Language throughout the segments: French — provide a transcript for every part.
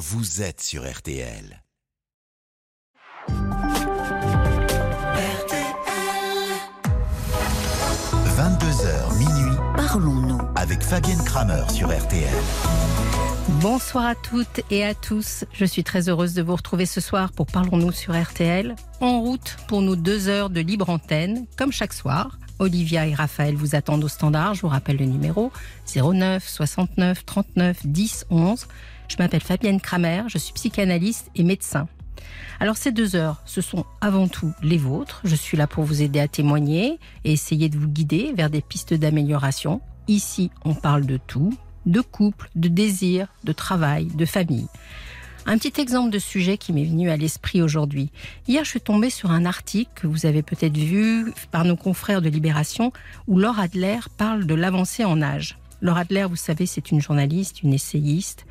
vous êtes sur RTL. 22h minuit, Parlons-nous. avec Fabienne Kramer sur RTL. Bonsoir à toutes et à tous. Je suis très heureuse de vous retrouver ce soir pour Parlons-nous sur RTL. En route pour nos deux heures de libre antenne, comme chaque soir. Olivia et Raphaël vous attendent au standard. Je vous rappelle le numéro 09 69 39 10 11. Je m'appelle Fabienne Kramer, je suis psychanalyste et médecin. Alors ces deux heures, ce sont avant tout les vôtres. Je suis là pour vous aider à témoigner et essayer de vous guider vers des pistes d'amélioration. Ici, on parle de tout, de couple, de désir, de travail, de famille. Un petit exemple de sujet qui m'est venu à l'esprit aujourd'hui. Hier, je suis tombée sur un article que vous avez peut-être vu par nos confrères de Libération où Laure Adler parle de l'avancée en âge. Laure Adler, vous savez, c'est une journaliste, une essayiste.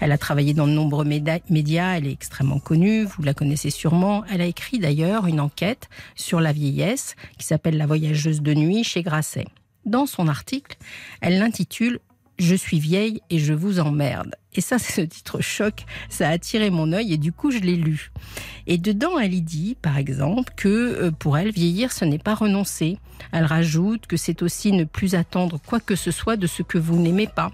Elle a travaillé dans de nombreux médias, elle est extrêmement connue, vous la connaissez sûrement. Elle a écrit d'ailleurs une enquête sur la vieillesse qui s'appelle La voyageuse de nuit chez Grasset. Dans son article, elle l'intitule je suis vieille et je vous emmerde. Et ça, ce titre choc, ça a attiré mon œil et du coup, je l'ai lu. Et dedans, elle y dit, par exemple, que euh, pour elle, vieillir, ce n'est pas renoncer. Elle rajoute que c'est aussi ne plus attendre quoi que ce soit de ce que vous n'aimez pas.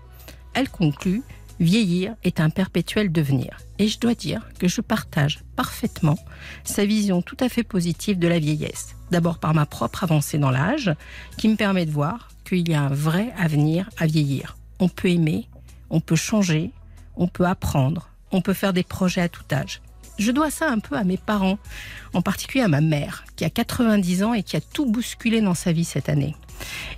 Elle conclut, vieillir est un perpétuel devenir. Et je dois dire que je partage parfaitement sa vision tout à fait positive de la vieillesse. D'abord par ma propre avancée dans l'âge, qui me permet de voir qu'il y a un vrai avenir à vieillir. On peut aimer, on peut changer, on peut apprendre, on peut faire des projets à tout âge. Je dois ça un peu à mes parents, en particulier à ma mère, qui a 90 ans et qui a tout bousculé dans sa vie cette année.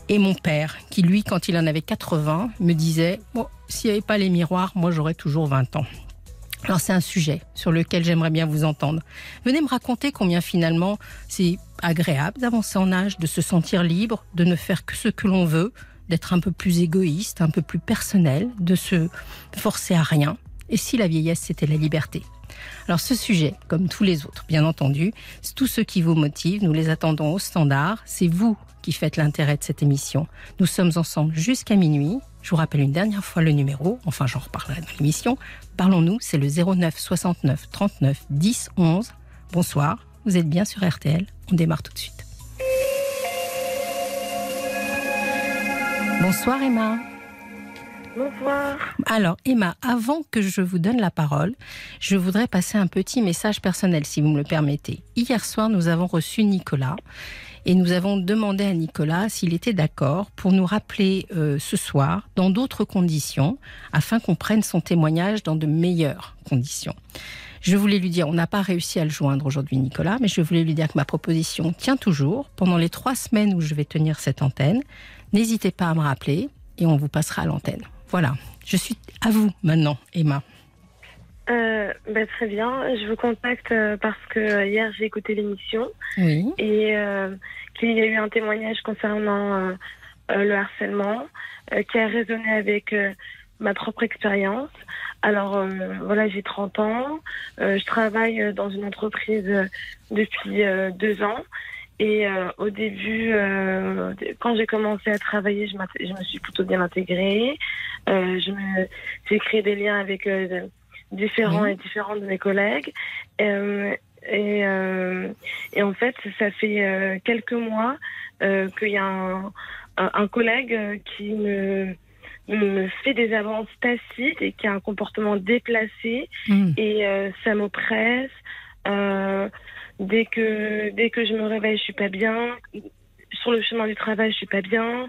Et mon père, qui lui, quand il en avait 80, me disait Bon, s'il n'y avait pas les miroirs, moi j'aurais toujours 20 ans. Alors c'est un sujet sur lequel j'aimerais bien vous entendre. Venez me raconter combien finalement c'est agréable d'avancer en âge, de se sentir libre, de ne faire que ce que l'on veut, d'être un peu plus égoïste, un peu plus personnel, de se forcer à rien. Et si la vieillesse c'était la liberté? Alors ce sujet, comme tous les autres, bien entendu, c'est tous ceux qui vous motivent, nous les attendons au standard. C'est vous qui faites l'intérêt de cette émission. Nous sommes ensemble jusqu'à minuit. Je vous rappelle une dernière fois le numéro, enfin j'en reparlerai dans l'émission. Parlons-nous, c'est le 09 69 39 10 11. Bonsoir, vous êtes bien sur RTL, on démarre tout de suite. Bonsoir Emma. Bonsoir. Alors, Emma, avant que je vous donne la parole, je voudrais passer un petit message personnel, si vous me le permettez. Hier soir, nous avons reçu Nicolas et nous avons demandé à Nicolas s'il était d'accord pour nous rappeler euh, ce soir dans d'autres conditions, afin qu'on prenne son témoignage dans de meilleures conditions. Je voulais lui dire, on n'a pas réussi à le joindre aujourd'hui, Nicolas, mais je voulais lui dire que ma proposition tient toujours. Pendant les trois semaines où je vais tenir cette antenne, n'hésitez pas à me rappeler et on vous passera à l'antenne. Voilà, je suis à vous maintenant, Emma. Euh, bah, très bien. Je vous contacte euh, parce que euh, hier j'ai écouté l'émission Oui. et euh, qu'il y a eu un témoignage concernant euh, le harcèlement qui a résonné avec ma propre expérience. Alors euh, voilà, j'ai 30 ans, euh, je travaille dans une entreprise depuis euh, deux ans. Et euh, au début, euh, quand j'ai commencé à travailler, je, je me suis plutôt bien intégrée. Euh, je me, j'ai créé des liens avec euh, différents et différentes de mes collègues. Euh, et, euh, et en fait, ça fait euh, quelques mois euh, qu'il y a un, un, un collègue qui me, me fait des avances tacites et qui a un comportement déplacé Hmm. et euh, ça m'oppresse. Euh, dès que dès que je me réveille, je suis pas bien. Sur le chemin du travail, je suis pas bien.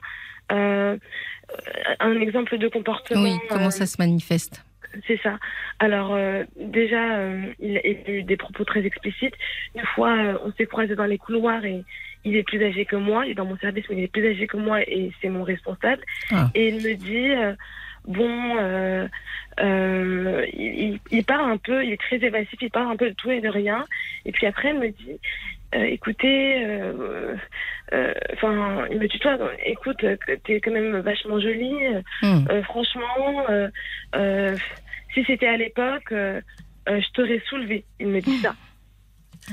Euh, un exemple de comportement. Oui, comment euh, ça se manifeste? C'est ça. Alors euh, déjà, euh, il a eu des propos très explicites. Une fois, euh, on s'est croisés dans les couloirs et il est plus âgé que moi. Il est dans mon service, mais il est plus âgé que moi et c'est mon responsable. Ah. Et il me dit, euh, bon, euh, euh, il, il- parle un peu, il est très évasif, il parle un peu de tout et de rien. Et puis après, il me dit, euh, écoutez, euh, euh, enfin, il me tutoie, écoute, t'es quand même vachement jolie. Hmm. Euh, franchement, euh, euh, si c'était à l'époque, je t'aurais soulevé. Il me dit ça.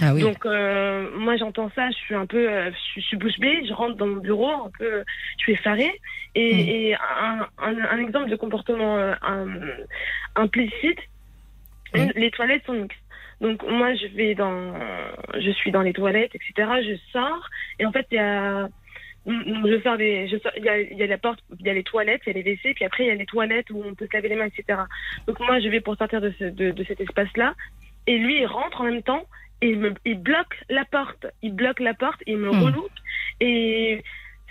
Ah oui. Donc euh, moi j'entends ça, je suis un peu, euh, je, suis- bouche bée, je rentre dans mon bureau, un peu, je suis effarée. Et, Mm. et un, un- un exemple de comportement euh, un- implicite. Les toilettes sont mixtes. Donc moi, je vais dans, je suis dans les toilettes, etc. Je sors et en fait, il y a, je sors des, je sors- il y a, il y a la porte, il y a les toilettes, il y a les WC, puis après il y a les toilettes où on peut se laver les mains, etc. Donc moi, je vais pour sortir de, ce, de, de cet espace-là et lui, il rentre en même temps et il, me, il bloque la porte. Il bloque la porte et il me relouque et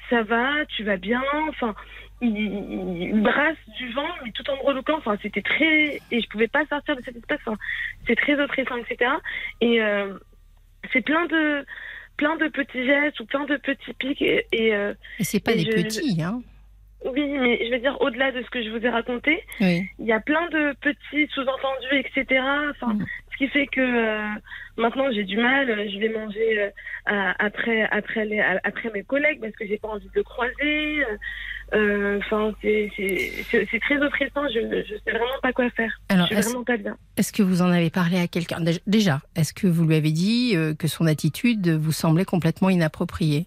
ça va, tu vas bien, enfin. Il, il- il brasse du vent, mais tout en me relouquant. Enfin, c'était très. Et je pouvais pas sortir de cet espace. Enfin, c'est très oppressant, etc. Et euh, c'est plein de, plein de petits gestes ou plein de petits pics. Et, et, euh, Et c'est pas Et des je- petits, hein oui, mais je veux dire, au-delà de ce que je vous ai raconté, Oui. il y a plein de petits sous-entendus, etc. Enfin. Qui fait que euh, maintenant j'ai du mal. euh, Je vais manger euh, à- après, après, les, à- après mes collègues parce que j'ai pas envie de le croiser. euh, Enfin, c'est- très oppressant. Je, je sais vraiment pas quoi faire. Alors, je suis vraiment pas bien. est-ce que vous en avez parlé à quelqu'un? Dé- Déjà, est-ce que vous lui avez dit que son attitude vous semblait complètement inappropriée?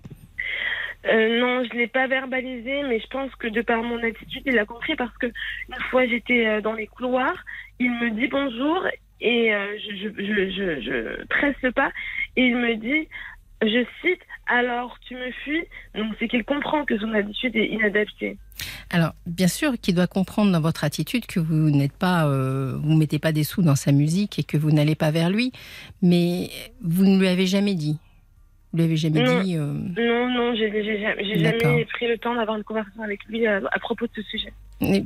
Euh, non, je l'ai pas verbalisé, mais je pense que de par mon attitude, il a compris parce que une fois j'étais dans les couloirs, il me dit bonjour et euh, je, je, je, je, presse le pas et il me dit, je cite, alors tu me fuis? Donc c'est qu'il comprend que son attitude est inadaptée. Alors, bien sûr qu'il doit comprendre dans votre attitude que vous n'êtes pas, euh, vous mettez pas des sous dans sa musique et que vous n'allez pas vers lui, mais vous ne lui avez jamais dit. Vous lui avez jamais Non. dit. euh, Non, non, j'ai jamais, pris le temps d'avoir une conversation avec lui à, à propos de ce sujet.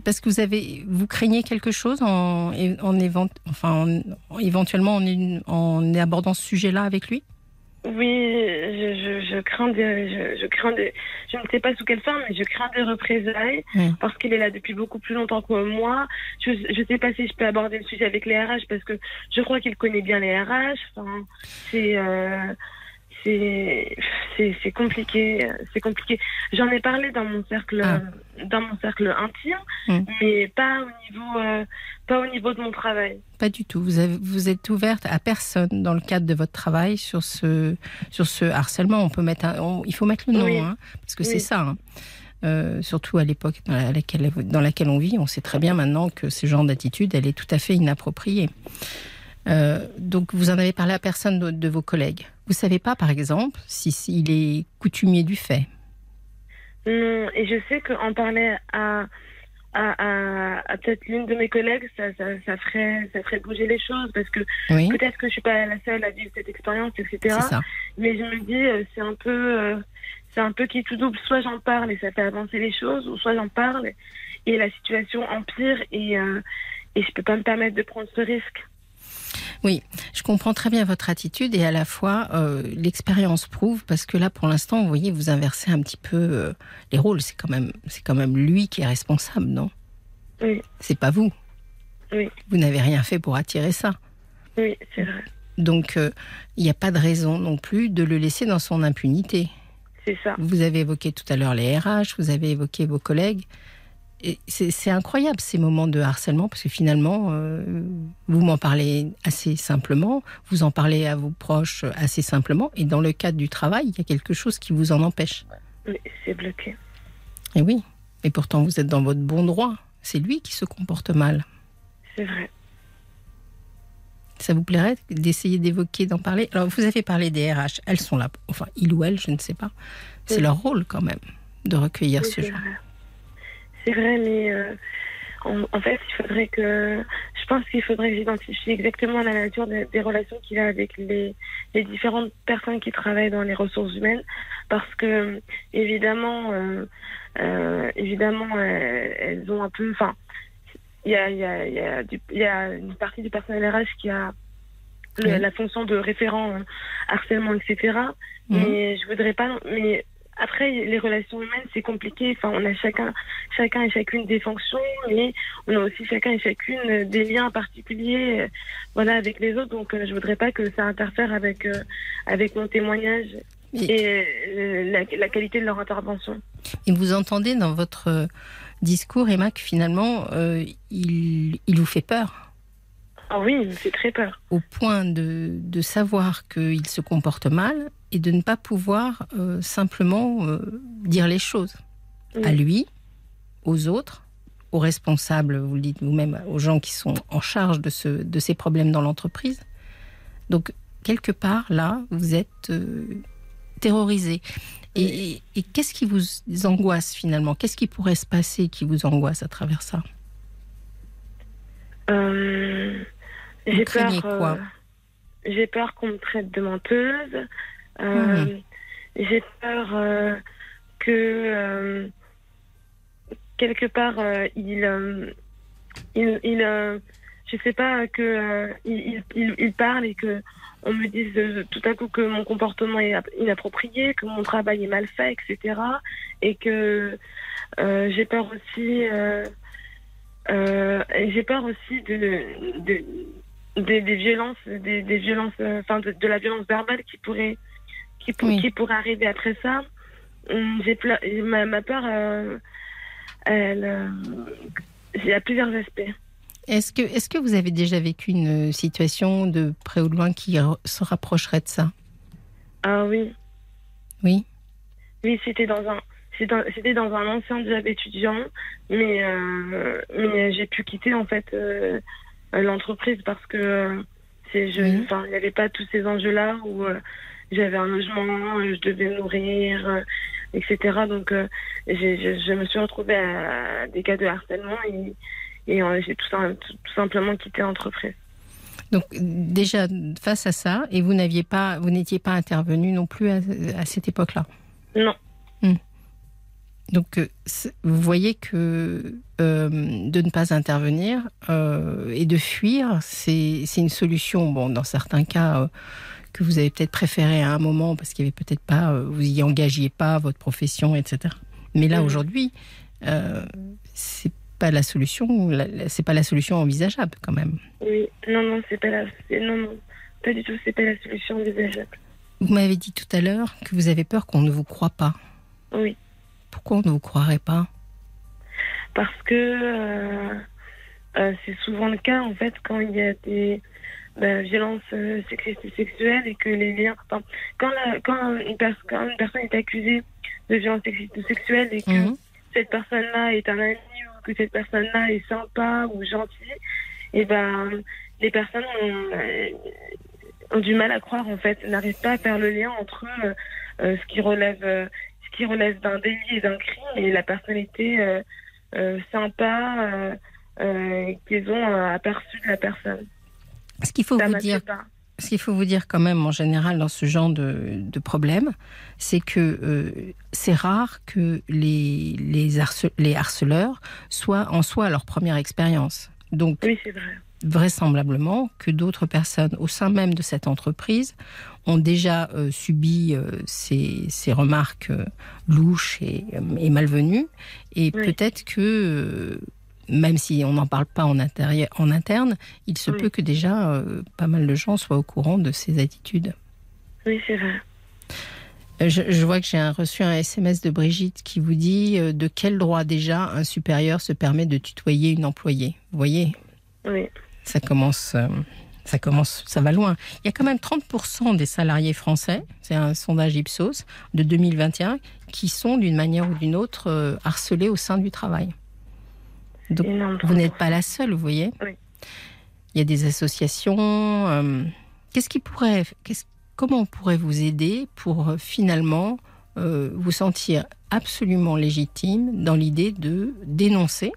Parce que vous avez, vous craignez quelque chose en, en, évent- enfin, en- en- éventuellement en, en abordant ce sujet-là avec lui? Oui, je, je, je crains des, je, je crains des, je ne sais pas sous quelle forme, mais je crains des représailles Oui. parce qu'il est là depuis beaucoup plus longtemps que moi. Je ne sais pas si je peux aborder le sujet avec les RH parce que je crois qu'il connaît bien les RH. Enfin, c'est, euh, c'est, compliqué, c'est compliqué. J'en ai parlé dans mon cercle, Ah. dans mon cercle intime, Mm. mais pas au niveau, euh, pas au niveau de mon travail. Pas du tout. Vous, avez- vous êtes ouverte à personne dans le cadre de votre travail sur ce, sur ce harcèlement. On peut mettre un- on- il faut mettre le nom, Oui. hein, parce que Oui. c'est ça. hein. Euh, surtout à l'époque dans la- laquelle, dans laquelle on vit, on sait très bien maintenant que ce genre d'attitude, elle est tout à fait inappropriée. Euh, donc, vous en avez parlé à personne de, de vos collègues? Vous savez pas, par exemple, si s'il est coutumier du fait. Non, et je sais qu'en parler à, à, à, à peut-être l'une de mes collègues, ça, ça, ça, ferait, ça ferait bouger les choses parce que Oui, peut-être que je suis pas la seule à vivre cette expérience, etc. ça. Mais je me dis, euh, c'est un peu, euh, c'est un peu qui tout double. Soit j'en parle et ça fait avancer les choses, ou soit j'en parle et la situation empire et, euh, et je peux pas me permettre de prendre ce risque. Je comprends très bien votre attitude et à la fois euh, l'expérience prouve parce que là pour l'instant vous voyez vous inversez un petit peu euh, les rôles c'est quand même c'est quand même lui qui est responsable non? Oui. c'est pas vous Oui. vous n'avez rien fait pour attirer ça Oui, c'est vrai. donc euh, il n'y a pas de raison non plus de le laisser dans son impunité C'est ça. vous avez évoqué tout à l'heure les RH vous avez évoqué vos collègues c'est incroyable ces moments de harcèlement parce que finalement, euh, vous m'en parlez assez simplement, vous en parlez à vos proches assez simplement, et dans le cadre du travail, il y a quelque chose qui vous en empêche. Mais c'est bloqué. Et oui, et pourtant vous êtes dans votre bon droit. C'est lui qui se comporte mal. C'est vrai. Ça vous plairait d'essayer d'évoquer, d'en parler? Alors vous avez parlé des RH, elles sont là, enfin il ou elle, je ne sais pas. C'est Oui. leur rôle quand même de recueillir Oui, ce genre. vrai. C'est vrai, mais euh, en, en fait, il faudrait que. Je pense qu'il faudrait que j'identifie exactement la nature des, des relations qu'il a avec les, les différentes personnes qui travaillent dans les ressources humaines, parce que évidemment, euh, euh, évidemment, elles ont un peu. Enfin, il y a, il y, a, il y, a du- il y a une partie du personnel RH qui a le- la fonction de référent harcèlement, etc. Mhm. Mais je voudrais pas. Mais après, les relations humaines, c'est compliqué. Enfin, on a chacun, chacun et chacune des fonctions, mais on a aussi chacun et chacune des liens particuliers, euh, voilà, avec les autres. Donc, euh, je voudrais pas que ça interfère avec euh, avec mon témoignage Et- euh, la, la qualité de leur intervention. Et vous entendez dans votre discours, Emma, que finalement, il, il vous fait peur, Ah oui, il me fait très peur. au point de, de savoir qu'il se comporte mal et de ne pas pouvoir euh, simplement euh, dire les choses Oui. à lui, aux autres, aux responsables, vous le dites vous-même, aux gens qui sont en charge de, ce, de ces problèmes dans l'entreprise. Donc, quelque part, là, vous êtes euh, terrorisé. Et, et qu'est-ce qui vous angoisse finalement? Qu'est-ce qui pourrait se passer qui vous angoisse à travers ça? Euh, j'ai peur. j'ai peur qu'on me traite de menteuse. Euh, Mhm. J'ai peur euh, que euh, quelque part euh, il, euh, il, euh, je sais pas que euh, il, il, il parle et que on me dise euh, tout à coup que mon comportement est ap- inapproprié, que mon travail est mal fait, etc. Et que euh, j'ai peur aussi. euh, euh, j'ai peur aussi de, de, des, violences, des, violences, euh, enfin de la violence verbale qui pourrait, qui, pour- Oui. qui pourrait arriver après ça. Hum, J'ai ma, ma peur, euh, elle, euh, il y a plusieurs aspects. Est-ce que, est que vous avez déjà vécu une situation de près ou de loin qui se rapprocherait de ça? Ah oui, Oui? Oui, c'était dans un, c'était dans- un ancien job étudiant, mais, euh, mais j'ai pu quitter en fait euh, l'entreprise parce que euh, c'est, je, Oui. il n'y avait pas tous ces enjeux-là où euh, j'avais un logement, euh, je devais nourrir, euh, etc. Donc, euh, je, je me suis retrouvée à des cas de harcèlement et, et j'ai tout, sim- tout, tout simplement quitté l'entreprise. Donc déjà face à ça, et vous n'aviez pas, vous n'étiez pas intervenu non plus à, à cette époque-là? Non, Donc euh, c'est- vous voyez que euh, de ne pas intervenir euh, et de fuir, c'est c'est une solution. Bon, dans certains cas euh, que vous avez peut-être préféré à un moment parce qu'il y avait peut-être pas, euh, vous y engagiez pas votre profession, etc. Mais là Mhm. aujourd'hui, euh, c'est pas la solution. C'est pas la solution envisageable quand même. oui, non, non, c'est pas la, non, non, pas du tout, c'est pas la solution envisageable. Vous m'avez dit tout à l'heure que vous avez peur qu'on ne vous croie pas. Oui. Pourquoi on ne vous croirait pas? Parce que euh, euh, c'est souvent le cas en fait quand il y a des bah, violences euh, sexistes et sexuelles et que les liens enfin, quand, la- quand, une quand une personne est accusée de violences sexistes ou sexuelles et que Mhm. cette personne-là est un ami ou que cette personne-là est sympa ou gentille et ben les personnes ont, euh, ont du mal à croire en fait n'arrivent pas à faire le lien entre euh, ce qui relève ce qui relève d'un délit et d'un crime et la personnalité sympa euh, euh, qu'ils ont euh, aperçu de la personne. Ce qu'il faut Ça vous dire, pas. ce qu'il faut vous dire quand même en général dans ce genre de, de problème, c'est que euh, c'est rare que les, les, harce- les harceleurs soient en soi leur première expérience. Donc Oui, c'est vrai. vraisemblablement que d'autres personnes au sein même de cette entreprise ont déjà euh, subi euh, ces, ces remarques euh, louches et, et malvenues. Et Oui. peut-être que, même si on n'en parle pas en, intérieur, en interne, il se Oui. peut que déjà euh, pas mal de gens soient au courant de ces attitudes. Oui, c'est vrai. Euh, Je, je vois que j'ai reçu un SMS de Brigitte qui vous dit euh, de quel droit déjà un supérieur se permet de tutoyer une employée? Vous voyez? Oui, ça commence, euh, ça commence, ça va loin. Il y a quand même 30% des salariés français, c'est un sondage Ipsos de 2021, qui sont d'une manière ou d'une autre euh, harcelés au sein du travail. Donc, énorme. Vous n'êtes pas la seule, vous voyez. Oui. Il y a des associations. euh, qu'est-ce qui pourrait, qu'est-ce- comment on pourrait vous aider pour euh, finalement euh, vous sentir absolument légitime dans l'idée de dénoncer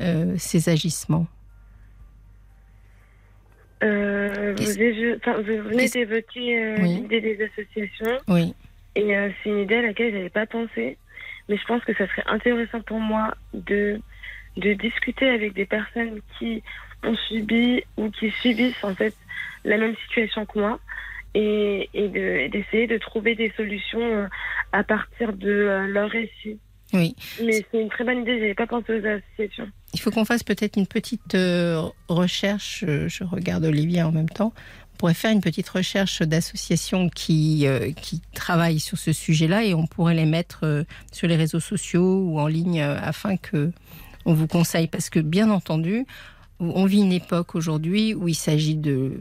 euh, ces agissements? Euh, vous, vous venez d'évoquer euh, Oui. l'idée des associations Oui. et euh, c'est une idée à laquelle j'avais pas pensé, mais je pense que ça serait intéressant pour moi de de discuter avec des personnes qui ont subi ou qui subissent en fait la même situation que moi et, et de- et d'essayer de trouver des solutions euh, à partir de euh, leur récit. Oui. Mais c'est une très bonne idée, j'avais pas pensé aux associations. Il faut qu'on fasse peut-être une petite euh, recherche. Je regarde Olivier en même temps. On pourrait faire une petite recherche d'associations qui, euh, qui travaillent sur ce sujet-là et on pourrait les mettre euh, sur les réseaux sociaux ou en ligne euh, afin que on vous conseille. Parce que bien entendu, on vit une époque aujourd'hui où il s'agit de,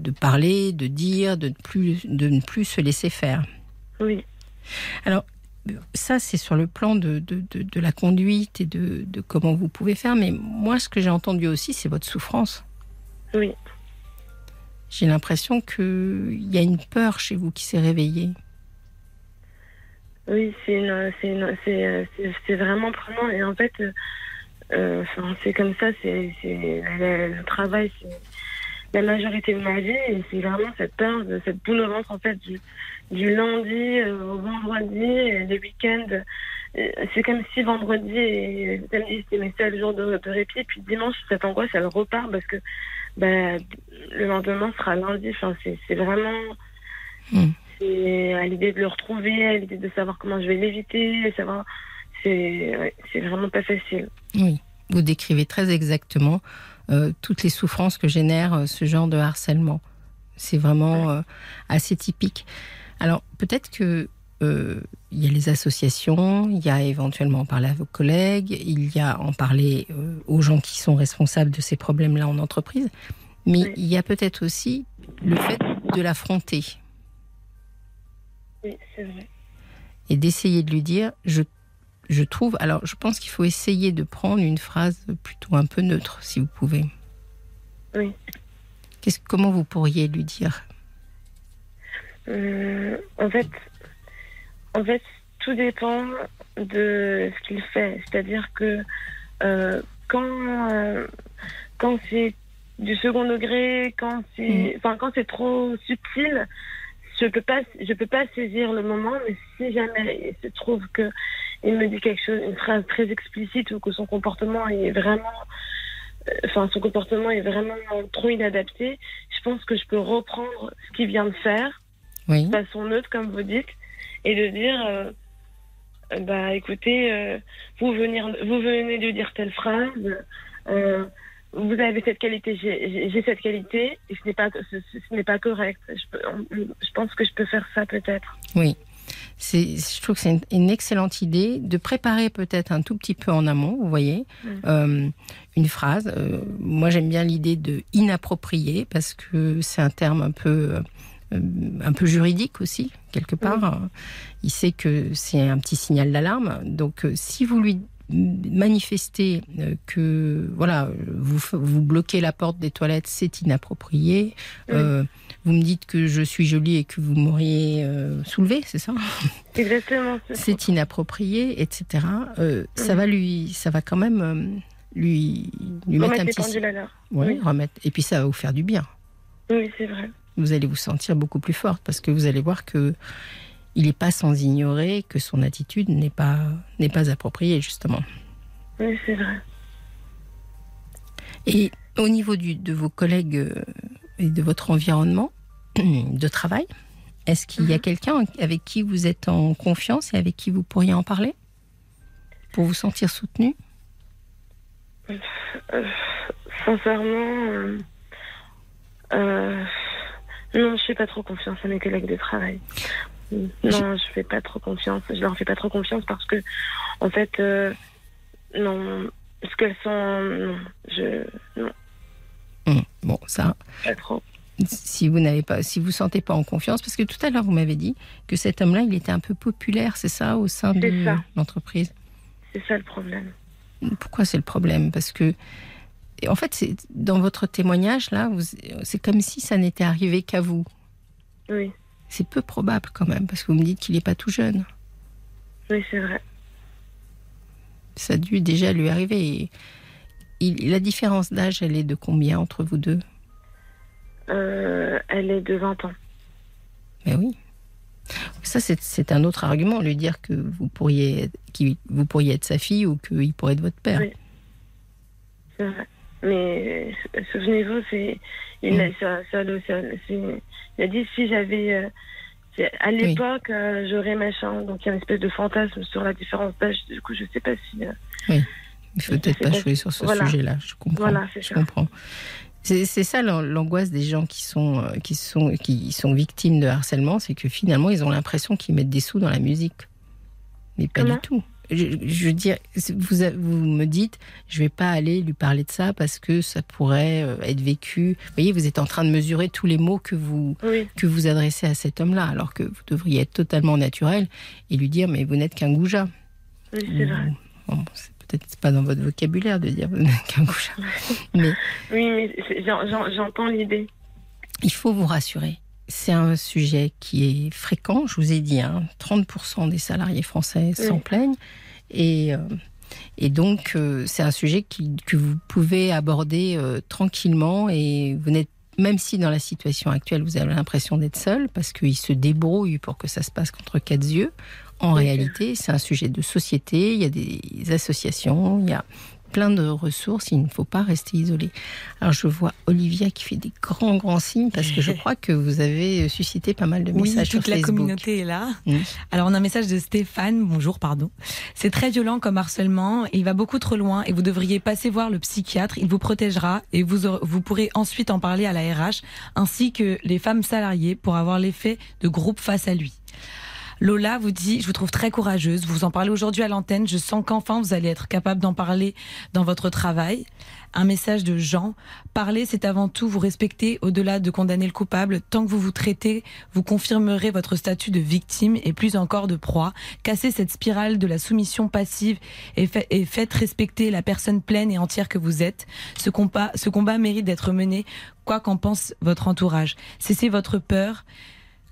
de parler, de dire, de ne, plus, de ne plus se laisser faire. Oui. ça, c'est sur le plan de, de, de, la conduite et de, de, comment vous pouvez faire. Mais moi, ce que j'ai entendu aussi, c'est votre souffrance. Oui. J'ai l'impression qu'il y a une peur chez vous qui s'est réveillée. Oui, c'est vraiment prenant. Et en fait, euh, c'est comme ça, c'est le travail, c'est la majorité de ma vie. Et c'est vraiment cette peur, cette boule au ventre, en fait, du, lundi euh, au vendredi, et les week-ends. C'est comme si vendredi et samedi, c'était mes seuls jours de, répit. Puis dimanche, cette angoisse, elle repart parce que bah, le lendemain sera lundi. C'est vraiment. Hmm. C'est à l'idée de le retrouver, à l'idée de savoir comment je vais l'éviter, savoir. C'est vraiment pas facile. Oui, vous décrivez très exactement euh, toutes les souffrances que génère euh, ce genre de harcèlement. C'est vraiment euh, assez typique. Alors peut-être que il y a les associations, il y a éventuellement en parler à vos collègues, il y a en parler aux gens qui sont responsables de ces problèmes-là en entreprise, mais il y a peut-être aussi le fait de l'affronter. Oui, c'est vrai. Et d'essayer de lui dire, je, je trouve, alors je pense qu'il faut essayer de prendre une phrase plutôt un peu neutre, si vous pouvez. Oui. comment vous pourriez lui dire? Euh, En fait, en fait, tout dépend de ce qu'il fait. C'est-à-dire que euh, quand, euh, quand c'est du second degré, quand c'est, mm. enfin, quand c'est trop subtil, je peux pas, je peux pas saisir le moment. Mais si jamais il se trouve que il me dit quelque chose, une phrase très explicite ou que son comportement est vraiment, euh, enfin, son comportement est vraiment trop inadapté, je pense que je peux reprendre ce qu'il vient de faire, oui. de façon neutre, comme vous dites, et de dire. Euh, bah écoutez, euh, vous, venir, vous venez de dire telle phrase, euh, vous avez cette qualité, j'ai cette qualité, et ce n'est pas, ce, n'est pas correct. Je, je, pense que je peux faire ça peut-être. Oui. Je trouve que c'est une, excellente idée de préparer peut-être un tout petit peu en amont, vous voyez, mm. euh, une phrase. Euh, moi, j'aime bien l'idée de inapproprié parce que c'est un terme un peu, euh, un peu juridique aussi, quelque part. Il sait que c'est un petit signal d'alarme. Donc, si vous lui manifester euh, que voilà, vous, vous bloquez la porte des toilettes, c'est inapproprié. Euh, vous me dites que je suis jolie et que vous m'auriez euh, soulevé, c'est ça? Exactement. C'est inapproprié, etc. Ça va lui, ça va quand même lui, lui mettre un petit. oui, remettre. Et puis ça va vous faire du bien. Oui, c'est vrai. Vous allez vous sentir beaucoup plus forte parce que vous allez voir que il n'est pas sans ignorer que son attitude n'est pas, n'est pas appropriée, justement. Oui, c'est vrai. Et au niveau du, de vos collègues euh, et de votre environnement de travail, est-ce qu'il y a mhm. quelqu'un avec qui vous êtes en confiance et avec qui vous pourriez en parler Pour vous sentir soutenu? Euh, Sincèrement, euh, non, je fais pas trop confiance à mes collègues de travail. Non, je fais pas trop confiance. Je leur fais pas trop confiance parce que, en fait, euh, non, ce qu'elles sont, non, je, non. Hum, bon, ça. Pas trop. Si vous n'avez pas, si vous sentez pas en confiance, parce que tout à l'heure vous m'avez dit que cet homme-là, il était un peu populaire, c'est ça, au sein de l'entreprise? C'est ça le problème. Pourquoi c'est le problème? Parce que, en fait, dans votre témoignage là, c'est comme si ça n'était arrivé qu'à vous. Oui. C'est peu probable quand même, parce que vous me dites qu'il n'est pas tout jeune. Oui, c'est vrai. Ça a dû déjà lui arriver. la différence d'âge, elle est de combien entre vous deux? Euh, Elle est de 20 ans. Mais oui. Ça, c'est un autre argument, lui dire que vous pourriez, vous pourriez être sa fille ou qu'il pourrait être votre père. Oui. C'est vrai. Mais souvenez-vous, c'est il, mm. ça, ça, il a dit si j'avais. Euh, à l'époque, euh, j'aurais machin. Donc il y a une espèce de fantasme sur la différence d'âge. Du coup, je sais pas si. Euh, oui. Il faut peut-être pas jouer sur ce sujet-là. Je comprends. Voilà, je ça. comprends. C'est ça l'angoisse des gens qui sont, qui, sont, qui sont victimes de harcèlement, c'est que finalement, ils ont l'impression qu'ils mettent des sous dans la musique. Mais pas du tout. Je, je veux dire, vous, vous me dites, je vais pas aller lui parler de ça parce que ça pourrait euh, être vécu. Vous voyez, vous êtes en train de mesurer tous les mots que vous Oui, que vous adressez à cet homme-là, alors que vous devriez être totalement naturel et lui dire, mais vous n'êtes qu'un goujat. oui c'est vrai. Bon, c'est peut-être pas dans votre vocabulaire de dire vous n'êtes qu'un goujat, mais Oui, mais j'entends l'idée. il faut vous rassurer. C'est un sujet qui est fréquent, je vous ai dit, hein, 30% des salariés français s'en plaignent. Et, euh, et donc, euh, c'est un sujet qui- que vous pouvez aborder euh, tranquillement. Et vous n'êtes, même si dans la situation actuelle, vous avez l'impression d'être seul, parce qu'il se débrouille pour que ça se passe contre quatre yeux, en Oui. réalité, c'est un sujet de société. Il y a des associations, il y a plein de ressources, il ne faut pas rester isolé. Alors je vois Olivia qui fait des grands grands signes parce que je crois que vous avez suscité pas mal de Oui, messages toute sur la Facebook. communauté est là. Alors, on a un message de Stéphane. Bonjour, pardon. C'est très violent comme harcèlement. Il va beaucoup trop loin et vous devriez passer voir le psychiatre. Il vous protégera et vous, aurez- vous pourrez ensuite en parler à la RH ainsi que les femmes salariées pour avoir l'effet de groupe face à lui. Lola vous dit, je vous trouve très courageuse. Vous en parlez aujourd'hui à l'antenne. Je sens qu'enfin vous allez être capable d'en parler dans votre travail. Un message de Jean. Parler, c'est avant tout vous respecter au-delà de condamner le coupable. Tant que vous vous traitez, vous confirmerez votre statut de victime et plus encore de proie. Cassez cette spirale de la soumission passive et, fa- et faites respecter la personne pleine et entière que vous êtes. Ce combat mérite d'être mené, quoi qu'en pense votre entourage. Cessez votre peur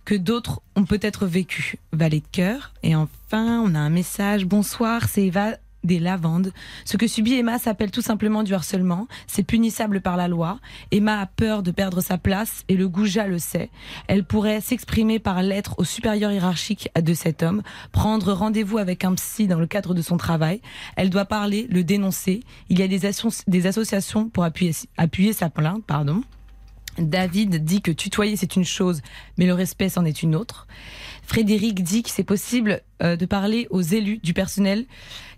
que d'autres ont peut-être vécu. Valet de cœur. Et enfin, on a un message. Bonsoir, c'est Eva des lavandes. Ce que subit Emma s'appelle tout simplement du harcèlement. C'est punissable par la loi. Emma a peur de perdre sa place et le goujat le sait. Elle pourrait s'exprimer par lettre au supérieur hiérarchique de cet homme, prendre rendez-vous avec un psy dans le cadre de son travail. Elle doit parler, le dénoncer. Il y a des, associations pour appuyer, appuyer sa plainte, pardon. David dit que tutoyer c'est une chose, mais le respect c'en est une autre. Frédéric dit que c'est possible euh, de parler aux élus du personnel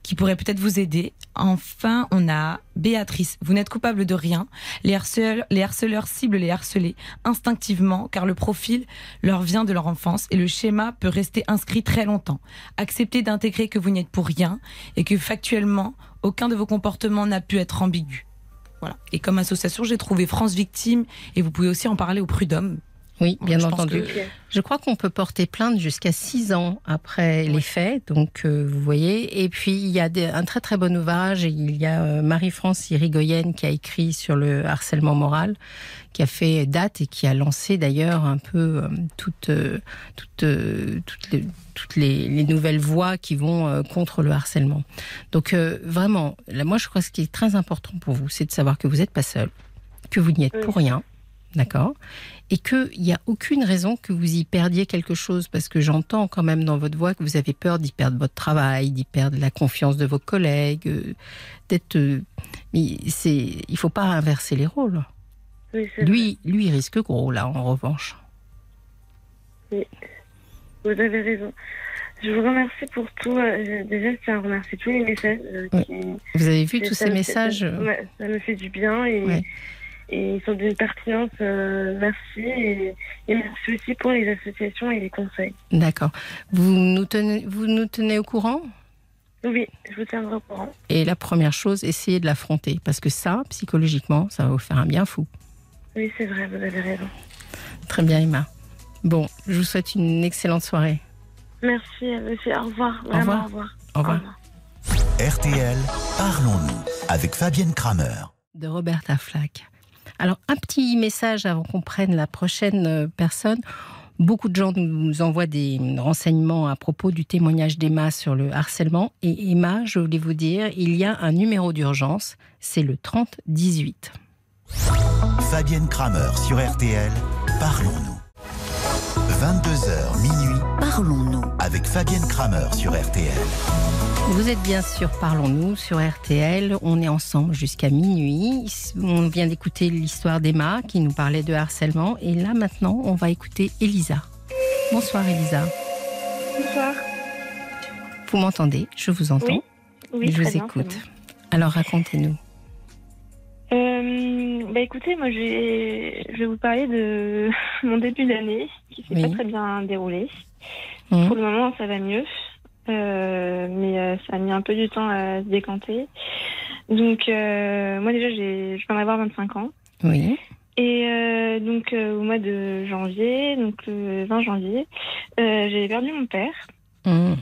qui pourraient peut-être vous aider. Enfin, on a Béatrice. Vous n'êtes coupable de rien. Les harceleurs, ciblent les harcelés instinctivement car le profil leur vient de leur enfance et le schéma peut rester inscrit très longtemps. Acceptez d'intégrer que vous n'y êtes pour rien et que factuellement, aucun de vos comportements n'a pu être ambigu. Voilà. Et comme association, j'ai trouvé France Victime et vous pouvez aussi en parler au Prud'homme. Oui, bien Je entendu. que-. Je crois qu'on peut porter plainte jusqu'à six ans après les faits, donc euh, vous voyez. Et puis il y a des- un très très bon ouvrage. Il y a euh, Marie-France Irigoyen qui a écrit sur le harcèlement moral, qui a fait date et qui a lancé d'ailleurs un peu euh, toutes toutes toutes les toutes les, les nouvelles voies qui vont contre le harcèlement. Donc vraiment, là, moi je crois que ce qui est très important pour vous, c'est de savoir que vous n'êtes pas seul, que vous n'y êtes Oui. pour rien, d'accord et qu'il n'y a aucune raison que vous y perdiez quelque chose, parce que j'entends quand même dans votre voix que vous avez peur d'y perdre votre travail, d'y perdre la confiance de vos collègues, euh, d'être... euh, mais c'est, il faut pas inverser les rôles. Oui, vrai. Lui, il risque gros, là, en revanche. Vous avez raison. Je vous remercie pour tout. Euh, Déjà, je tiens à remercier tous les messages. euh, Oui. qui- Vous avez vu Et tous ces me fait- messages ouais, ça me fait du bien et, Ouais. Et ils sont d'une pertinence. euh, merci et, et merci aussi pour les associations et les conseils. D'accord. Vous nous tenez, vous nous tenez au courant? Oui, je vous tiendrai au courant. Et la première chose, essayez de l'affronter, parce que ça, psychologiquement, ça va vous faire un bien fou. Oui, c'est vrai, vous avez raison. Très bien, Emma. Bon, je vous souhaite une excellente soirée. Merci à vous aussi. Au revoir. Vraiment, revoir. Au revoir. Au revoir. RTL, parlons-nous avec Fabienne Kramer. de Roberta Flack. Alors, un petit message avant qu'on prenne la prochaine euh, personne. Beaucoup de gens nous envoient des renseignements à propos du témoignage d'Emma sur le harcèlement. Et Emma, je voulais vous dire, il y a un numéro d'urgence, c'est le 3018. Fabienne Kramer sur RTL, parlons-nous. 22h minuit Parlons-nous. avec Fabienne Kramer sur RTL. Vous êtes bien sûr Parlons-nous sur RTL. On est ensemble jusqu'à minuit. On vient d'écouter l'histoire d'Emma qui nous parlait de harcèlement. Et là, maintenant, on va écouter Elisa. Bonsoir, Elisa. Bonsoir. Vous m'entendez? Je vous entends. Oui, je très vous bien, écoute. Alors, racontez-nous. Euh, bah écoutez, moi je vais, je vous parler de mon début d'année qui s'est Oui. pas très bien déroulé. Mhm. Pour le moment, ça va mieux. Euh, mais euh, ça a mis un peu du temps à se décanter. Donc, euh, moi déjà, je viens d'avoir 25 ans. Oui. Et euh, donc, euh, au mois de janvier, donc le 20 janvier, euh, j'ai perdu mon père. Mmh.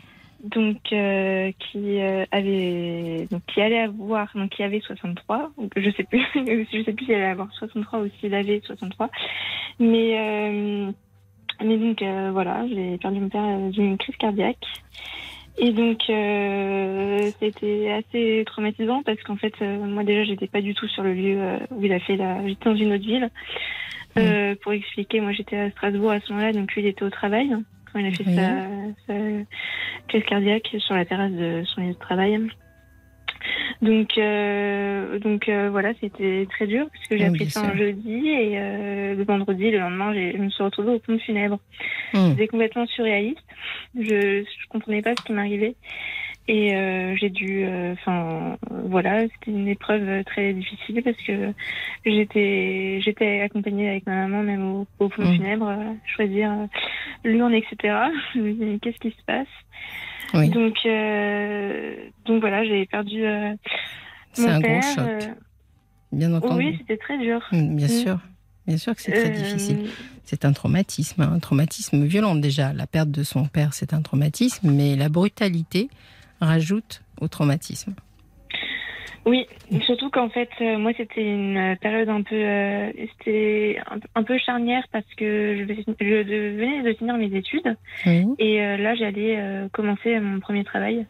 donc qui avait donc qui allait avoir donc qui avait 63 donc je sais plus je sais plus s'il allait avoir 63 ou s'il avait 63 mais mais donc voilà j'ai perdu mon père d'une crise cardiaque et donc euh, c'était assez traumatisant parce qu'en fait euh, moi déjà j'étais pas du tout sur le lieu euh, où il a fait la j'étais dans une autre ville. Euh, pour expliquer moi j'étais à Strasbourg à ce moment-là donc lui il était au travail quand il a fait sa, sa crise cardiaque sur la terrasse de son lieu de travail. Donc, euh, donc euh, voilà, c'était très dur parce que j'ai Oui, appris ça un jeudi et euh, le vendredi, le lendemain, je me suis retrouvée au pompe funèbre. Mmh. C'était complètement surréaliste. Je, je comprenais pas ce qui m'arrivait et euh, j'ai dû, euh, enfin voilà, c'était une épreuve très difficile parce que j'étais, j'étais accompagnée avec ma maman même au, au pompe Mm. funèbre, euh, choisir l'urne, etc. Qu'est-ce qui se passe? Oui. Donc, donc voilà, j'ai perdu C'est mon un père. gros choc, bien entendu. oui, c'était très dur. Mmh, Bien Mm. sûr. Bien sûr que c'est très difficile. C'est un traumatisme, hein, un traumatisme violent déjà. La perte de son père, c'est un traumatisme, mais la brutalité rajoute au traumatisme. Oui, surtout qu'en fait, euh, moi, c'était une période un peu, euh, c'était un, un peu charnière parce que je, venais de finir mes études et euh, là, j'allais commencer mon premier travail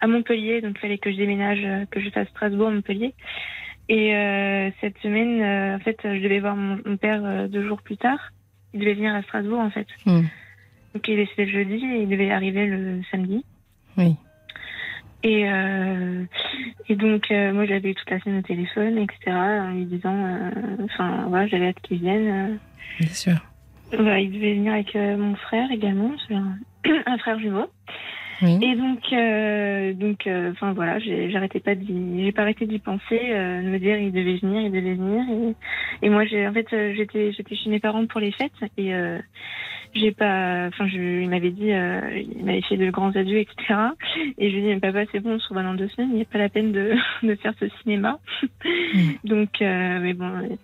à Montpellier, donc il fallait que je déménage, que je fasse Strasbourg, Montpellier. Et cette semaine, en fait, je devais voir mon, mon père deux jours plus tard. Il devait venir à Strasbourg, en fait. Mm. Donc il est le jeudi et il devait arriver le samedi. Oui. Et, euh, et donc, euh, moi, j'avais eu toute la semaine au téléphone, etc., en lui disant, euh, enfin, voilà, j'avais hâte qu'il vienne. euh. Bien sûr. Voilà, il devait venir avec euh, mon frère également, c'est un, un frère jumeau. Oui. Et donc, euh, donc, euh, enfin voilà, j'ai- j'arrêtais pas d'y, j'ai pas arrêté d'y penser, euh, de me dire il devait venir, il devait venir. Et, et moi, j'ai, en fait, j'étais, j'étais chez mes parents pour les fêtes et euh, j'ai pas, enfin, je, il m'avait dit, euh, il m'avait fait de grands adieux, etc. Et je lui ai dit, mais papa, c'est bon, on se revoit dans deux semaines, il n'y a pas la peine de, de faire ce cinéma. donc, euh, mais bon,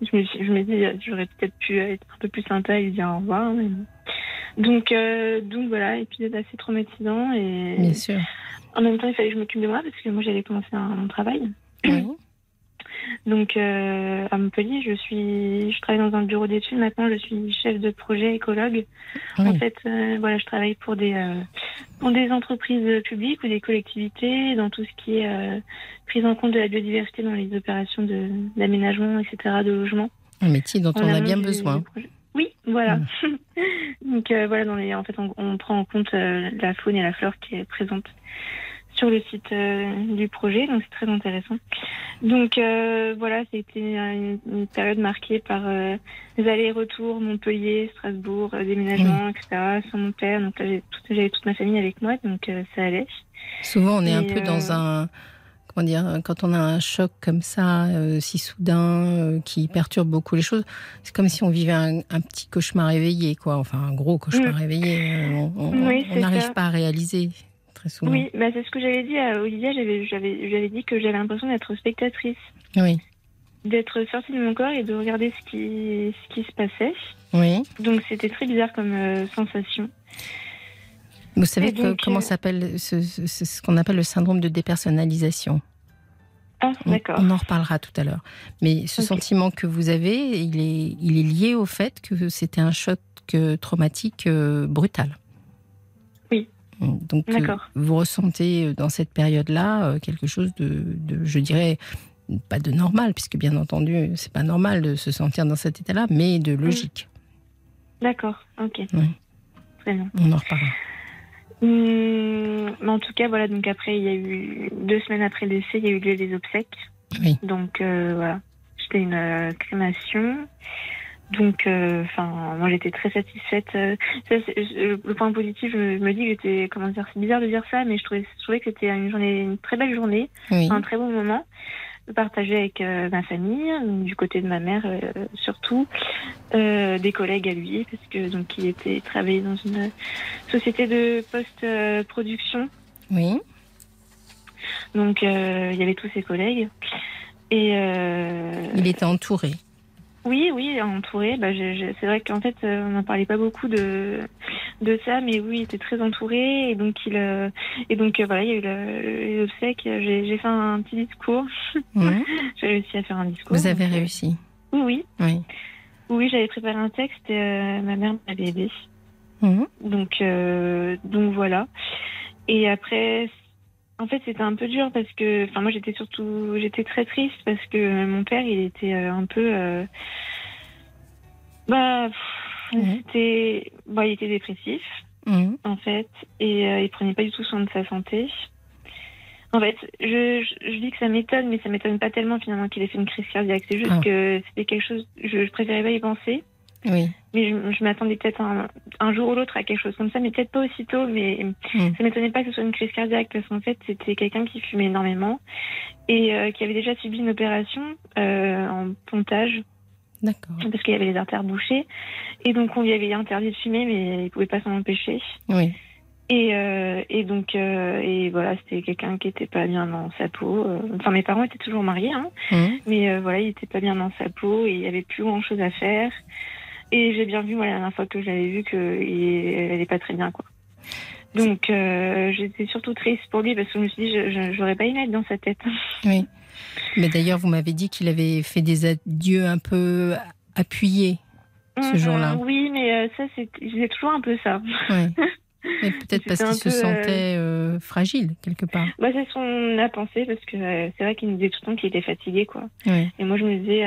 je me, suis- je me dis, j'aurais peut-être pu être un peu plus sympa et lui dire au revoir. mais. Donc, euh, donc voilà, épisode assez traumatisant et Bien sûr. en même temps il fallait que je m'occupe de moi parce que moi j'allais commencer un, mon travail. Donc euh, à Montpellier, je suis, je travaille dans un bureau d'études. Maintenant, je suis chef de projet écologue. En Oui. fait, euh, voilà, je travaille pour des euh, pour des entreprises publiques ou des collectivités dans tout ce qui est prise en compte de la biodiversité dans les opérations de d'aménagement, etc., de logement. Un métier dont on a bien besoin. Oui, voilà. Donc voilà, dans les, en fait, on, on prend en compte la faune et la flore qui est présente sur le site euh, du projet, donc c'est très intéressant. Donc euh, voilà, c'était une, une période marquée par euh, les allers-retours Montpellier, Strasbourg, euh, déménagement, etc. Sans mon père, donc toute- j'avais toute ma famille avec moi, donc ça allait. Souvent, on est un peu dans un. Comment dire Quand on a un choc comme ça, euh, si soudain, euh, qui perturbe beaucoup les choses, c'est comme si on vivait un, un petit cauchemar réveillé, quoi. Enfin, un gros cauchemar Mm. réveillé. euh, On Oui, n'arrive pas à réaliser, très souvent. Oui, bah, c'est ce que j'avais dit à Olivia, j'avais dit que j'avais l'impression d'être spectatrice. Oui. d'être sortie de mon corps et de regarder ce qui, ce qui se passait. Oui. Donc c'était très bizarre comme euh, sensation. Vous savez que- comment euh, s'appelle ce, ce- ce- ce qu'on appelle le syndrome de dépersonnalisation? Ah, on, d'accord. on en reparlera tout à l'heure. Mais ce sentiment que vous avez, il est, il est lié au fait que c'était un choc euh, traumatique euh, brutal. Donc, euh, vous ressentez euh, dans cette période-là euh, quelque chose de, de, je dirais, pas de normal, puisque bien entendu, c'est pas normal de se sentir dans cet état-là, mais de logique. D'accord, ok. Oui. Très bien. On en reparlera. Hum, mais en tout cas, voilà, donc après, il y a eu deux semaines après le décès, il y a eu lieu des obsèques. Oui. Donc euh, voilà, c'était une euh, crémation. Donc, euh, enfin, moi j'étais très satisfaite. Euh, ça, le point positif, je me, dis que j'étais, comment dire, c'est bizarre de dire ça, mais je trouvais, je trouvais que c'était une journée, une très belle journée. Oui. un très bon moment. partagé avec euh, ma famille, du côté de ma mère surtout, des collègues à lui, parce que donc il était il travaillait dans une société de post-production. Oui. Donc il y avait tous ses collègues. Et Il était entouré. Oui, oui, entouré. Bah, c'est vrai qu'en fait, euh, on n'en parlait pas beaucoup de de ça, mais oui, il était très entouré. Et donc il euh, et donc euh, voilà, il y a eu le, les obsèques. J'ai fait un petit discours. J'ai réussi à faire un discours. Vous avez donc, réussi. Oui, oui. Oui. Oui, j'avais préparé un texte et euh, ma mère m'avait aidé. Mhm. Donc, euh, donc voilà. Et après, en fait, c'était un peu dur parce que, enfin, moi, j'étais surtout, j'étais très triste parce que mon père, il était euh, un peu, euh, bah, pff, Mhm. c'était, bah, il était dépressif Mhm. en fait, et euh, il prenait pas du tout soin de sa santé. En fait, je, je, je dis que ça m'étonne, mais ça m'étonne pas tellement finalement qu'il ait fait une crise cardiaque. C'est juste Ah. que c'était quelque chose, je, je préférais pas y penser. Oui. Mais je, je m'attendais peut-être un, un jour ou l'autre à quelque chose comme ça, mais peut-être pas aussitôt. Mais Mm. ça m'étonnait pas que ce soit une crise cardiaque parce qu'en fait, c'était quelqu'un qui fumait énormément et euh, qui avait déjà subi une opération euh, en pontage D'accord. parce qu'il y avait les artères bouchées. Et donc, on lui avait interdit de fumer, mais il pouvait pas s'en empêcher. Oui. Et, euh, et donc, euh, et voilà, c'était quelqu'un qui était pas bien dans sa peau. Enfin, mes parents étaient toujours mariés, hein, Mhm. mais euh, voilà, il était pas bien dans sa peau et il y avait plus grand chose à faire. Et j'ai bien vu, moi, la dernière fois que je l'avais vu, qu'elle allait pas très bien, quoi. Donc, euh, j'étais surtout triste pour lui parce que je me suis dit, je, j'aurais pas aimé être dans sa tête. Oui. Mais d'ailleurs, vous m'avez dit qu'il avait fait des adieux un peu appuyés ce Mhm, jour-là. Oui, mais euh, ça, c'est, toujours un peu ça. Oui. Mais peut-être parce qu'il se peu, euh, sentait euh, fragile, quelque part. Bah, c'est ce qu'on a pensé parce que euh, c'est vrai qu'il nous disait tout le temps qu'il était fatigué, quoi. Oui. Et moi, je me disais.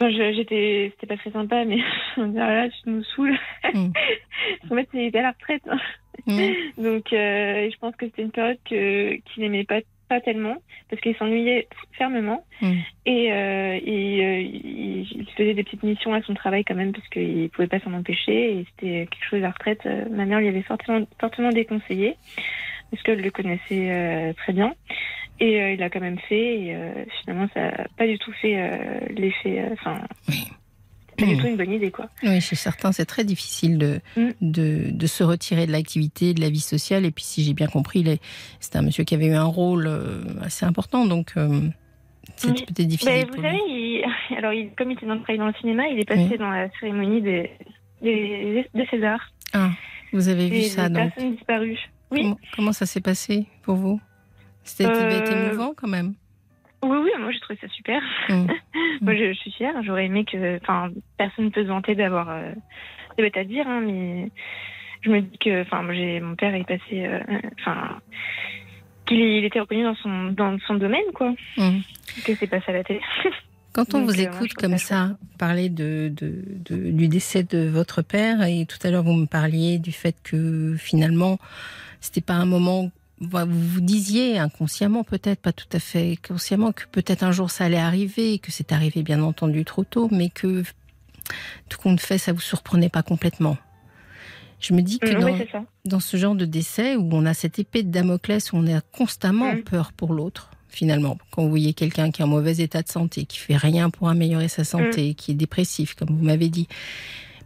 Enfin, j'étais, c'était pas très sympa, mais on disait, ah là, tu nous saoules. Mm. en fait, il était à la retraite. hein. Mhm. Donc, euh, je pense que c'était une période que, qu'il n'aimait pas, pas tellement, parce qu'il s'ennuyait fermement. Mm. Et euh, il, euh, il, il faisait des petites missions à son travail quand même, parce qu'il pouvait pas s'en empêcher. Et c'était quelque chose à la retraite. ma mère lui avait fortement, fortement déconseillé, parce qu'elle le connaissait très bien. Et euh, il a quand même fait. Et euh, finalement, ça n'a pas du tout fait euh, l'effet. Enfin, Oui. c'est pas du Mm. tout une bonne idée, quoi. Oui, chez certains, c'est très difficile de, Mm. de, de se retirer de l'activité, de la vie sociale. Et puis, si j'ai bien compris, c'était un monsieur qui avait eu un rôle assez important. Donc, c'était Oui. peut-être difficile Ben, vous savez, il- alors il, comme il était dans, travaillé dans le cinéma, il est passé Oui. dans la cérémonie des, des, des Césars. Ah, vous avez vu Des, ça, des donc. personnes disparues. Oui, Comment, comment ça s'est passé pour vous? C'était être Euh, émouvant quand même. oui, oui, moi j'ai trouvé ça super. Mm. moi je, je suis fière. J'aurais aimé que, enfin, personne ne peut se vanter d'avoir euh, des bêtes à dire, hein, mais je me dis que, enfin, mon père est passé, euh, enfin, qu'il il était reconnu dans son dans son domaine, quoi. Mm. Que c'est passé à la télé. Quand on Donc, vous euh, moi, écoute comme ça ça, parler de, de- de- du décès de votre père, et tout à l'heure vous me parliez du fait que finalement, c'était pas un moment. Vous vous disiez inconsciemment, peut-être pas tout à fait consciemment, que peut-être un jour ça allait arriver, que c'est arrivé bien entendu trop tôt, mais que tout compte fait, ça vous surprenait pas complètement. Je me dis que Mm, dans, oui, ce genre de décès où on a cette épée de Damoclès, où on a constamment Mm. peur pour l'autre, finalement. Quand vous voyez quelqu'un qui est en mauvais état de santé, qui fait rien pour améliorer sa santé, Mm. qui est dépressif, comme vous m'avez dit,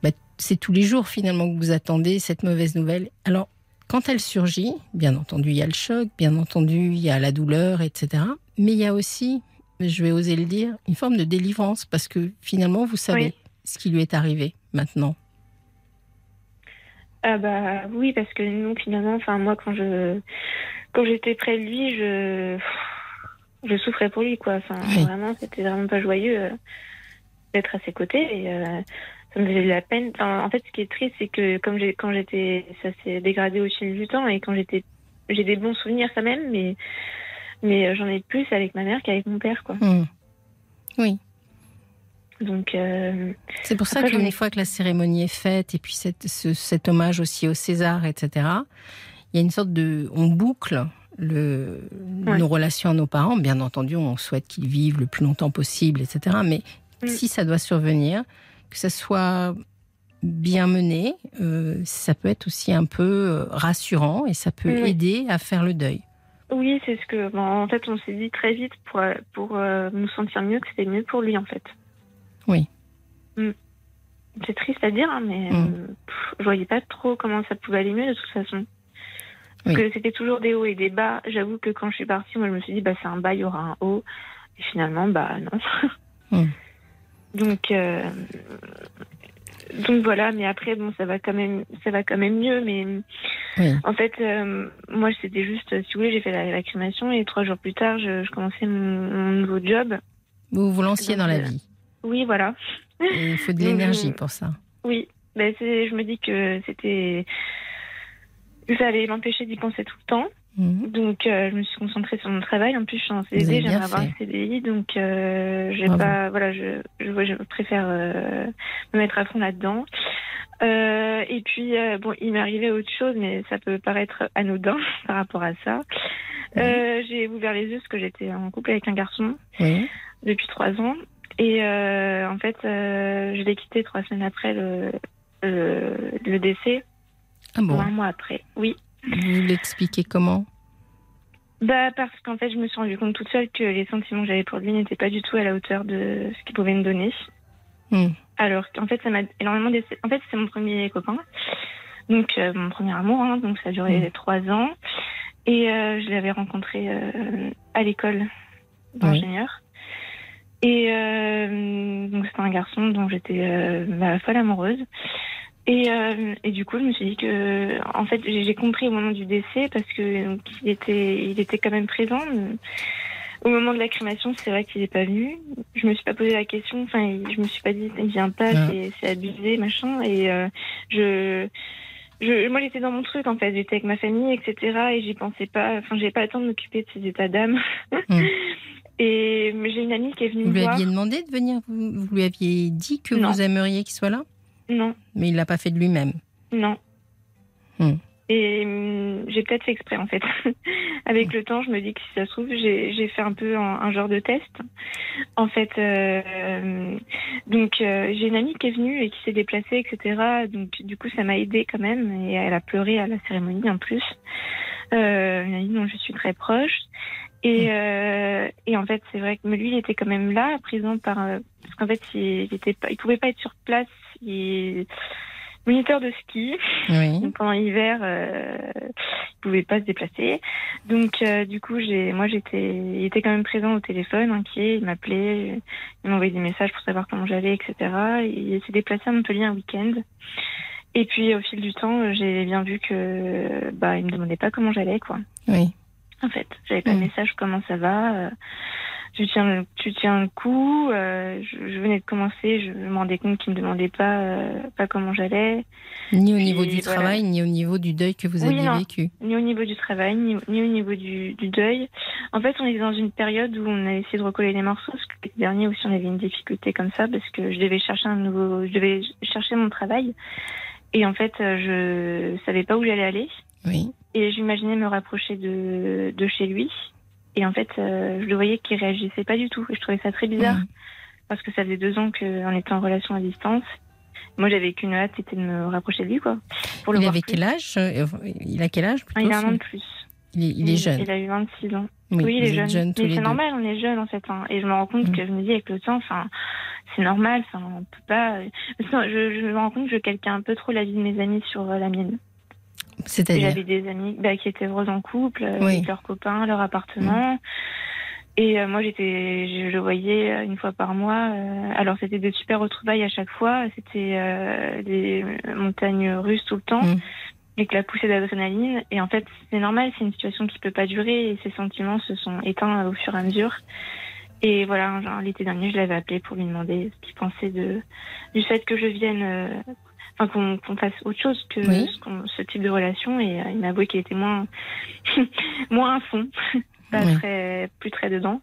bah, c'est tous les jours finalement que vous attendez cette mauvaise nouvelle. Alors, quand elle surgit, bien entendu, il y a le choc, bien entendu, il y a la douleur, etc. Mais il y a aussi, je vais oser le dire, une forme de délivrance, parce que finalement, vous savez Oui. ce qui lui est arrivé maintenant. Ah bah oui, parce que nous finalement, enfin moi quand je quand j'étais près de lui, je je souffrais pour lui quoi. Enfin Oui. vraiment, c'était vraiment pas joyeux euh, d'être à ses côtés et euh, ça me faisait de la peine. Enfin, en fait, ce qui est triste, c'est que comme j'ai quand j'étais, ça s'est dégradé au fil du temps et quand j'étais, j'ai des bons souvenirs quand même, mais mais euh, j'en ai plus avec ma mère qu'avec mon père quoi. Hmm. Oui. Donc euh, C'est pour ça qu'une ai- fois que la cérémonie est faite, et puis cette- ce- cet hommage aussi au César, etc., il y a une sorte de... On boucle le, Ouais. nos relations à nos parents. Bien entendu, on souhaite qu'ils vivent le plus longtemps possible, etc. Mais Mm. si ça doit survenir, que ça soit bien mené, euh, ça peut être aussi un peu euh, rassurant et ça peut Oui. aider à faire le deuil. Oui, c'est ce que. bon, en fait, on s'est dit très vite pour, euh, pour euh, nous sentir mieux que c'était mieux pour lui, en fait. Oui. Mm. C'est triste à dire, hein, mais Mm. euh, pff, je voyais pas trop comment ça pouvait aller mieux de toute façon. Parce Oui. que c'était toujours des hauts et des bas. J'avoue que quand je suis partie, moi, je me suis dit, bah, c'est un bas, il y aura un haut. Et finalement, bah, non. Mm. Donc, euh, donc voilà. Mais après, bon, ça va quand même, ça va quand même mieux. Mais Oui. en fait, euh, moi, c'était juste, si vous voulez, j'ai fait la, la crémation et trois jours plus tard, je, je commençais mon, mon nouveau job. Vous vous lanciez Donc, dans la euh, vie. Oui, voilà. Et il faut de l'énergie pour ça. Oui, ben je me dis que c'était. Ça allait m'empêcher d'y penser tout le temps. Mhm. Donc, euh, je me suis concentrée sur mon travail. En plus, je suis en CDD, j'aimerais avoir un CDI. Donc, euh, j'ai pas. Voilà, je, je, je préfère euh, me mettre à fond là-dedans. Et puis, bon, il m'est arrivé autre chose, mais ça peut paraître anodin par rapport à ça. J'ai ouvert les yeux parce que j'étais en couple avec un garçon depuis trois ans. Et en fait, je l'ai quitté trois semaines après le, le, le décès, Ah bon? Un mois après. Oui. Vous l'expliquez comment? Bah parce qu'en fait, je me suis rendu compte toute seule que les sentiments que j'avais pour lui n'étaient pas du tout à la hauteur de ce qu'il pouvait me donner. Hmm. Alors qu'en fait, ça m'a énormément déçu. En fait, c'est mon premier copain, donc euh, mon premier amour, hein, donc ça a duré Mm. trois ans. Et euh, je l'avais rencontré euh, à l'école d'ingénieur. Et donc c'était un garçon dont j'étais bah, folle amoureuse. Et, euh, et du coup, je me suis dit que, en fait, j'ai compris au moment du décès parce que donc, il était, il était quand même présent. Au moment de la crémation, c'est vrai qu'il n'est pas venu. Je me suis pas posé la question. Enfin, je me suis pas dit, il vient pas, Ah. c'est- abusé, machin. Et euh, je, je, moi, j'étais dans mon truc en fait. J'étais avec ma famille, etc. Et j'y pensais pas. Enfin, j'avais pas le temps de m'occuper de ces états d'âme. Mm. Et j'ai une amie qui est venue Vous me lui voir. aviez demandé de venir? Vous, vous lui aviez dit que Non. vous aimeriez qu'il soit là? Non, Mais il l'a pas fait de lui-même. non. Hmm. Et hum, j'ai peut-être fait exprès en fait. Avec le temps, je me dis que si ça se trouve, j'ai fait un peu un, un genre de test. En fait, euh, euh, donc euh, j'ai une amie qui est venue et qui s'est déplacée, etc. Donc du coup, ça m'a aidée quand même et elle a pleuré à la cérémonie en plus. Euh, une amie dont je suis très proche. Et, euh, et en fait, c'est vrai que lui, il était quand même là, présent par parce qu'en fait, il, il était pas, il pouvait pas être sur place. Il moniteur de ski. Oui. Donc pendant l'hiver, euh, il pouvait pas se déplacer. Donc euh, du coup, j'ai, moi j'étais, il était quand même présent au téléphone, inquiet. Il m'appelait, il m'envoyait des messages pour savoir comment j'allais, etc. Il s'est déplacé à Montpellier un week-end. Et puis au fil du temps, j'ai bien vu que bah il me demandait pas comment j'allais quoi. Oui. En fait, j'avais pas de Mm. message comment ça va. euh, tu tiens le, tu tiens le coup. euh, je, je venais de commencer, je me rendais compte qu'il me demandait pas euh, pas comment j'allais. Ni au Puis, niveau du voilà. travail, ni au niveau du deuil que vous Oui, aviez non. vécu. ni au niveau du travail, ni, ni au niveau du, du deuil. En fait, on est dans une période où on a essayé de recoller les morceaux, parce que dernière aussi, on avait une difficulté comme ça, parce que je devais chercher un nouveau, je devais chercher mon travail. Et en fait, euh, je savais pas où j'allais aller. Oui. Et j'imaginais me rapprocher de, de chez lui. Et en fait, euh, je le voyais qu'il réagissait pas du tout. Et je trouvais ça très bizarre, Mhm. parce que ça faisait deux ans qu'on était en relation à distance. Moi, j'avais qu'une hâte, c'était de me rapprocher de lui, quoi. Pour le Il voir avait plus. quel âge euh, Il a quel âge plutôt Il a un an de plus. Il est, il est jeune. Il a eu 26 ans. Oui, Oui, il est jeune. Mais c'est normal, on est jeune en fait. hein. Et je me rends compte Mm. que je me dis avec le temps, enfin, c'est normal. Enfin, on peut pas. Je, je me rends compte que je calquais un peu trop la vie de mes amis sur euh, la mienne. C'est-à-dire J'avais des amis bah, qui étaient heureux en couple, euh, Oui. avec leurs copains, leur appartement. Et euh, moi, j'étais, je le voyais euh, une fois par mois. euh, alors, c'était des super retrouvailles à chaque fois. C'était euh, des montagnes russes tout le temps, Mm. avec la poussée d'adrénaline. Et en fait, c'est normal. C'est une situation qui peut pas durer. Et ses sentiments se sont éteints au fur et à mesure. Et voilà, l'été dernier, je l'avais appelé pour lui demander ce qu'il pensait de du fait que je vienne, enfin qu'on fasse autre chose que Oui. ce, type de relation. Et euh, il m'a avoué qu'il était moins moins à fond, pas Oui. très plus très dedans.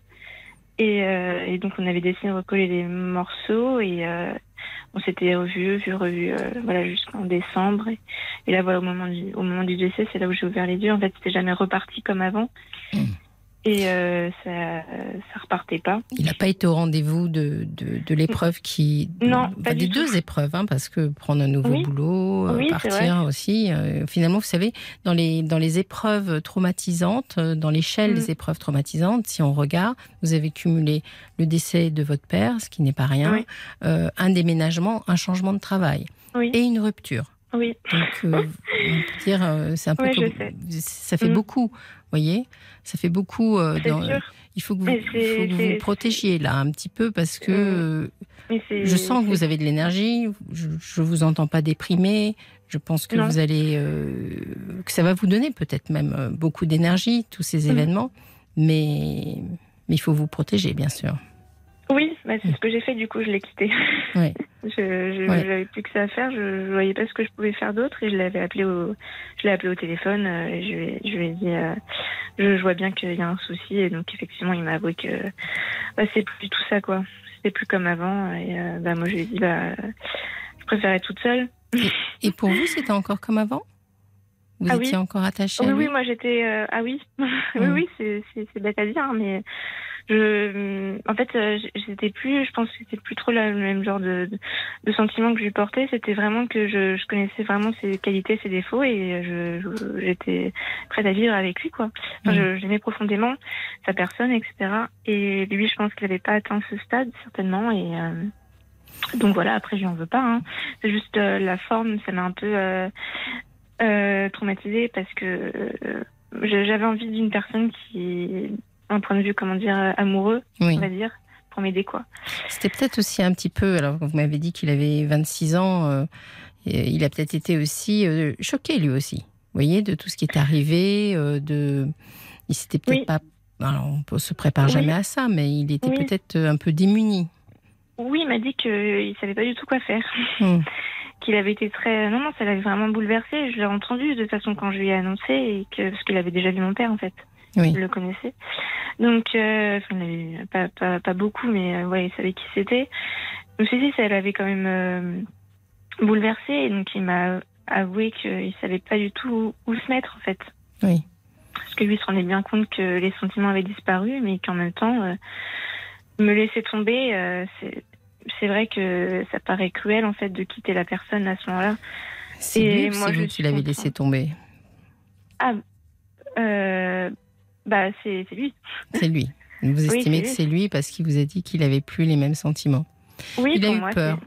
Et, euh, et donc on avait décidé de recoller les morceaux et euh, on s'était revu, vu, revu, euh, voilà jusqu'en décembre. Et, et là voilà au moment du au moment du décès, c'est là où j'ai ouvert les yeux. En fait, c'était jamais reparti comme avant. Mm. Et euh, ça, ça repartait pas. Il n'a pas été au rendez-vous de, de, de l'épreuve qui. Non, enfin, pas des du deux tout. épreuves, hein, parce que prendre un nouveau Oui. boulot, euh, Oui, partir aussi. euh, finalement, vous savez, dans les, dans les épreuves traumatisantes, euh, dans l'échelle Mm. des épreuves traumatisantes, si on regarde, vous avez cumulé le décès de votre père, ce qui n'est pas rien, Oui. euh, un déménagement, un changement de travail Oui, et une rupture. Oui, Donc, euh, on peut dire, euh, c'est un peu Ouais, comme- ça fait Mm. beaucoup, vous voyez Ça fait beaucoup. euh, dans- il faut que vous, faut que vous protégiez là un petit peu parce que Mm. euh, je sens que vous avez de l'énergie. Je, je vous entends pas déprimé. Je pense que Non. vous allez, euh, que ça va vous donner peut-être même beaucoup d'énergie tous ces Mm. événements, mais mais il faut vous protéger bien sûr. Oui, bah, c'est ce que j'ai fait, du coup, je l'ai quitté. Ouais. Je Ouais. j'avais plus que ça à faire, je, je voyais pas ce que je pouvais faire d'autre et je l'avais appelé au je l'ai appelé au téléphone euh, et je lui ai, je lui ai dit euh, je, je vois bien qu'il y a un souci et donc effectivement il m'a avoué que bah, c'est plus tout ça quoi. C'était plus comme avant et euh, bah moi je lui ai dit bah je préférais être toute seule. Et pour vous, c'était encore comme avant? Vous Ah étiez oui. encore attaché oui à lui? oui moi j'étais euh, ah oui oui oui c'est bête à dire hein, mais je en fait euh, j'étais plus je pense que c'était plus trop la- le même genre de, de, de sentiment que je lui portais c'était vraiment que je, je connaissais vraiment ses qualités ses défauts et je j'étais prête à vivre avec lui quoi enfin, Mm. j'aimais profondément sa personne etc et lui je pense qu'il n'avait pas atteint ce stade certainement et euh, donc voilà après je lui en veux pas hein. c'est juste euh, la forme ça m'a un peu euh, euh, traumatisée parce que euh, j'avais envie d'une personne qui un point de vue comment dire euh, amoureux Oui. on va dire pour m'aider quoi C'était peut-être aussi un petit peu, alors vous m'avez dit qu'il avait 26 ans, euh, il a peut-être été aussi euh, choqué lui aussi, vous voyez, de tout ce qui est arrivé, euh, de... Il s'était peut-être Oui. pas... Alors on se prépare Oui. jamais à ça, mais il était peut-être un peu démuni. oui il m'a dit qu'il savait pas du tout quoi faire Hmm. qu'il avait été très non non ça l'avait vraiment bouleversé je l'ai entendu de toute façon quand je lui ai annoncé et que parce qu'il avait déjà vu mon père en fait Oui. il le connaissait donc euh, enfin, il pas, pas pas beaucoup mais euh, ouais il savait qui c'était me suis dit ça l'avait quand même euh, bouleversé et donc il m'a avoué qu'il savait pas du tout où se mettre en fait Oui. parce que lui se rendait bien compte que les sentiments avaient disparu mais qu'en même temps me laisser tomber c'est c'est vrai que ça paraît cruel en fait de quitter la personne à ce moment-là C'est ou moi, je l'avez contre. laissé tomber Euh, bah, c'est lui. C'est lui. Vous estimez que c'est lui parce qu'il vous a dit qu'il avait plus les mêmes sentiments. Oui, Il a eu moi, peur.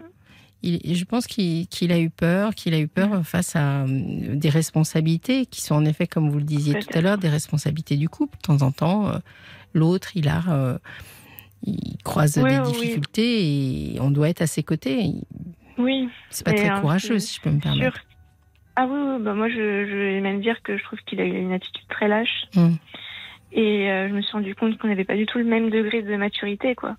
Il- je pense qu'il a eu peur, qu'il a eu peur face à euh, des responsabilités qui sont en effet, comme vous le disiez tout à l'heure, des responsabilités du couple. De temps en temps, euh, l'autre, il a, euh, il croise Oui, des oui, difficultés et on doit être à ses côtés. Oui, C'est pas très courageux, si je peux me permettre. sûr. Ah oui, oui, bah moi, je, je vais même dire que je trouve qu'il a eu une attitude très lâche. Mm. Et euh, je me suis rendu compte qu'on n'avait pas du tout le même degré de maturité, quoi.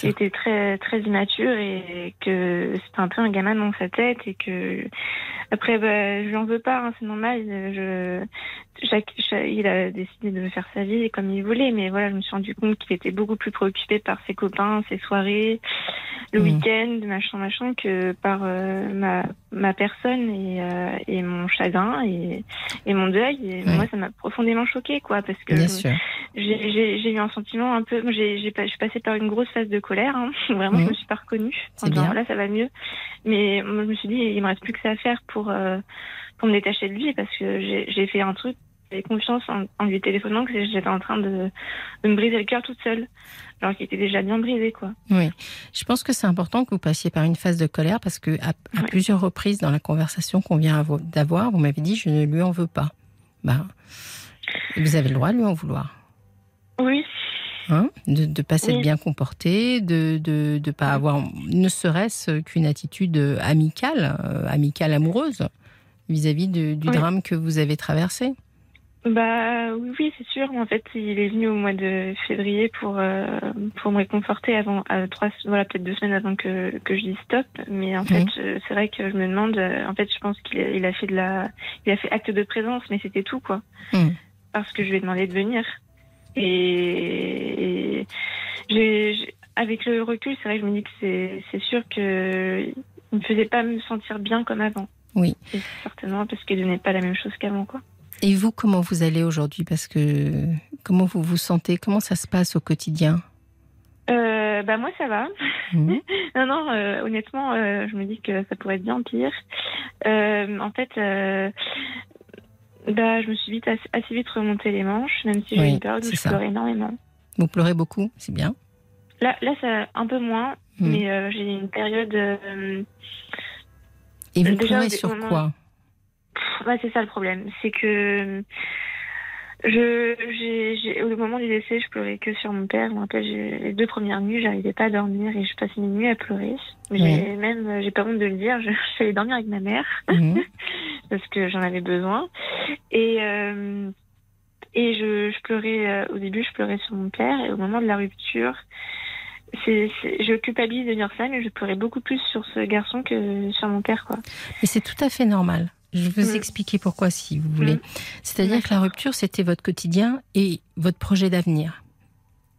Qu'il était très, très immature et que c'était un peu un gamin dans sa tête et que après, bah, je lui en veux pas, hein, c'est normal. Je, chaque, chaque- il a décidé de faire sa vie comme il voulait, mais voilà, je me suis rendu compte qu'il était beaucoup plus préoccupé par ses copains, ses soirées, le Mhm. week-end, machin, machin, que par euh, ma, ma personne et, euh, et mon chagrin et, et mon deuil. Et Ouais. moi, ça m'a profondément choquée, quoi, parce que j'ai eu un sentiment un peu. j'ai- j'ai pas- Je suis passée par une grosse phase de colère. hein. Vraiment, Mhm. je me suis pas reconnue. En disant, bien. Là, ça va mieux. Mais moi, je me suis dit, il me reste plus que ça à faire pour euh, pour me détacher de lui parce que j'ai fait un truc. J'avais confiance en, en lui téléphonant que j'étais en train de, de me briser le cœur toute seule, alors qu'il était déjà bien brisé, quoi. Oui, je pense que c'est important que vous passiez par une phase de colère parce que à, plusieurs reprises dans la conversation qu'on vient avo- d'avoir, vous m'avez dit je ne lui en veux pas. Ben, vous avez le droit de lui en vouloir. Oui, Hein de ne pas s'être Oui. bien comporté, de de de pas avoir ne serait-ce qu'une attitude amicale, euh, amicale amoureuse vis-à-vis du Oui. drame que vous avez traversé. Bah oui, oui, c'est sûr. En fait, il est venu au mois de février pour euh, pour me réconforter avant euh, trois voilà peut-être deux semaines avant que que je dise stop. Mais en fait, euh, c'est vrai que je me demande. euh, en fait, je pense qu'il a, il a fait de la il a fait acte de présence, mais c'était tout quoi. Mhm. Parce que je lui ai demandé de venir. Et, avec le recul, c'est vrai que je me dis que c'est sûr que il me faisait pas me sentir bien comme avant. Oui. Et certainement parce qu'il donnait pas la même chose qu'avant quoi. Et vous, comment vous allez aujourd'hui? Parce que Comment vous vous sentez? Comment ça se passe au quotidien? Euh, bah moi ça va. Mhm. Non non, euh, honnêtement, euh, je me dis que ça pourrait être bien pire. Euh, en fait, bah je me suis vite assez, vite remonté les manches, même si j'ai Oui, une période où je ça. pleurais énormément. Vous pleurez beaucoup, c'est bien. Là là ça un peu moins, Mhm. mais euh, j'ai une période. euh, Et vous Déjà, pleurez sur moment- quoi ouais, c'est ça le problème, c'est que je j'ai j'ai- au moment du décès, je pleurais que sur mon père. Je me rappelle, les deux premières nuits, j'arrivais pas à dormir et je passais mes nuits à pleurer. J'ai même euh, j'ai pas honte de le dire, je, je suis allée dormir avec ma mère. Mhm. parce que j'en avais besoin. Et, euh, et je, je pleurais, euh, au début, je pleurais sur mon père, et au moment de la rupture, c'est, c'est- je culpabilise de dire ça, mais je pleurais beaucoup plus sur ce garçon que sur mon père, quoi. Et c'est tout à fait normal. Je vais vous Mm. expliquer pourquoi, si vous voulez. Mm. C'est-à-dire que la rupture, c'était votre quotidien et votre projet d'avenir.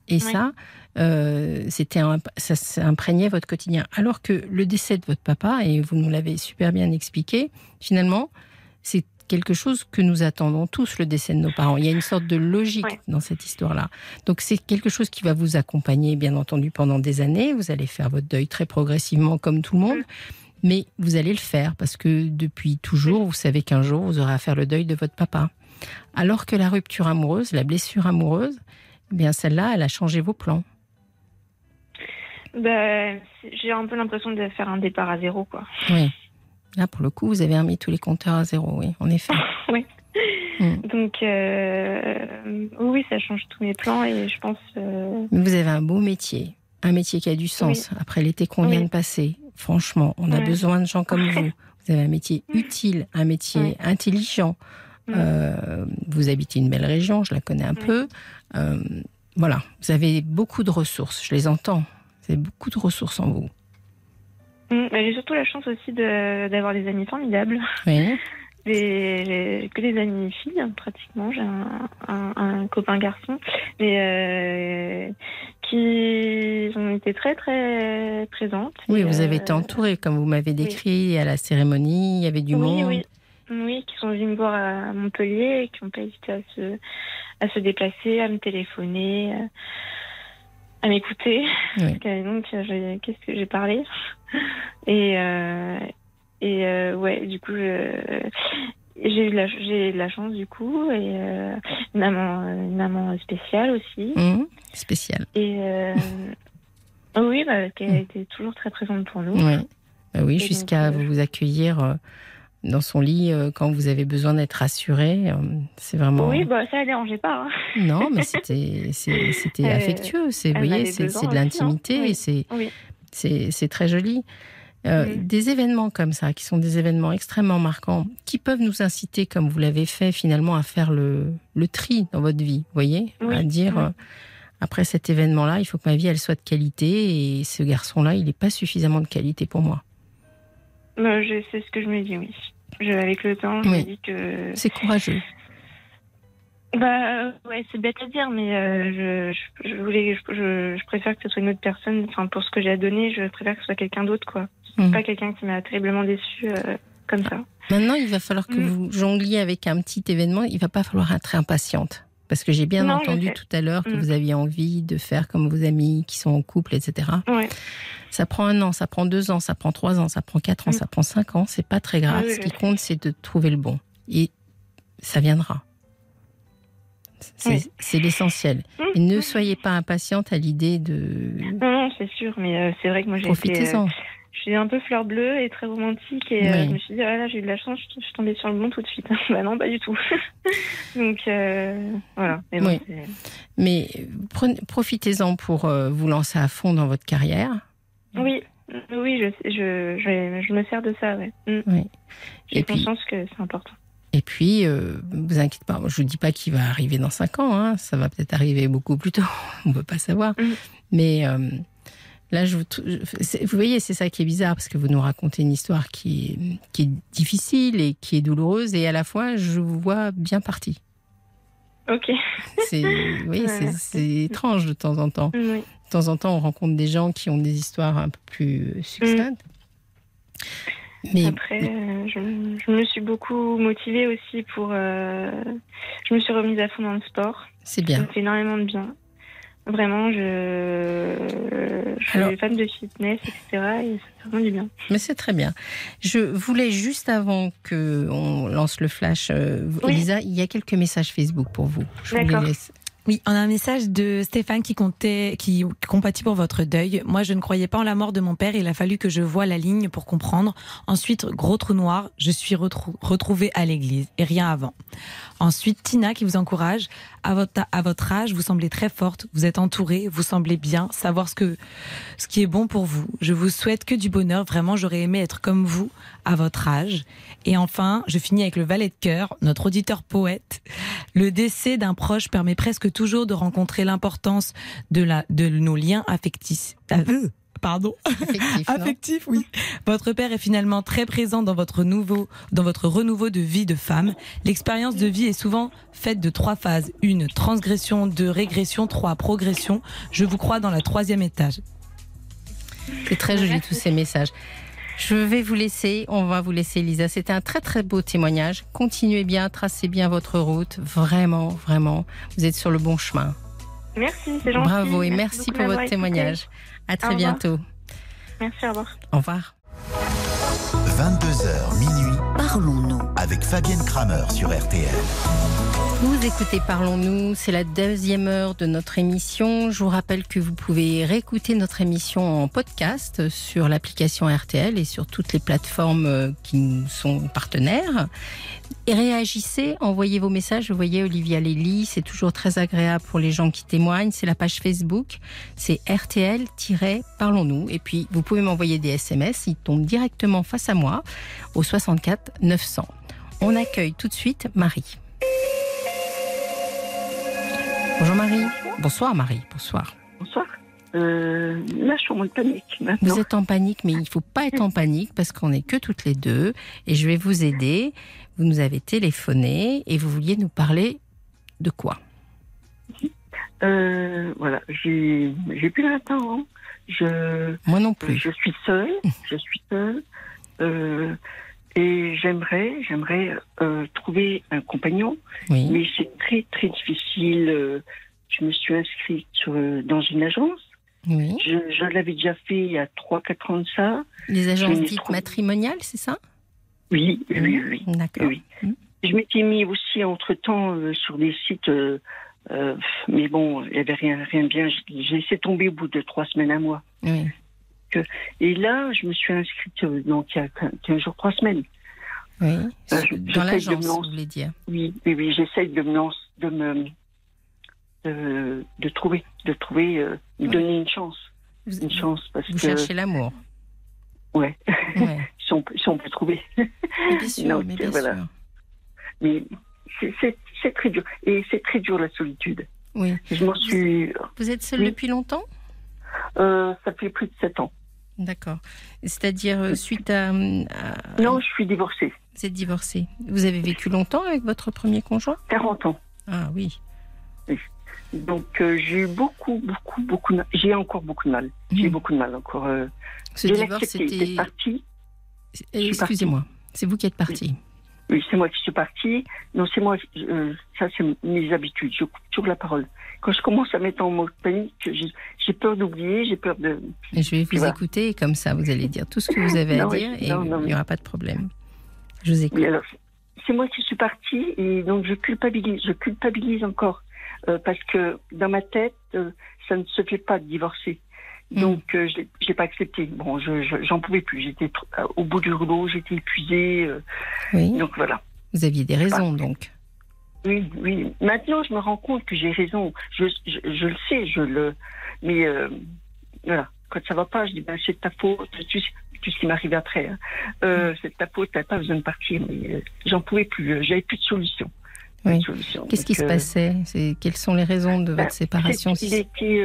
Et ça, euh, c'était ça, ça imprégnait votre quotidien. Alors que le décès de votre papa, et vous nous l'avez super bien expliqué, finalement, c'est quelque chose que nous attendons tous, le décès de nos parents. Il y a une sorte de logique Ouais. dans cette histoire-là. Donc c'est quelque chose qui va vous accompagner, bien entendu, pendant des années. Vous allez faire votre deuil très progressivement, comme tout le monde. Mais vous allez le faire parce que depuis toujours, vous savez qu'un jour, vous aurez à faire le deuil de votre papa. Alors que la rupture amoureuse, la blessure amoureuse, eh bien celle-là, elle a changé vos plans. Bah, j'ai un peu l'impression de faire un départ à zéro, quoi. Oui. Là, pour le coup, vous avez remis tous les compteurs à zéro, oui, en effet. Donc, euh, oui, ça change tous mes plans, et je pense. euh, vous avez un beau métier, un métier qui a du sens. Après l'été qu'on vient Oui. de passer, franchement, on a besoin de gens comme vous. Vous avez un métier utile, un métier intelligent. Euh, vous habitez une belle région, je la connais un peu. Euh, voilà, vous avez beaucoup de ressources, je les entends. Vous avez beaucoup de ressources en vous. mm, j'ai surtout la chance aussi de, d'avoir des amis formidables. Oui, Des, que des amis filles, hein, pratiquement. J'ai un, un, un copain garçon, mais euh, qui ont été très très présentes. oui vous avez euh, été entouré, comme vous m'avez décrit, à la cérémonie, il y avait du oui, monde. oui, oui, qui sont venus me voir à Montpellier et qui n'ont pas hésité à se, à se déplacer, à me téléphoner, euh, à m'écouter. Oui. Donc, j'ai- qu'est-ce que j'ai parlé? Et, euh, et euh, ouais, du coup, je- j'ai eu la, j'ai la chance du coup et euh, une maman, maman spéciale aussi. Hum, spécial. Et euh, oui, bah, qui a Mm. été toujours très présente pour nous. Oui, Bah oui jusqu'à euh, vous accueillir euh, dans son lit euh, quand vous avez besoin d'être rassuré. euh, C'est vraiment. Oui, bah ça ne dérangeait pas. hein. Non, mais c'était c'était affectueux. C'est vous voyez, c'est de hein. l'intimité Oui. et c'est Oui. c'est c'est très joli. Euh. Des événements comme ça, qui sont des événements extrêmement marquants, qui peuvent nous inciter, comme vous l'avez fait finalement, à faire le, le tri dans votre vie, vous voyez? Oui. À dire, euh, après cet événement-là, il faut que ma vie, elle soit de qualité, et ce garçon-là, il n'est pas suffisamment de qualité pour moi. Je- c'est ce que je me dis, oui. Je, avec le temps, je me dis que. C'est courageux. Bah ouais, c'est bête à dire, mais euh, je, je, je voulais, je, je, je préfère que ce soit une autre personne. Enfin, pour ce que j'ai à donner, je préfère que ce soit quelqu'un d'autre, quoi. Mm. Pas quelqu'un qui m'a terriblement déçu euh, comme ça. Maintenant, il va falloir que Mm. vous jongliez avec un petit événement. Il va pas falloir être impatiente. Parce que j'ai bien Non, entendu tout à l'heure que Mm. vous aviez envie de faire comme vos amis qui sont en couple, etc. Ouais. Ça prend un an, ça prend deux ans, ça prend trois ans, ça prend quatre ans, Mm. ça prend cinq ans. C'est pas très grave. Oui, Ce qui compte, c'est de trouver le bon. Et ça viendra. C'est Oui. l'essentiel. Mm. Et ne soyez pas impatiente à l'idée de. Non, non, c'est sûr, mais euh, c'est vrai que moi j'ai été, Profitez-en. euh, je suis un peu fleur bleue et très romantique et euh, je me suis dit ah là j'ai eu de la chance, je, suis tombée sur le bon tout de suite. bah non, pas du tout. Donc voilà. Mais bon, Oui. Mais profitez-en pour vous lancer à fond dans votre carrière. oui, oui, je, je, je, je me sers de ça, ouais. Mm. Oui. J'ai puis- conscience que c'est important. Et puis, euh, vous inquiétez pas, je ne dis pas qu'il va arriver dans 5 ans, hein, ça va peut-être arriver beaucoup plus tôt, on ne peut pas savoir. Mhm. Mais euh, là, je vous, voyez, c'est ça qui est bizarre, parce que vous nous racontez une histoire qui est, qui est difficile et qui est douloureuse, et à la fois, je vous vois bien parti. Ok. C'est oui, Ouais, c'est- étrange de temps en temps. Oui. De temps en temps, on rencontre des gens qui ont des histoires un peu plus succinctes. Mais Après, euh, je, je me suis beaucoup motivée aussi pour. euh, je me suis remise à fond dans le sport. c'est Ça bien. me fait énormément de bien. Vraiment, je, je suis Alors- fan de fitness, etc. Et ça fait vraiment du bien. Mais c'est très bien. Je voulais juste avant que on lance le flash, euh, Oui. Elisa, il y a quelques messages Facebook pour vous. Je vous les laisse. Oui, on a un message de Stéphane qui comptait, qui compatit pour votre deuil. Moi, je ne croyais pas en la mort de mon père. Il a fallu que je voie la ligne pour comprendre. Ensuite, gros trou noir, je suis retrou- retrouvée à l'église et rien avant. Ensuite, Tina qui vous encourage. À votre, à votre âge, vous semblez très forte. Vous êtes entourée. Vous semblez bien savoir ce que, ce qui est bon pour vous. Je vous souhaite que du bonheur. Vraiment, j'aurais aimé être comme vous à votre âge. Et enfin, je finis avec le valet de cœur, notre auditeur poète. Le décès d'un proche permet presque toujours de rencontrer l'importance de, la, de nos liens affectifs. Euh, Pardon. Affectif, oui. Votre père est finalement très présent dans votre nouveau, dans votre renouveau de vie de femme. L'expérience de vie est souvent faite de trois phases. Une, transgression, deux, régression, trois, progression. Je vous crois dans la troisième étage. C'est très joli tous ces messages. Je vais vous laisser, on va vous laisser Elisa. C'était un très très beau témoignage. Continuez bien, tracez bien votre route. Vraiment, vraiment, vous êtes sur le bon chemin. Merci, c'est gentil. Bravo et merci, pour votre écouté. témoignage. À très Au revoir. bientôt. Merci, au revoir. Au revoir. 22h minuit, Parlons-nous. avec Fabienne Kramer sur RTL. Vous écoutez Parlons-nous, c'est la deuxième heure de notre émission. Je vous rappelle que vous pouvez réécouter notre émission en podcast sur l'application RTL et sur toutes les plateformes euh, qui nous sont partenaires. Et réagissez, envoyez vos messages. Vous voyez, Olivia Lély, c'est toujours très agréable pour les gens qui témoignent. C'est la page Facebook, c'est RTL-Parlons-nous. Et puis, vous pouvez m'envoyer des SMS, ils tombent directement face à moi au 64 900. On accueille tout de suite Marie. Bonjour Marie. Bonsoir Marie. Bonsoir. Bonsoir. Euh, là, je suis en panique maintenant. Vous êtes en panique, mais il ne faut pas être en panique parce qu'on n'est que toutes les deux et je vais vous aider. Vous nous avez téléphoné et vous vouliez nous parler de quoi? Euh, voilà, j'ai j'ai plus 20 ans. hein. Je, Moi non plus. je suis seule. Je suis seule. Euh, et j'aimerais, j'aimerais euh, trouver un compagnon, Oui. mais c'est très très difficile. Euh, Je me suis inscrite sur, euh, dans une agence. Oui. Je, je l'avais déjà fait il y a 3-4 ans de ça. Les agences dites matrimoniales, c'est ça? Oui, oui, oui. D'accord. Oui. Mm. Je m'étais mis aussi entre-temps euh, sur des sites, euh, euh, mais bon, il n'y avait rien, rien de bien. J'ai laissé tomber au bout de trois semaines à moi. Oui. Et là, je me suis inscrite euh, donc il y a 15 jours, trois semaines. oui. Euh, je- Dans j'essaye de l'agence, me vous lancer. voulez dire. Oui, oui, oui, j'essaye de me lancer, de me, de, de trouver, de trouver, euh, me Ouais. donner une chance, Vous, une chance parce vous que, cherchez l'amour. ouais, Ouais. si on, peut- si on peut trouver. Mais bien sûr, Donc, mais bien voilà. sûr. Mais c'est- c'est c'est très dur et c'est très dur la solitude. Oui. Je m'en suis, Vous êtes seule Oui. depuis longtemps? Euh, ça fait plus de sept ans. D'accord. C'est-à-dire euh, suite à, à- Non, je suis divorcée. Vous êtes divorcée. Vous avez vécu longtemps avec votre premier conjoint? 40 ans. Ah oui. Donc euh, j'ai eu beaucoup, beaucoup, beaucoup de. J'ai encore beaucoup de mal. J'ai eu Mhm. beaucoup de mal encore. euh. Ce J'ai divorce, accepté c'était. Euh, Excusez-moi. C'est vous qui êtes partie. Oui, c'est moi qui suis partie. Non, c'est moi. euh, ça, c'est mes habitudes. Je coupe toujours la parole. Quand je commence à mettre en mode panique, j'ai peur d'oublier, j'ai peur de. Je vais vous Voilà. écouter et comme ça, vous allez dire tout ce que vous avez à oui, dire et non, non, il n'y oui. aura pas de problème. Je vous écoute. Oui, c'est moi qui suis partie et donc je culpabilise. Je culpabilise encore euh, parce que dans ma tête, euh, ça ne se fait pas de divorcer. Mm. Donc, euh, je l'ai- j'ai pas accepté. Bon, je je- j'en pouvais plus. J'étais euh, au bout du rouleau, j'étais épuisée. euh, Oui. donc voilà. Vous aviez des raisons donc. Oui, oui. Maintenant, je me rends compte que j'ai raison. Je, le sais, je le. Mais euh, voilà, quand ça va pas, je dis ben c'est de ta faute. Tu sais, tout ce qui m'arrive après, hein. euh, c'est de ta faute. T'as pas besoin de partir. Mais j'en pouvais plus. J'avais plus de solution. Oui. solution. Qu'est-ce qui se passait? Quelles sont les raisons de ben, votre séparation? Il était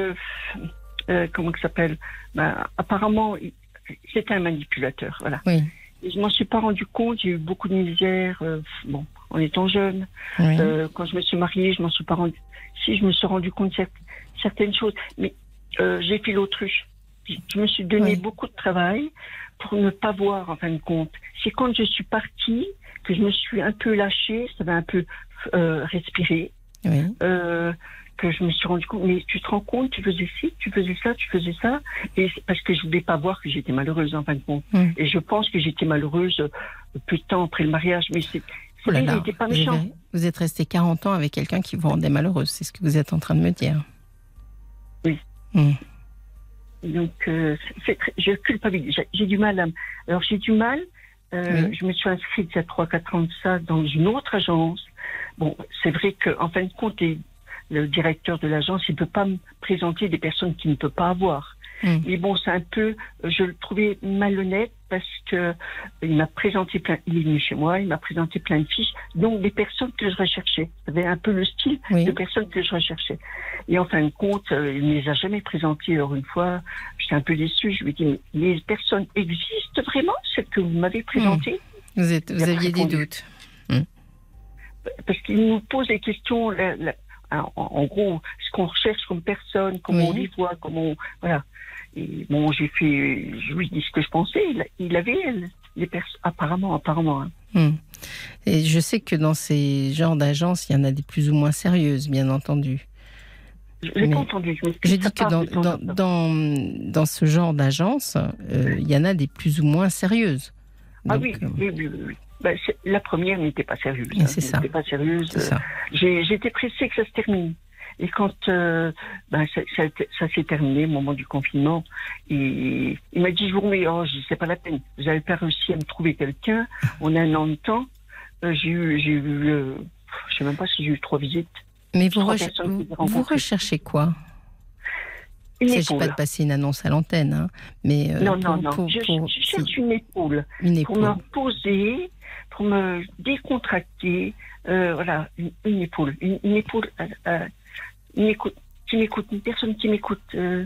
euh, comment ça s'appelle ben, Apparemment, il- c'était un manipulateur. Voilà. Oui. Et je m'en suis pas rendu compte. J'ai eu beaucoup de misère. euh, bon, en étant jeune. Oui. Euh, quand je me suis mariée, je m'en suis pas rendu. Si je me suis rendu compte de cer- certaines choses, mais euh, j'ai fait l'autruche. Je me suis donné Oui. beaucoup de travail pour ne pas voir en fin de compte. C'est quand je suis partie que je me suis un peu lâchée, ça m'a un peu respiré, Oui. euh, que je me suis rendu compte. Mais tu te rends compte, tu faisais ci, tu faisais ça, tu faisais ça, et parce que je voulais pas voir que j'étais malheureuse en fin de compte. Mm. Et je pense que j'étais malheureuse euh, peu de temps après le mariage, mais c'est. Oh là là, pas méchant. vous êtes resté 40 ans avec quelqu'un qui vous rendait malheureuse, c'est ce que vous êtes en train de me dire. Oui. Mm. Donc, euh, très- je culpabilise. J'ai- du mal à. Alors, j'ai du mal. euh, Oui. Je me suis inscrite il y a 3-4 ans de ça dans une autre agence. Bon, c'est vrai qu'en fin de compte, les- le directeur de l'agence, il ne peut pas me présenter des personnes qu'il ne peut pas avoir. Mm. Mais bon, c'est un peu. Je le trouvais malhonnête parce que euh, il m'a présenté plein. Il est venu chez moi, il m'a présenté plein de fiches, donc des personnes que je recherchais. C'était un peu le style Oui. de personnes que je recherchais. Et en fin de compte, euh, il ne les a jamais présentées. Alors une fois, j'étais un peu déçue. Je lui ai dit, les personnes existent vraiment, celles que vous m'avez présentées? Vous, êtes, vous aviez des doutes. Parce qu'il nous pose des questions, la- la- en, en gros, ce qu'on recherche comme personne, comment Oui. on les voit, comment Voilà. Et bon, j'ai fait, je lui ai dit ce que je pensais. Il, il avait elle, les personnes, apparemment, apparemment. hein. Hmm. Et je sais que dans ces genres d'agences, il y en a des plus ou moins sérieuses, bien entendu. Mais pas entendu. J'ai dit que dans, dans, dans, dans ce genre d'agence, euh, il y en a des plus ou moins sérieuses. Ah Donc, oui, euh, oui, oui, oui. Ben, la première n'était pas sérieuse. Hein, c'est ça. n'était pas sérieuse. J'ai- J'étais pressée que ça se termine. Et quand euh, ben, ça, ça, ça s'est terminé au moment du confinement, et il m'a dit je vous remets, oh, je c'est pas la peine. Vous n'avez pas réussi à me trouver quelqu'un. On a un an de temps. Euh, j'ai eu, j'ai eu, euh, je sais même pas si j'ai eu trois visites. Mais vous, vous, recherchez quoi? Il ne s'agit pas de passer une annonce à l'antenne, hein, mais euh, non, pour, non, non. pour- je, pour- je cherche une épaule une pour épaule. me poser, pour me décontracter. Euh, voilà, une, une épaule, une, une épaule, euh, euh, une écoute, qui m'écoute, une personne qui m'écoute. Euh,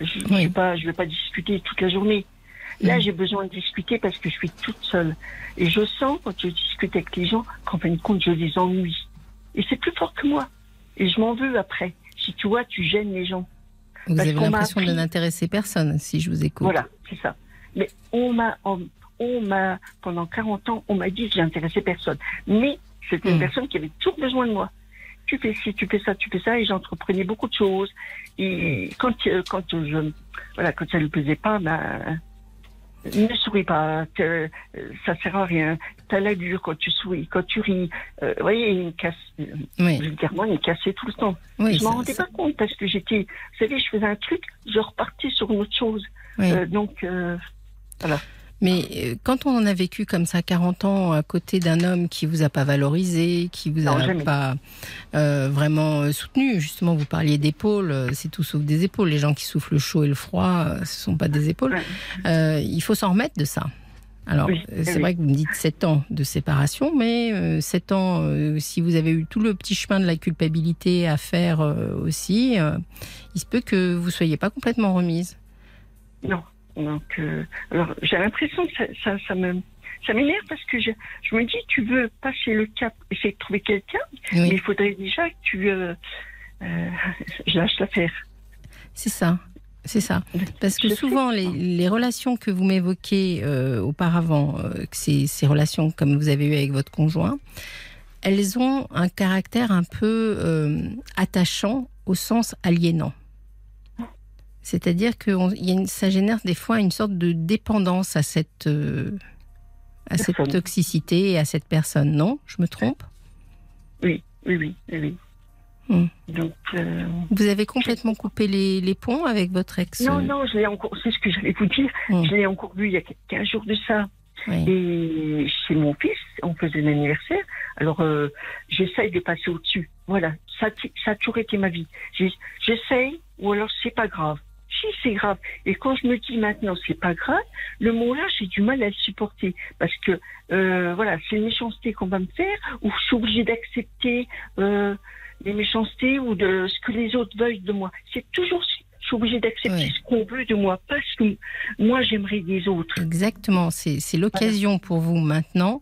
je ne Oui. vais pas, je vais pas discuter toute la journée. Là, Mhm. j'ai besoin de discuter parce que je suis toute seule. Et je sens, quand je discute avec les gens, qu'en fin de compte, je les ennuie. Et c'est plus fort que moi. Et je m'en veux après. Si tu vois, tu gênes les gens. Vous parce avez l'impression de n'intéresser personne, si je vous écoute. Voilà, c'est ça. Mais on m'a, on, m'a, pendant 40 ans, on m'a dit que j'intéressais personne. Mais c'était une Mm. personne qui avait toujours besoin de moi. Tu fais ci, tu fais ça, tu fais ça, et j'entreprenais beaucoup de choses. Et quand, euh, quand je, voilà, quand ça lui plaisait pas, ben, ne souris pas, que, euh, ça sert à rien. T'as l'allure quand tu souris, quand tu ris. Euh, vous voyez, il me casse, euh, Oui, vulgairement, il me cassait tout le temps. oui, je m'en rendais ça- pas compte parce que j'étais, vous savez, je faisais un truc, je repartais sur une autre chose. oui. Euh, donc, euh, Mais euh, quand on en a vécu comme ça 40 ans à côté d'un homme qui vous a pas valorisé, qui vous Non, a jamais. pas euh, vraiment euh, soutenu, justement vous parliez d'épaules, c'est tout sauf des épaules. Les gens qui soufflent le chaud et le froid, ce sont pas des épaules. Euh, il faut s'en remettre de ça. Alors, Oui, c'est oui. vrai que vous me dites 7 ans de séparation, mais euh, 7 ans, euh, si vous avez eu tout le petit chemin de la culpabilité à faire euh, aussi, il se peut que vous soyez pas complètement remise. non. Donc, euh, alors, j'ai l'impression que ça, ça, ça me, ça m'énerve parce que je, je me dis, tu veux passer le cap, essayer de trouver quelqu'un, mais il faudrait déjà que tu, euh, euh, je lâche l'affaire. c'est ça. C'est ça. Parce que souvent, les, les relations que vous m'évoquez euh, auparavant, euh, ces, ces relations comme vous avez eues avec votre conjoint, elles ont un caractère un peu euh, attachant au sens aliénant. C'est-à-dire que on- y a une- ça génère des fois une sorte de dépendance à cette, euh, à cette toxicité et à cette personne. Non? Je me trompe? Oui, oui, oui, oui. Hmm. Donc, euh, Vous avez complètement coupé les, les ponts avec votre ex non, non, je l'ai encore, c'est ce que j'allais vous dire, Hmm. je l'ai encore vu il y a 15 jours de ça. Oui. Et chez mon fils, on faisait l'anniversaire. Alors, euh, j'essaye de passer au-dessus. Voilà, ça, ça a toujours été ma vie. J'essaye, ou alors c'est pas grave. Si c'est grave. Et quand je me dis maintenant c'est pas grave, le mot-là, j'ai du mal à le supporter. Parce que, euh, voilà, c'est une méchanceté qu'on va me faire, ou je suis obligée d'accepter euh, les méchancetés ou de ce que les autres veulent de moi. C'est toujours, je suis obligée d'accepter ce qu'on veut de moi, pas ce que moi j'aimerais des autres. Exactement, c'est c'est l'occasion pour vous maintenant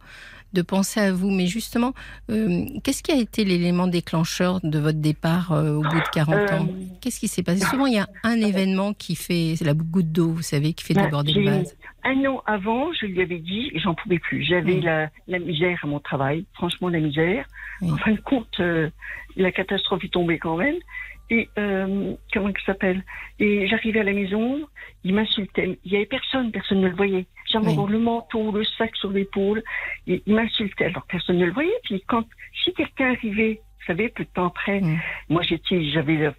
de penser à vous. Mais justement, euh, qu'est-ce qui a été l'élément déclencheur de votre départ euh, au bout de 40 ans? Euh, Qu'est-ce qui s'est passé? Souvent, il y a un événement qui fait, c'est la goutte d'eau, vous savez, qui fait bah, déborder le vase. Un an avant, je lui avais dit, j'en pouvais plus. J'avais Mm. la, la misère à mon travail, franchement la misère. En fin de compte, la catastrophe est tombée quand même. Et euh, comment il s'appelle? Et j'arrivais à la maison, il m'insultait. Il y avait personne, personne ne le voyait. J'avais Oui. le manteau, le sac sur l'épaule. Il m'insultait, alors personne ne le voyait. Puis quand, si quelqu'un arrivait, vous savez, peu de temps après, moi j'étais, j'avais,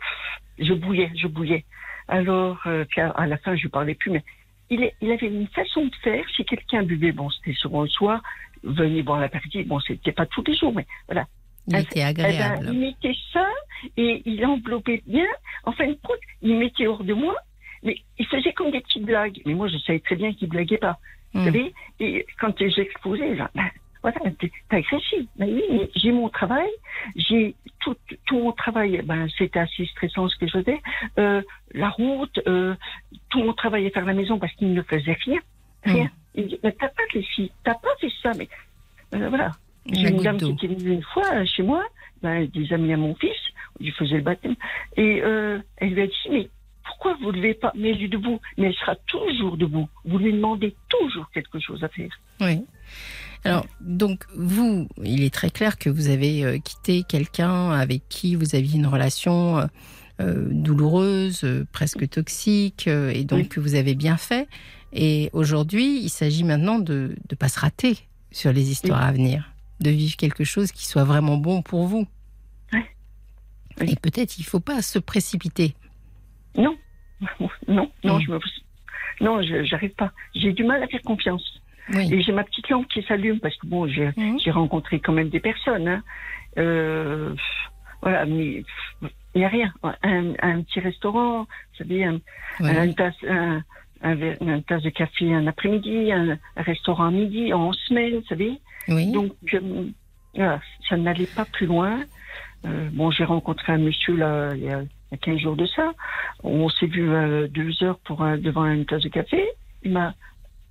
je bouillais, je bouillais. Alors, euh, puis à, à la fin, je ne parlais plus, mais il, est- il avait une façon de faire. Si quelqu'un buvait, bon, c'était souvent le soir, venez boire l'apéritif. Bon, c'était pas tous les jours, mais voilà. Il Ah, était Eh ben, agréable. il mettait ça et il enveloppait bien. En fin de compte, il mettait hors de moi, mais il faisait comme des petites blagues. Mais moi, je savais très bien qu'il blaguait pas. Vous Mm. savez Et quand j'exposais, genre, ben, voilà, t'es agressif. Ben oui, mais j'ai mon travail, j'ai tout, tout mon travail, ben, c'était assez stressant ce que je faisais. Euh, la route, euh, tout mon travail à faire la maison parce qu'il ne faisait rien. Rien. Mm. Il dit, mais t'as pas t'as pas fait ça, mais euh, voilà. J'ai une dame qui était venue une fois euh, chez moi, ben, des amis à mon fils, on lui faisait le baptême, et euh, elle lui a dit, mais pourquoi vous ne levez pas Mais elle est debout, mais elle sera toujours debout. Vous lui demandez toujours quelque chose à faire. Oui. Alors, donc, vous, il est très clair que vous avez euh, quitté quelqu'un avec qui vous aviez une relation euh, douloureuse, euh, presque toxique, et donc Oui. que vous avez bien fait. Et aujourd'hui, il s'agit maintenant de ne pas se rater sur les histoires à venir, de vivre quelque chose qui soit vraiment bon pour vous. Ouais. Oui. Et peut-être il ne faut pas se précipiter. Non, non, non, Mm. je me, non, j'arrive pas. J'ai du mal à faire confiance. Oui. Et j'ai ma petite lampe qui s'allume parce que bon, j'ai j'ai rencontré quand même des personnes. Hein. Euh, voilà, mais il n'y a rien. Un, un petit restaurant, vous savez, un, Oui. un, un une tasse de café un après-midi, un, restaurant à midi, en semaine, vous savez. Oui. Donc, euh, ça n'allait pas plus loin. Euh, bon, j'ai rencontré un monsieur là, il y a, il y a 15 jours de ça. On s'est vu euh, deux heures pour, devant une tasse de café. Il m'a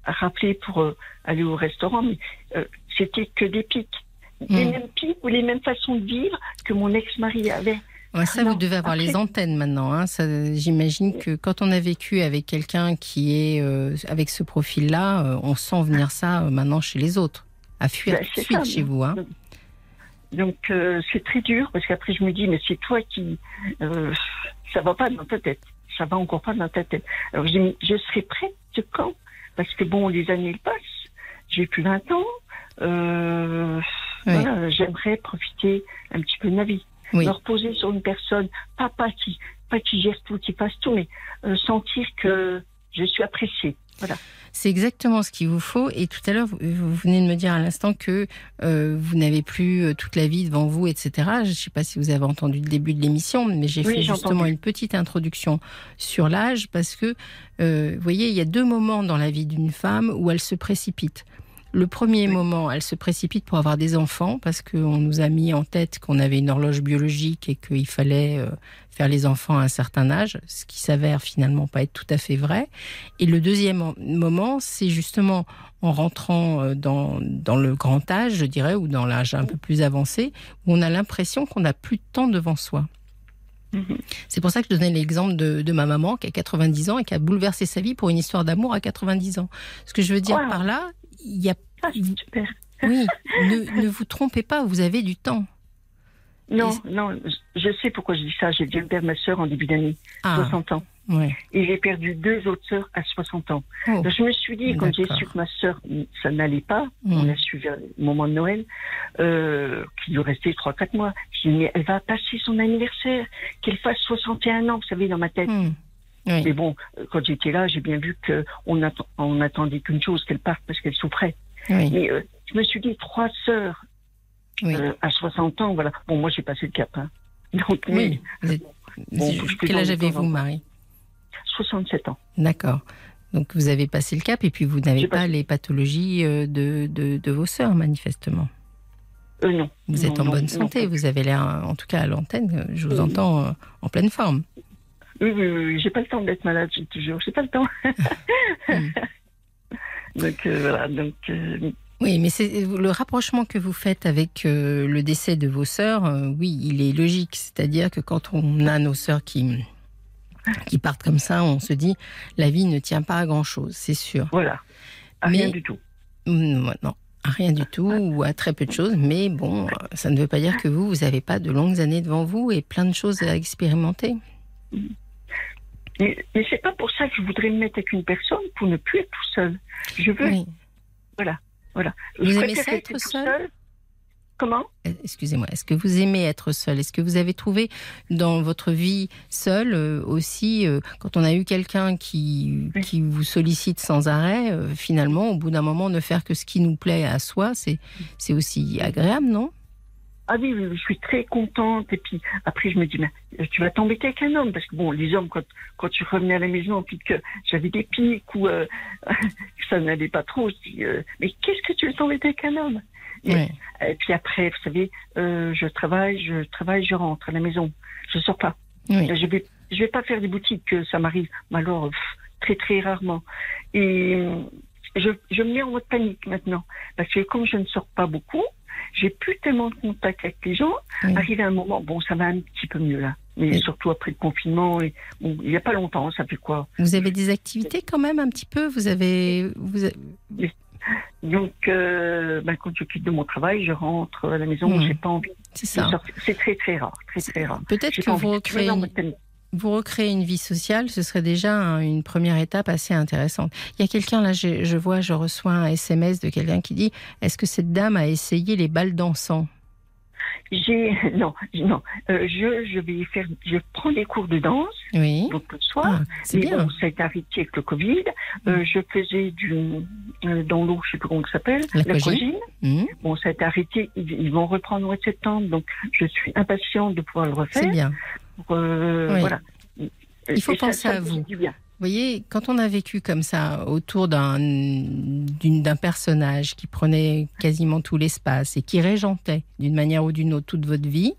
rappelé pour aller au restaurant, mais c'était que des pics. Les Mm. mêmes pics ou les mêmes façons de vivre que mon ex-mari avait. Ouais, ça, Non, vous devez avoir après- les antennes maintenant. Hein. J'imagine que quand on a vécu avec quelqu'un qui est euh, avec ce profil-là, euh, on sent venir ça euh, maintenant chez les autres, à fuir Ben, suite ça, chez vous. Hein. Donc c'est très dur parce qu'après je me dis mais c'est toi qui ça va pas dans ta tête, ça va encore pas dans ta tête. Alors je, dis, je serai prête quand Parce que bon les années passent, j'ai plus 20 ans, Oui. voilà, j'aimerais profiter un petit peu de ma vie, Oui. me reposer sur une personne, pas pas qui pas qui gère tout, qui fasse tout, mais euh, sentir que je suis appréciée. Voilà. C'est exactement ce qu'il vous faut. Et tout à l'heure, vous, vous venez de me dire à l'instant que euh, vous n'avez plus euh, toute la vie devant vous, etc. Je ne sais pas si vous avez entendu le début de l'émission, mais j'ai Oui, fait justement entendu. une petite introduction sur l'âge parce que, euh, vous voyez, il y a deux moments dans la vie d'une femme où elle se précipite. Le premier Oui. moment, elle se précipite pour avoir des enfants parce qu'on nous a mis en tête qu'on avait une horloge biologique et qu'il fallait euh, faire les enfants à un certain âge, ce qui s'avère finalement pas être tout à fait vrai. Et le deuxième en- moment, c'est justement en rentrant euh, dans, dans le grand âge, je dirais, ou dans l'âge un peu plus avancé, où on a l'impression qu'on n'a plus de temps devant soi. Mhm. C'est pour ça que je donnais l'exemple de, de ma maman qui a 90 ans et qui a bouleversé sa vie pour une histoire d'amour à 90 ans. Ce que je veux dire Wow. par là, il y a Ah, super. oui, ne, ne vous trompez pas, vous avez du temps. Non, non, je sais pourquoi je dis ça. J'ai dû perdre ma sœur en début d'année, Ah, 60 ans. ouais. Et j'ai perdu deux autres sœurs à 60 ans. Oh. Donc, je me suis dit, quand j'ai su que ma sœur, ça n'allait pas, Mm. on a su vers le moment de Noël, euh, qu'il lui restait 3-4 mois. J'ai dit, mais elle va passer son anniversaire, qu'elle fasse 61 ans, vous savez, dans ma tête. Hmm. Oui. Mais bon, euh, quand j'étais là, j'ai bien vu qu'on on attendait qu'une chose, qu'elle parte parce qu'elle souffrait. Oui. Mais euh, je me suis dit, trois sœurs Oui. euh, à 60 ans, voilà. Bon, moi, j'ai passé le cap. Hein. Donc, Oui. mais Bon, je Quel âge avez-vous. Marie 67 ans. D'accord. Donc vous avez passé le cap et puis vous n'avez pas passé- les pathologies euh, de, de, de vos sœurs, manifestement. Euh, non. Vous Non, êtes en non, bonne non. santé, vous avez l'air, en tout cas à l'antenne, je vous entends euh, en pleine forme. Oui, oui, oui, j'ai pas le temps d'être malade, j'ai toujours, j'ai pas le temps. Mm. donc euh, voilà, donc euh, Oui, mais c'est le rapprochement que vous faites avec euh, le décès de vos sœurs. euh, oui, il est logique. C'est-à-dire que quand on a nos sœurs qui qui partent comme ça, on se dit la vie ne tient pas à grand chose, c'est sûr. Voilà. À Rien Mais- du tout. Mm, Non, à rien du tout ou à très peu de choses. Mais bon, euh, ça ne veut pas dire que vous, vous n'avez pas de longues années devant vous et plein de choses à expérimenter. Mais, mais c'est pas pour ça que je voudrais me mettre avec une personne pour ne plus être tout seul. Je veux, Oui. voilà. Vous Je aimez ça, être tout seul? Comment? Euh, Excusez-moi, est-ce que vous aimez être seul? Est-ce que vous avez trouvé dans votre vie seule euh, aussi, euh, quand on a eu quelqu'un qui, Oui. qui vous sollicite sans arrêt, euh, finalement, au bout d'un moment, ne faire que ce qui nous plaît à soi, c'est c'est aussi agréable, non? Ah oui, oui, oui, je suis très contente. Et puis après, je me dis, mais euh, tu vas t'embêter avec un homme. Parce que bon, les hommes, quand, quand tu revenais à la maison, puis que j'avais des pics ou euh, ça n'allait pas trop, je dis, euh, mais qu'est-ce que tu veux t'embêter avec un homme? Et- Ouais. Et puis après, vous savez, euh, je travaille, je travaille, je rentre à la maison. Je sors pas. Oui. Je vais, je vais pas faire des boutiques, que ça m'arrive. Mais alors, pff, très très rarement. Et euh, je, je me mets en mode panique maintenant. Parce que comme je ne sors pas beaucoup, j'ai plus tellement de contact avec les gens. Oui. Arrivé à un moment, bon, ça va un petit peu mieux là. Mais Oui. surtout après le confinement, et, bon, il n'y a pas longtemps, ça fait quoi? Vous avez des activités quand même un petit peu? Vous avez, vous Donc, euh, ben, quand je quitte de mon travail, je rentre à la maison, Mhm. j'ai pas envie c'est ça. C'est très très rare, très très rare. Peut-être que vous recréez une. Vous recréez une vie sociale, ce serait déjà un- une première étape assez intéressante. Il y a quelqu'un là, je, je vois, je reçois un SMS de quelqu'un qui dit Est-ce que cette dame a essayé les balles dansant J'ai non, non. Euh, je je vais faire, je prends des cours de danse Oui. donc le soir. Ah, c'est bien. bon, ça a été arrêté avec le Covid. Euh, je faisais du euh, dans l'eau, je sais plus comment ça s'appelle, L'aquagym. l'aquagym. Hum, Bon, ça a été arrêté. Ils, ils vont reprendre au mois de septembre, donc je suis impatiente de pouvoir le c'est refaire. bien. Pour, euh, Oui. Voilà. Il faut Et penser ça à vous. du bien. Vous voyez, quand on a vécu comme ça autour d'un personnage qui prenait quasiment tout l'espace et qui régentait d'une manière ou d'une autre toute votre vie,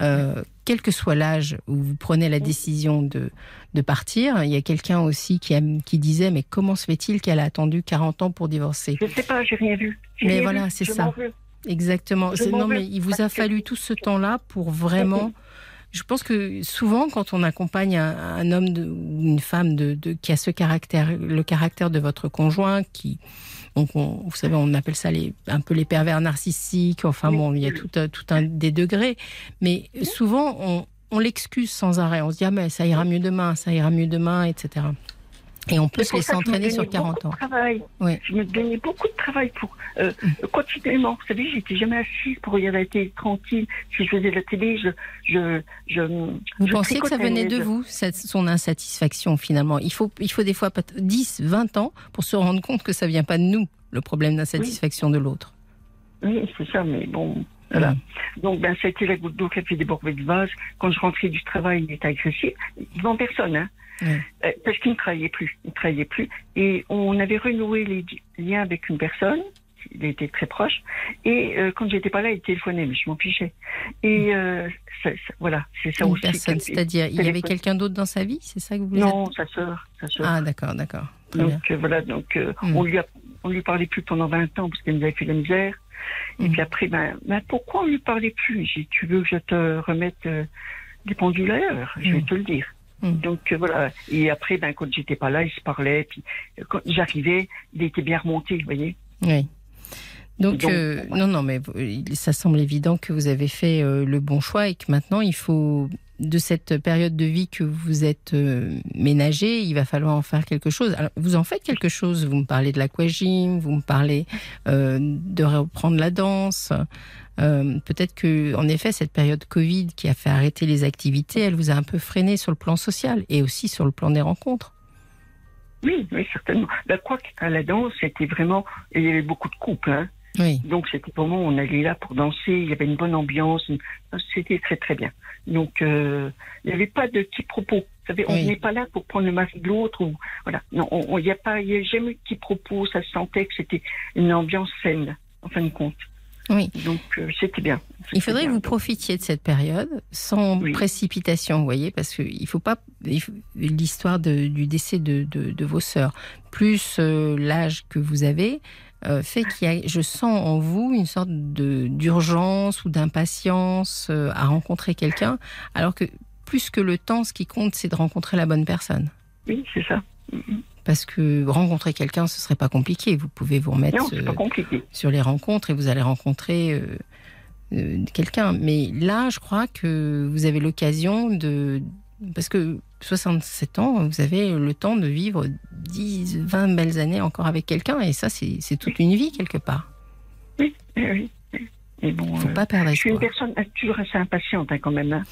euh, quel que soit l'âge où vous prenez la décision de, de partir, il y a quelqu'un aussi qui, aime- qui disait mais comment se fait-il qu'elle a attendu 40 ans pour divorcer? Je sais pas, j'ai rien vu. Mais rien voilà, c'est ça. Exactement. Je Non, mais il vous a fallu tout ce temps-là pour vraiment. Je pense que souvent, quand on accompagne un, un homme de- ou une femme de, de- qui a ce caractère, le caractère de votre conjoint, qui, donc on- vous savez, on appelle ça les, un peu les pervers narcissiques. Enfin bon, il y a oui. tout, un- tout un des degrés, mais souvent on, on l'excuse sans arrêt. On se dit ah mais ça ira mieux demain, ça ira mieux demain, etc. Et on peut se laisser entraîner sur donnais 40 beaucoup ans. Oui. Je me donnais beaucoup de travail pour euh, continuellement. Vous savez, j'étais jamais assise pour regarder la télé tranquille. Si je faisais de la télé, je je je. Vous je pensiez que ça venait de vous, cette, son insatisfaction finalement? Il faut, il faut des fois peut- 10, 20 ans pour se rendre compte que ça vient pas de nous, le problème d'insatisfaction de l'autre. Oui, c'est ça, mais bon. Voilà. Mm. Donc, ben, ça a été la goutte d'eau qui a fait déborder le vase. Quand je rentrais du travail, il était agressif. Devant personne, hein. Euh, parce qu'il ne travaillait plus. Il ne travaillait plus. Et on avait renoué les liens avec une personne. Il était très proche. Et euh, quand j'étais pas là, il téléphonait, mais je m'en fichais. Et euh, ça- ça- voilà, c'est ça Une aussi. personne, c'est-à-dire il y avait quelqu'un d'autre dans sa vie, c'est ça que vous voulez Non, sa sœur. Sa dire sœur. Ah d'accord, d'accord. Bien. Donc euh, voilà, donc Mm. on lui a, on lui parlait plus pendant 20 ans parce qu'elle nous avait fait la misère. Et Mm. puis après, ben, ben pourquoi on lui parlait plus? J'ai dit, tu veux que je te remette euh, des pendules à l'heure Je vais Mm. te le dire. Mm. Donc euh, voilà. Et après, ben quand j'étais pas là, il se parlait. Puis euh, quand j'arrivais, il était bien remonté, vous voyez? Oui. Donc, Donc, euh, non, non, mais ça semble évident que vous avez fait le bon choix et que maintenant, il faut, de cette période de vie que vous êtes euh, ménagé, il va falloir en faire quelque chose. Vous en faites quelque chose. Vous me parlez de l'aquagym, vous me parlez euh, de reprendre la danse. Euh, Peut-être que, en effet, cette période Covid qui a fait arrêter les activités, elle vous a un peu freiné sur le plan social et aussi sur le plan des rencontres. Oui, oui, certainement. Ben, quoi qu'à la danse, c'était vraiment, il y avait beaucoup de couples, hein. Oui. Donc c'était vraiment, on allait là pour danser, il y avait une bonne ambiance, c'était très très bien. Donc euh, il n'y avait pas de quiproquos. Vous savez, on Oui. n'est pas là pour prendre le mari de l'autre ou voilà. Non, on- on- il n'y a pas, il y a jamais eu de quiproquos. Ça se sentait que c'était une ambiance saine en fin de compte. Oui. Donc euh, c'était bien. Il faudrait que vous profitiez de cette période sans Oui. précipitation, vous voyez, parce qu'il ne faut pas il faut- l'histoire de- du décès de, de- de vos sœurs, plus euh, l'âge que vous avez. Euh, fait qu'il y a, je sens en vous une sorte de d'urgence ou d'impatience euh, à rencontrer quelqu'un, alors que plus que le temps, ce qui compte, c'est de rencontrer la bonne personne. Oui, c'est ça. Parce que rencontrer quelqu'un, ce serait pas compliqué. Vous pouvez vous remettre Non, compliqué. sur les rencontres et vous allez rencontrer euh, euh, quelqu'un. Mais là, je crois que vous avez l'occasion de... Parce que 67 ans, vous avez le temps de vivre 10, 20 belles années encore avec quelqu'un. Et ça, c'est toute une vie quelque part. Oui, oui, oui. Mais bon, Faut euh, pas perdre je suis une personne toujours assez impatiente hein, quand même. hein.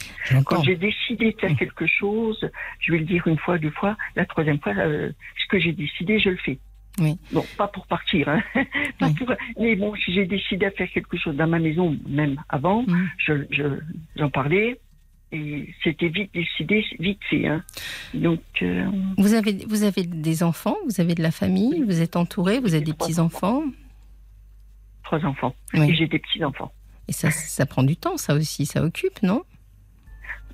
Quand j'ai décidé de faire quelque chose, je vais le dire une fois, deux fois, la troisième fois, euh, ce que j'ai décidé, je le fais. Oui. Bon, pas pour partir, hein. Pas Oui. pour- mais bon, si j'ai décidé de faire quelque chose dans ma maison, même avant, je, je- j'en parlais et c'était vite décidé, vite fait. Hein. Donc, euh, Vous avez, vous avez des enfants, vous avez de la famille, vous êtes entouré, vous avez des petits-enfants. trois enfants. Oui. Et j'ai des petits-enfants. Et ça, ça prend du temps, ça aussi, ça occupe, non?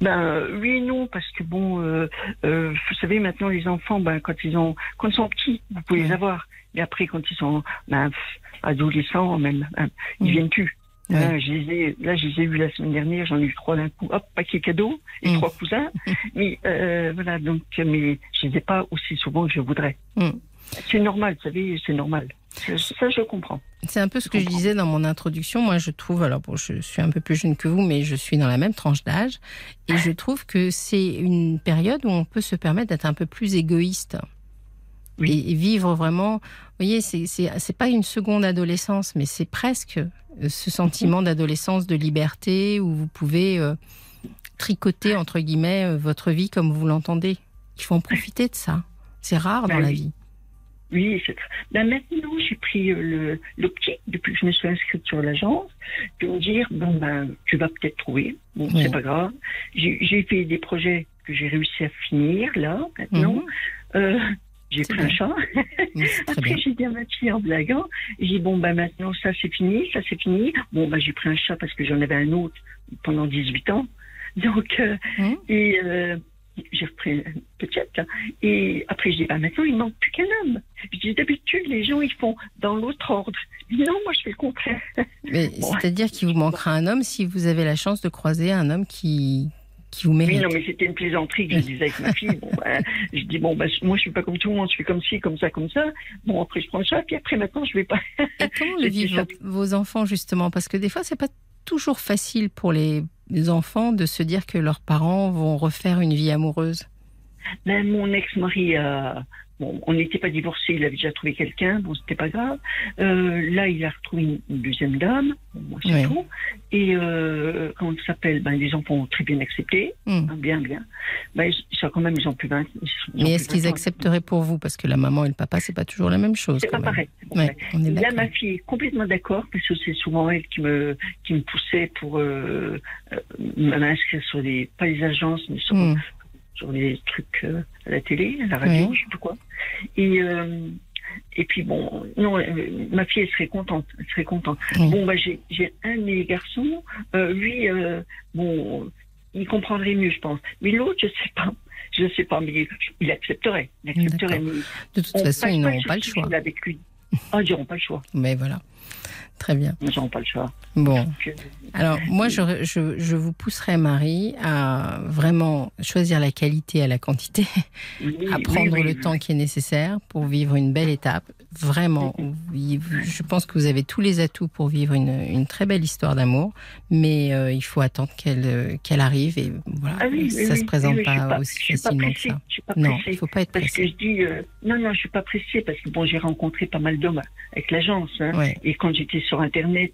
Ben oui et non parce que bon, euh, euh, vous savez maintenant les enfants, ben quand ils ont, quand ils sont petits, vous pouvez les avoir. Mais après quand ils sont ben, adolescents même, hein, ils Mm. viennent plus. Ouais. Hein, je les ai, là, je les ai eus la semaine dernière, j'en ai eu trois d'un coup, hop, paquet cadeau, et Mm. trois cousins. mais euh, voilà, donc, mais je les ai pas aussi souvent que je voudrais. Mm. C'est normal, vous savez, c'est normal. Ça, je comprends. C'est un peu ce Je que je disais dans mon introduction. Moi, je trouve, alors bon, je suis un peu plus jeune que vous, mais je suis dans la même tranche d'âge. Et je trouve que c'est une période où on peut se permettre d'être un peu plus égoïste. Oui. Et, et vivre vraiment. Vous voyez, c'est- pas une seconde adolescence, mais c'est presque euh, ce sentiment d'adolescence, de liberté, où vous pouvez euh, tricoter, entre guillemets, euh, votre vie comme vous l'entendez. Il faut en profiter de ça. C'est rare dans Ben la vie. Oui, c'est ben maintenant j'ai pris le l'optique depuis que je me suis inscrite sur l'agence de me dire bon ben tu vas peut-être trouver bon Oui. c'est pas grave j'ai fait des projets que j'ai réussi à finir là maintenant Mhm. Euh, j'ai pris un chat Oui, après j'ai dit à ma fille en blaguant j'ai dit bon ben maintenant ça c'est fini ça c'est fini bon ben j'ai pris un chat parce que j'en avais un autre pendant 18 ans donc euh, Mhm. et euh, j'ai repris petite. là. Et après, je dis, bah, maintenant, il manque plus qu'un homme. Je dis, d'habitude, les gens, ils font dans l'autre ordre. Non, moi, je fais le contraire. Mais Bon. C'est-à-dire qu'il vous manquera un homme si vous avez la chance de croiser un homme qui, qui vous Oui, mérite. non, mais c'était une plaisanterie que je disais avec ma fille. Bon, ben, je dis, bon, ben, moi, je suis pas comme tout le monde, je suis comme ci, comme ça, comme ça. Bon, après, je prends chat, puis après, maintenant, je vais pas. Et comment le vivent ça. vos, vos enfants, justement? Parce que des fois, c'est pas toujours facile pour les, les enfants de se dire que leurs parents vont refaire une vie amoureuse. Ben, mon ex-mari a. Bon, on n'était pas divorcés, il avait déjà trouvé quelqu'un, bon, c'était pas grave. Euh, là, il a retrouvé une, une deuxième dame, bon, moi, c'est Oui. tout. Et euh, comment ça s'appelle? Ben, les enfants ont très bien accepté, Hmm. hein, bien, bien. Ben, sont quand même, ils ont plus 20 ils ont Mais est-ce qu'ils 20 ans. accepteraient pour vous? Parce que la maman et le papa, c'est pas toujours la même chose. C'est pas même. pareil. Ouais, on est Là, ma fille est complètement d'accord, parce que c'est souvent elle qui me, qui me poussait pour euh, euh, m'inscrire sur des, pas les agences, mais sur, Hmm. Sur les trucs euh, à la télé, à la radio, Oui. je sais plus quoi. Et, euh, et puis bon, non, euh, ma fille, elle serait contente, elle serait contente. Oui. Bon, bah, j'ai, j'ai un de mes garçons, lui, bon, il comprendrait mieux, je pense. Mais l'autre, je sais pas. Je sais pas, mais il accepterait. Il accepterait, mais De toute on façon, ils pas n'auront pas le choix. Avec lui. Ah, ils n'auront pas le choix. Mais voilà. Très bien. Ils n'auront pas le choix. Bon. Alors, moi, je, je, je vous pousserai, Marie, à vraiment choisir la qualité à la quantité, oui, à prendre oui, le temps qui est nécessaire pour vivre une belle étape. Vraiment, je pense que vous avez tous les atouts pour vivre une, une très belle histoire d'amour, mais euh, il faut attendre qu'elle euh, qu'elle arrive et voilà, Ah ça oui, se présente pas, pas- aussi facilement que ça. Pas Non, il faut pas être Parce que je dis, euh, non, non, je suis pas pressée parce que bon, j'ai rencontré pas mal d'hommes avec l'agence. Hein. Et quand j'étais sur Internet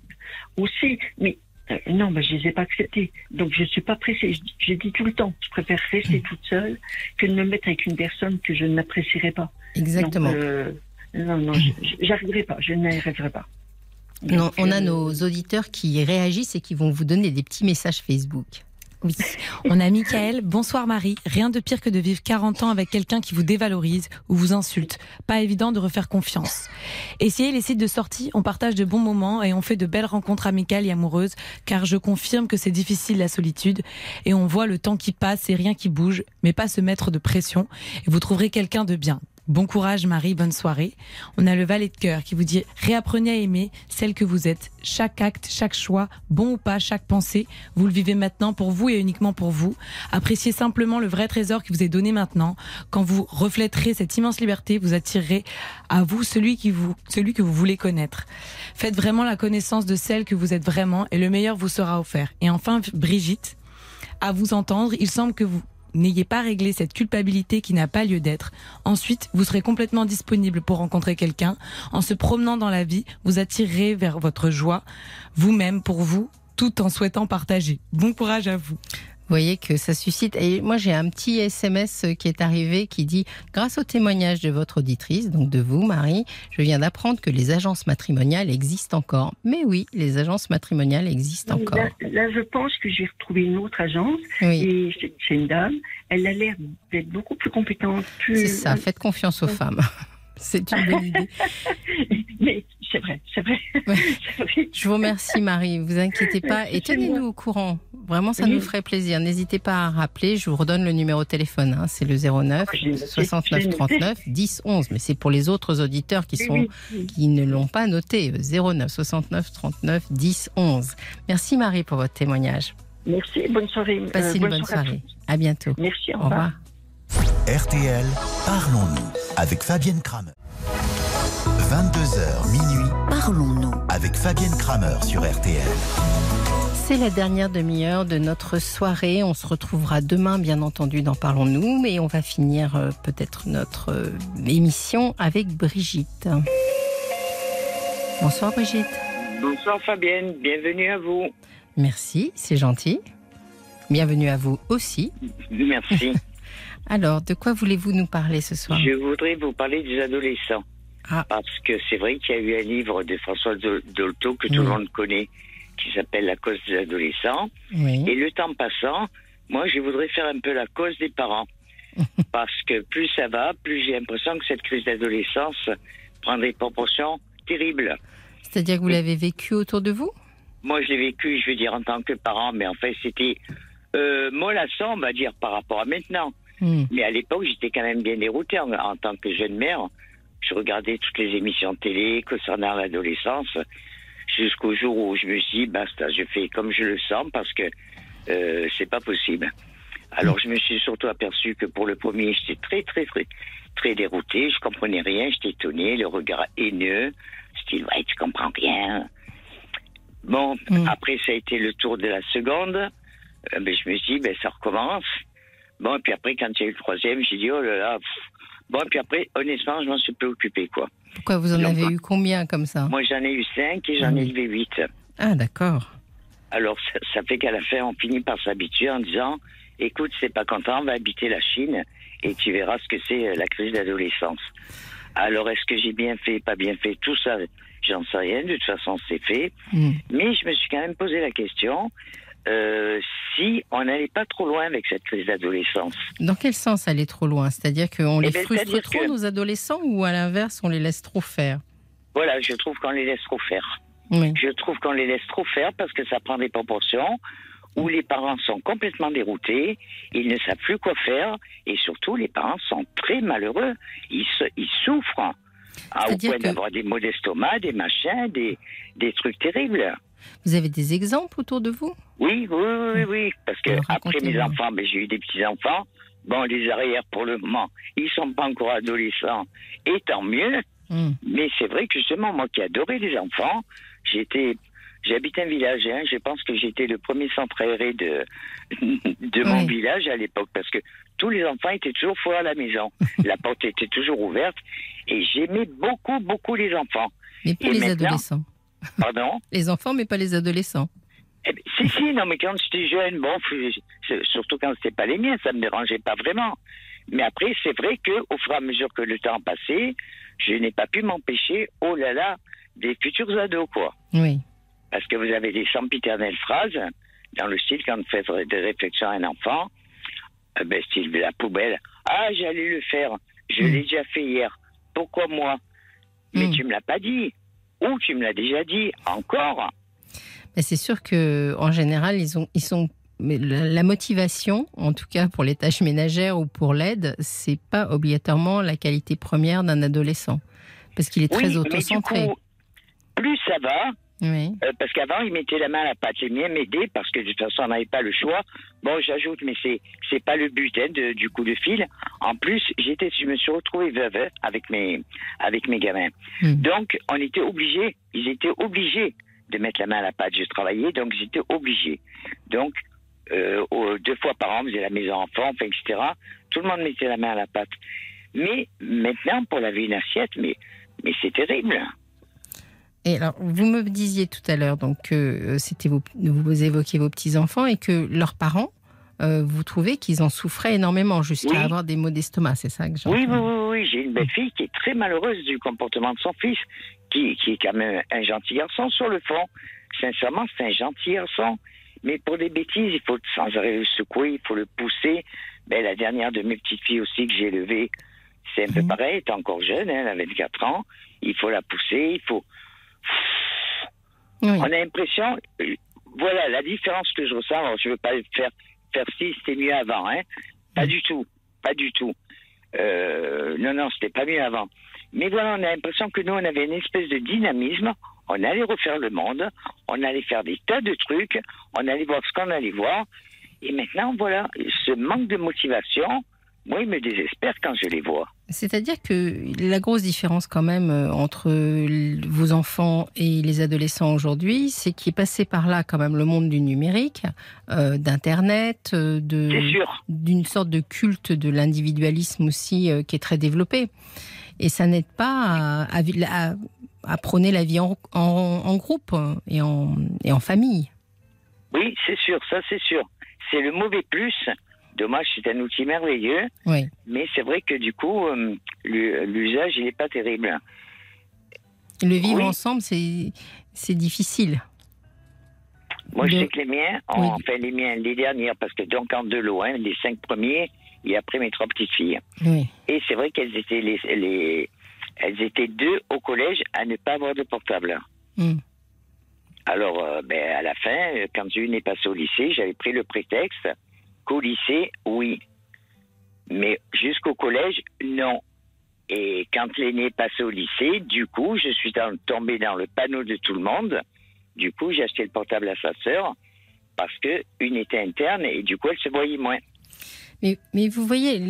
aussi. Mais euh, non, bah, je les ai pas acceptés. Donc je suis pas pressée. Je, je dis tout le temps, je préfère rester toute seule que de me mettre avec une personne que je n'apprécierais pas. Exactement. Donc, euh, non, non, j'arriverai pas. Je n'y arriverai pas. Non, on a euh, nos auditeurs qui réagissent et qui vont vous donner des petits messages Facebook. Oui. On a Michael. Bonsoir Marie. Rien de pire que de vivre 40 ans avec quelqu'un qui vous dévalorise ou vous insulte. Pas évident de refaire confiance. Essayez les sites de sortie. On partage de bons moments et on fait de belles rencontres amicales et amoureuses. Car je confirme que c'est difficile la solitude. Et on voit le temps qui passe et rien qui bouge. Mais pas se mettre de pression. Et vous trouverez quelqu'un de bien. Bon courage Marie, bonne soirée. On a le valet de cœur qui vous dit réapprenez à aimer celle que vous êtes. Chaque acte, chaque choix, bon ou pas, chaque pensée, vous le vivez maintenant pour vous et uniquement pour vous. Appréciez simplement le vrai trésor qui vous est donné maintenant. Quand vous reflèterez cette immense liberté, vous attirerez à vous celui qui vous, celui que vous voulez connaître. Faites vraiment la connaissance de celle que vous êtes vraiment et le meilleur vous sera offert. Et enfin, Brigitte, à vous entendre, il semble que vous n'ayez pas réglé cette culpabilité qui n'a pas lieu d'être. Ensuite, vous serez complètement disponible pour rencontrer quelqu'un. En se promenant dans la vie, vous attirerez vers votre joie, vous-même, pour vous, tout en souhaitant partager. Bon courage à vous. Vous voyez que ça suscite. Et moi, j'ai un petit SMS qui est arrivé qui dit Grâce au témoignage de votre auditrice, donc de vous, Marie, je viens d'apprendre que les agences matrimoniales existent encore. Mais oui, les agences matrimoniales existent encore. Là, je pense que j'ai retrouvé une autre agence. Et c'est une dame. Elle a l'air d'être beaucoup plus compétente. Plus... C'est ça, faites confiance aux femmes. C'est une bonne idée. Mais c'est vrai, c'est vrai. Je vous remercie, Marie. Vous inquiétez pas et tenez-nous au courant. Vraiment, ça nous ferait plaisir. N'hésitez pas à rappeler. Je vous redonne le numéro de téléphone. Hein. C'est le 09 69 39 10 11. Mais c'est pour les autres auditeurs qui sont qui ne l'ont pas noté. 09 69 39 10 11. Merci, Marie, pour votre témoignage. Merci. Bonne soirée. Passez une bonne, soirée. À, bientôt. Merci. Au revoir. RTL, parlons-nous avec Fabienne Kramer. 22h minuit, parlons-nous avec Fabienne Kramer sur RTL. C'est la dernière demi-heure de notre soirée. On se retrouvera demain, bien entendu, dans Parlons-nous, mais on va finir euh, peut-être notre euh, émission avec Brigitte. Bonsoir Brigitte. Bonsoir Fabienne, bienvenue à vous. Merci, c'est gentil. Bienvenue à vous aussi. Merci. Alors, de quoi voulez-vous nous parler ce soir Je voudrais vous parler des adolescents. Ah. Parce que c'est vrai qu'il y a eu un livre de François Dolto que tout le monde connaît, qui s'appelle La cause des adolescents. Et le temps passant, moi, je voudrais faire un peu la cause des parents. Parce que plus ça va, plus j'ai l'impression que cette crise d'adolescence prend des proportions terribles. C'est-à-dire que vous l'avez vécu autour de vous? Moi, je l'ai vécu, je veux dire, en tant que parent, mais en fait, c'était euh, mollasson, on va dire, par rapport à maintenant. Hmm. Mais à l'époque, j'étais quand même bien déroutée en, tant que jeune mère. Je regardais toutes les émissions de télé concernant l'adolescence jusqu'au jour où je me suis dit, basta, je fais comme je le sens parce que euh, c'est pas possible. Alors je me suis surtout aperçu que pour le premier, j'étais très très très très dérouté, je comprenais rien, j'étais étonné, le regard haineux, style ouais tu comprends rien. Bon, hmm. après ça a été le tour de la seconde, euh, ben, je me suis dit ben ça recommence. Bon, et puis après, quand il y a eu le troisième, j'ai dit, oh là là. Bon, et puis après, honnêtement, je m'en suis préoccupé, quoi. Pourquoi vous en avez eu combien comme ça Moi, j'en ai eu cinq et j'en ai élevé huit. Ah, d'accord. Alors, ça, fait qu'à la fin, on finit par s'habituer en disant, écoute, c'est pas content, on va habiter la Chine et tu verras ce que c'est euh, la crise d'adolescence. Alors, est-ce que j'ai bien fait, pas bien fait Tout ça, j'en sais rien. De toute façon, c'est fait. Hmm. Mais je me suis quand même posé la question euh, si on n'allait pas trop loin avec cette crise d'adolescence. Dans quel sens aller trop loin? C'est-à-dire qu'on les eh ben, frustre trop, nos adolescents, ou à l'inverse, on les laisse trop faire? Voilà, je trouve qu'on les laisse trop faire. Je trouve qu'on les laisse trop faire parce que ça prend des proportions où les parents sont complètement déroutés, ils ne savent plus quoi faire, et surtout les parents sont très malheureux, ils, ils souffrent, à, au point d'avoir des maux d'estomac, des machins, des, des trucs terribles. Vous avez des exemples autour de vous? Oui, oui, oui, oui, parce que après mes enfants, j'ai eu des petits-enfants. Bon, les arrières, pour le moment, ils sont pas encore adolescents, et tant mieux. Hmm. Mais c'est vrai que justement, moi qui adorais les enfants, j'étais J'habite un village, hein, je pense que j'étais le premier centre aéré de, de mon village à l'époque, parce que tous les enfants étaient toujours forts à la maison. la porte était toujours ouverte, et j'aimais beaucoup, beaucoup les enfants. Mais pas les adolescents. Pardon? Les enfants, mais pas les adolescents. Eh ben, si, si, non, mais quand j'étais jeune, bon, surtout quand c'était pas les miens, ça me dérangeait pas vraiment. Mais après, c'est vrai que au fur et à mesure que le temps passait, je n'ai pas pu m'empêcher, oh là là, des futurs ados, quoi. Oui. Parce que vous avez des sempiternelles phrases, dans le style, quand vous faites des réflexions à un enfant, eh ben, style la poubelle. Ah, j'allais le faire. Je hmm. l'ai déjà fait hier. Pourquoi moi? Mais hmm. tu me l'as pas dit. Tu me l'as déjà dit, encore. c'est sûr que en général, ils, ont, ils sont mais la, motivation, en tout cas pour les tâches ménagères ou pour l'aide, c'est pas obligatoirement la qualité première d'un adolescent, parce qu'il est très autocentré. plus ça va, oui. Euh, parce qu'avant, il mettait la main à la pâte. J'ai bien m'aider parce que de toute façon, on n'avait pas le choix. Bon, j'ajoute, mais c'est c'est pas le but hein, du coup de fil. En plus, j'étais, je me suis retrouvé veuve avec mes avec mes gamins. Hmm. Donc, on était obligés. Ils étaient obligés de mettre la main à la pâte. Je travaillais, donc j'étais obligé. Donc, euh, deux fois par an, on faisait la maison enfant, enfin, etc. Tout le monde mettait la main à la pâte. Mais maintenant, pour laver une assiette, mais mais c'est terrible. Et alors, vous me disiez tout à l'heure donc que euh, c'était vous, vous évoquiez vos petits enfants et que leurs parents, euh, vous trouvez qu'ils en souffraient énormément jusqu'à avoir des maux d'estomac, c'est ça que j'ai oui, oui, oui, oui, j'ai une belle fille qui est très malheureuse du comportement de son fils, qui, qui est quand même un gentil garçon sur le fond. Sincèrement, c'est un gentil garçon. Mais pour des bêtises, il faut sans arrêt le secouer, il faut le pousser. Ben, la dernière de mes petites filles aussi que j'ai élevée, c'est un peu pareil, elle est encore jeune, hein, elle a 24 ans. Il faut la pousser, il faut, on a l'impression, euh, voilà la différence que je ressens. je ne veux pas faire faire si c'était mieux avant, hein. Pas du tout, pas du tout. Euh, non, non, c'était pas mieux avant. Mais voilà, on a l'impression que nous, on avait une espèce de dynamisme. On allait refaire le monde, on allait faire des tas de trucs, on allait voir ce qu'on allait voir. Et maintenant, voilà, ce manque de motivation, moi, il me désespère quand je les vois. C'est-à-dire que la grosse différence quand même euh, entre vos enfants et les adolescents aujourd'hui, c'est qu'il est passé par là quand même le monde du numérique, euh, d'Internet, euh, d'une sorte de culte de l'individualisme aussi qui est très développé. Et ça n'aide pas à, prôner la vie en, en, groupe et en, et en famille. Oui, c'est sûr, ça c'est sûr. C'est le mauvais plus Dommage, c'est un outil merveilleux. Oui. Mais c'est vrai que du coup, euh, l'usage, il n'est pas terrible. Le vivre ensemble, c'est difficile. Moi, je sais que les miens, enfin les miens, les dernières, parce que donc en deux lots, hein, les cinq premiers, et après mes trois petites filles. Oui. Et c'est vrai qu'elles étaient les, elles étaient deux au collège à ne pas avoir de portable. Hmm. Alors, euh, ben, à la fin, quand une est passée au lycée, j'avais pris le prétexte Qu'au lycée, oui. Mais jusqu'au collège, non. Et quand l'aîné passait au lycée, du coup, je suis tombé dans le panneau de tout le monde. Du coup, j'ai acheté le portable à sa sœur parce que une était interne et du coup, elle se voyait moins. Mais, vous voyez,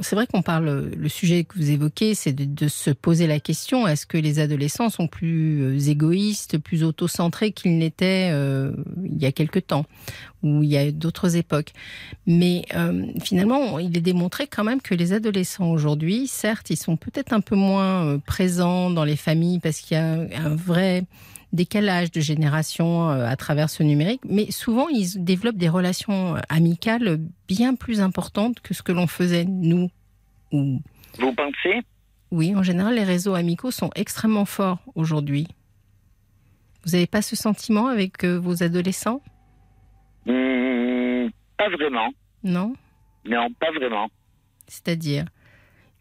c'est vrai qu'on parle, le sujet que vous évoquez, c'est de, se poser la question, est-ce que les adolescents sont plus euh, égoïstes, plus autocentrés qu'ils n'étaient euh, il y a quelque temps, ou il y a d'autres époques. Mais euh, finalement, il est démontré quand même que les adolescents aujourd'hui, certes, ils sont peut-être un peu moins présents dans les familles parce qu'il y a un vrai décalage de génération euh, à travers ce numérique, mais souvent ils développent des relations euh, amicales bien plus importantes que ce que l'on faisait nous. Vous pensez? Oui, en général, les réseaux amicaux sont extrêmement forts aujourd'hui. Vous n'avez pas ce sentiment avec euh, vos adolescents? Mmh, Pas vraiment. Non? Non, pas vraiment. C'est-à-dire?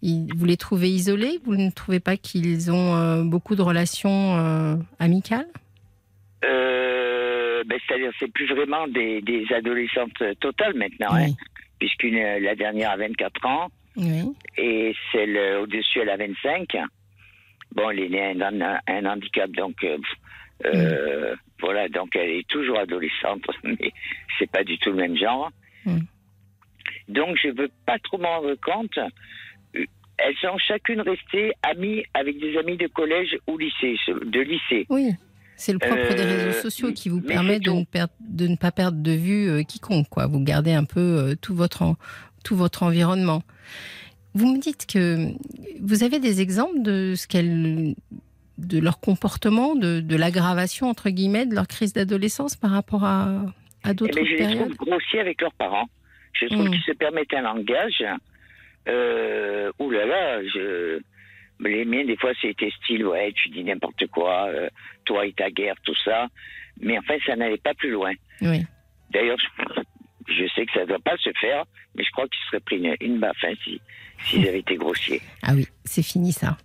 Vous les trouvez isolés? Vous ne trouvez pas qu'ils ont euh, beaucoup de relations euh, amicales? Euh, ben, C'est-à-dire, c'est plus vraiment des, adolescentes totales maintenant, hein, puisqu'une la dernière a 24 ans et celle au-dessus elle a 25. Bon, elle est née un, un handicap, donc voilà, donc elle est toujours adolescente, mais c'est pas du tout le même genre. Donc je veux pas trop m'en rendre compte elles sont chacune restées amies avec des amis de collège ou lycée, de lycée. Oui. C'est le propre des réseaux euh, sociaux qui vous permet de ne, de ne, pas perdre de vue euh, quiconque. Quoi. Vous gardez un peu euh, tout, votre tout votre environnement. Vous me dites que vous avez des exemples de ce qu'elles de leur comportement, de, de l'aggravation entre guillemets de leur crise d'adolescence par rapport à, à d'autres eh ben, Je les trouve grossiers avec leurs parents. Je trouve hmm. qu'ils se permettent un langage euh, ouh là là, je, les miens, des fois, c'était style, ouais, tu dis n'importe quoi, euh, toi et ta guerre, tout ça. Mais en fait, ça n'allait pas plus loin. Oui. D'ailleurs, je, sais que ça ne doit pas se faire, mais je crois qu'ils seraient pris une, une baffe hein, s'ils avaient été grossiers. Ah oui, c'est fini ça.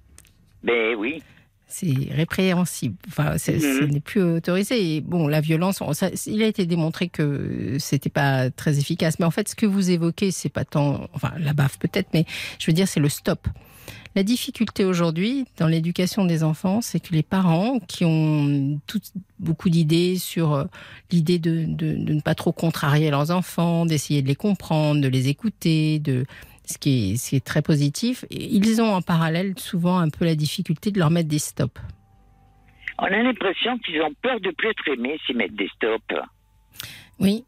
Ben oui. C'est répréhensible. Enfin, ce Mhm. n'est plus autorisé. Et bon, la violence, on- ça- il a été démontré que c'était pas très efficace. Mais en fait, ce que vous évoquez, c'est pas tant, enfin, la baffe peut-être, mais je veux dire, c'est le stop. La difficulté aujourd'hui dans l'éducation des enfants, c'est que les parents qui ont toutes, beaucoup d'idées sur euh, l'idée de, de- de ne pas trop contrarier leurs enfants, d'essayer de les comprendre, de les écouter, de ce qui est, ce qui est très positif, ils ont en parallèle souvent un peu la difficulté de leur mettre des stops. On a l'impression qu'ils ont peur de plus être aimés s'ils mettent des stops. Oui.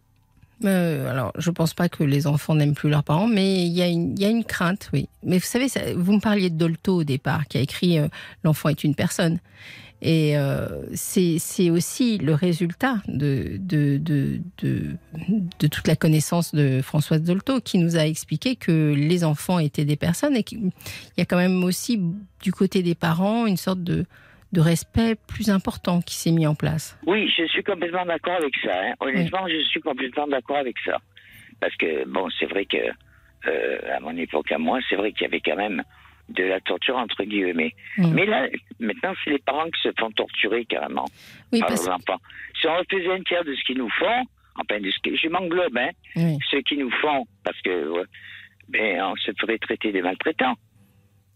Euh, alors, je pense pas que les enfants n'aiment plus leurs parents, mais il y, a une- il y a une crainte, oui. Mais vous savez, ça- vous me parliez de Dolto au départ, qui a écrit euh, L'enfant est une personne. Et euh, c'est aussi le résultat de, de, de, de, de toute la connaissance de Françoise Dolto, qui nous a expliqué que les enfants étaient des personnes et qu'il y a quand même aussi du côté des parents une sorte de, de respect plus important qui s'est mis en place. Oui, je suis complètement d'accord avec ça. hein. Honnêtement, je suis complètement d'accord avec ça. Parce que, bon, c'est vrai que, euh, à mon époque, à moi, c'est vrai qu'il y avait quand même de la torture, entre guillemets. Mm. Mais là, maintenant, c'est les parents qui se font torturer carrément Oui, par parce leurs enfants. Si on faisait un tiers de ce qu'ils nous font, enfin, de ce que, je m'englobe, hein, ce qu'ils nous font, parce que, ouais, ben, on se ferait traiter des maltraitants.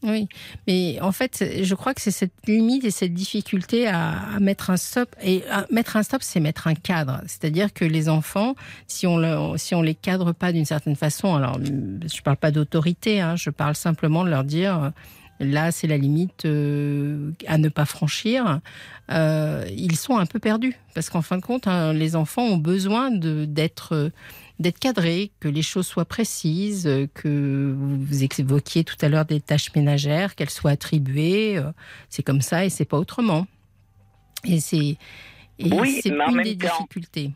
Oui, mais en fait, je crois que c'est cette limite et cette difficulté à, à mettre un stop. Et mettre un stop, c'est mettre un cadre. C'est-à-dire que les enfants, si on le, si on les cadre pas d'une certaine façon, alors je parle pas d'autorité, hein, je parle simplement de leur dire. Là, c'est la limite euh, à ne pas franchir. Euh, ils sont un peu perdus parce qu'en fin de compte, hein, les enfants ont besoin d'être d'être cadrés, que les choses soient précises, euh, que vous évoquiez tout à l'heure des tâches ménagères, qu'elles soient attribuées. euh, C'est comme ça et c'est pas autrement. Et c'est Oui, c'est une des temps- difficultés.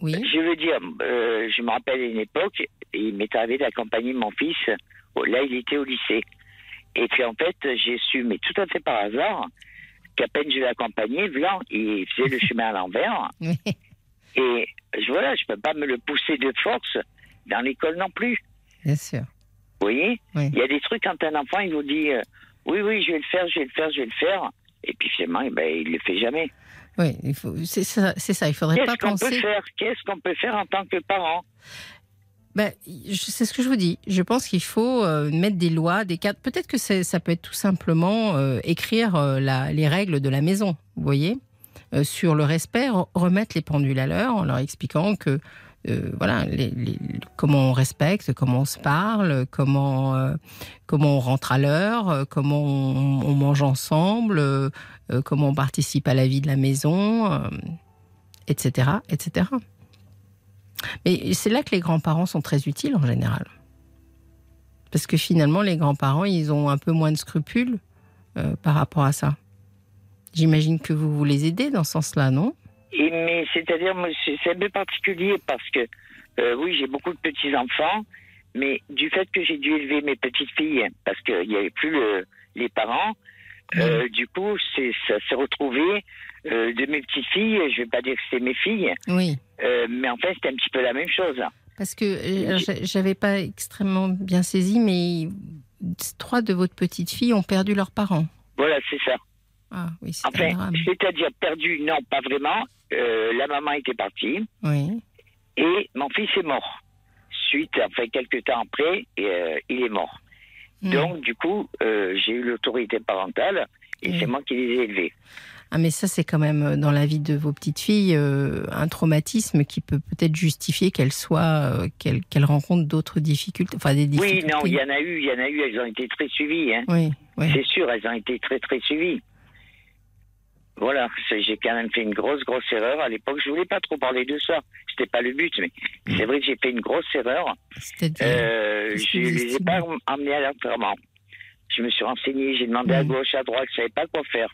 Oui. Je veux dire, euh, je me rappelle une époque, il m'est arrivé d'accompagner mon fils. Là, il était au lycée. Et puis, en fait, j'ai su, mais tout à fait par hasard, qu'à peine je l'ai accompagné, voilà, il faisait le chemin à l'envers. Et voilà, je peux pas me le pousser de force dans l'école non plus. Bien sûr. Vous voyez? Oui. Il y a des trucs quand un enfant, il vous dit, euh, oui, oui, je vais le faire, je vais le faire, je vais le faire. Et puis finalement, eh ben, il le fait jamais. Oui, il faut. C'est ça. C'est ça. Il faudrait pas Qu'est-ce qu'on peut penser. faire? Qu'est-ce qu'on peut faire en tant que parent? Ben, je- c'est ce que je vous dis. Je pense qu'il faut euh, mettre des lois, des cadres. Peut-être que c'est- ça peut être tout simplement euh, écrire la- les règles de la maison, vous voyez, sur le respect, re- remettre les pendules à l'heure en leur expliquant que euh, voilà, comment on respecte, comment on se parle, comment euh, comment on rentre à l'heure, euh, comment on, on mange ensemble, euh, euh, comment on participe à la vie de la maison, euh, etc., etc. Mais c'est là que les grands-parents sont très utiles en général. Parce que finalement, les grands-parents, ils ont un peu moins de scrupules euh, par rapport à ça. J'imagine que vous vous les aidez dans ce sens-là, non? Et, mais c'est-à-dire, c'est un peu particulier parce que, euh, oui, j'ai beaucoup de petits-enfants, mais du fait que j'ai dû élever mes petites filles, parce qu'il n'y avait plus le- les parents, euh, du coup, ça s'est retrouvé euh, de mes petites filles, je vais pas dire que c'est mes filles, Oui. mais en fait, c'était un petit peu la même chose. Parce que j'avais pas extrêmement bien saisi, mais trois de votre petite fille ont perdu leurs parents. Voilà, c'est ça. Ah oui, c'est Enfin, c'est-à-dire perdu, non, pas vraiment. Euh, la maman était partie Oui. et mon fils est mort. Suite, enfin, quelques temps après, euh, il est mort. Hmm. Donc, du coup, euh, j'ai eu l'autorité parentale et Mm. c'est moi qui les ai élevés. Ah mais ça c'est quand même dans la vie de vos petites filles un traumatisme qui peut peut-être justifier qu'elles soient qu'elles rencontrent d'autres difficultés, enfin des Oui, difficultés. non, il y en a eu, il y en a eu, elles ont été très suivies. Hein. Oui, oui. C'est sûr, elles ont été très, très suivies. Voilà, j'ai quand même fait une grosse, grosse erreur. À l'époque, je voulais pas trop parler de ça. C'était pas le but, mais c'est vrai que j'ai fait une grosse erreur. Euh, je vous les ai pas emmenés à l'enterrement. Je me suis renseigné, j'ai demandé à Mm. gauche, à droite, je savais pas quoi faire.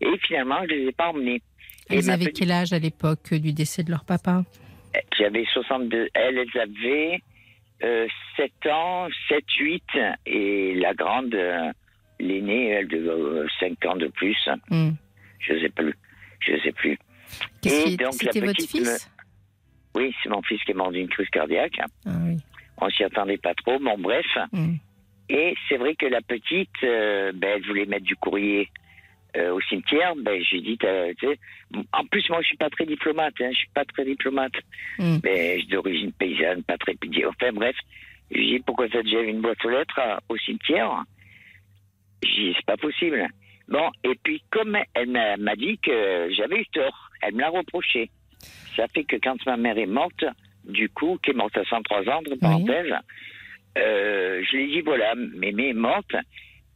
Et finalement, je les ai pas emmenés. Et elles avaient petite- quel âge à l'époque euh, du décès de leur papa? J'avais 62. Elles, elles avaient euh, 7 ans, 7, 8. Et la grande, euh, l'aînée, elle de euh, 5 ans de plus. Hmm. Je sais plus. Je sais plus. Et donc, la C'était votre petite fils Oui, c'est mon fils qui est mort d'une crise cardiaque. Ah oui. On s'y attendait pas trop. Bon, bref. Hmm. Et c'est vrai que la petite, euh, ben, elle voulait mettre du courrier euh, au cimetière, ben, j'ai dit, en plus, moi, je suis pas très diplomate, hein, je suis pas très diplomate, mm. mais je suis d'origine paysanne, pas très Enfin, bref, j'ai dit, pourquoi ça déjà une boîte aux lettres au cimetière? J'ai dit, c'est pas possible. Bon, et puis, comme elle m'a dit que j'avais eu tort, elle me l'a reproché. Ça fait que quand ma mère est morte, du coup, qui est morte à 103 ans, entre parenthèses, euh, je lui ai dit, voilà, mémé est morte,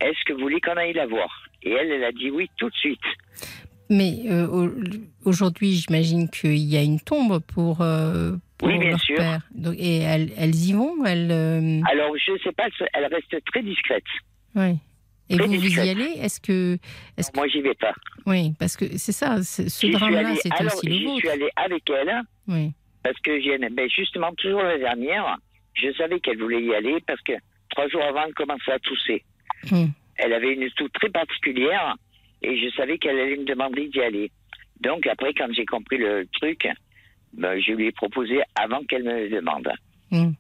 est-ce que vous voulez qu'on aille la voir? Et elle, elle a dit oui tout de suite. Mais euh, aujourd'hui, j'imagine qu'il y a une tombe pour, euh, pour oui, bien leur sûr. père. Donc, et elles, elles, y vont elles, Alors, je ne sais pas, elle reste très discrète. Oui. Et vous, vous y allez Est-ce que, est Moi, j'y vais pas. Oui, parce que c'est ça, ce drame-là, c'était aussi le vôtre. Je suis allée avec elle. Oui. Parce que ben justement, toujours la dernière, je savais qu'elle voulait y aller parce que trois jours avant, elle commençait à tousser. Elle avait une toux très particulière et je savais qu'elle allait me demander d'y aller. Donc après, quand j'ai compris le truc, ben, je lui ai proposé avant qu'elle me le demande. Hmm.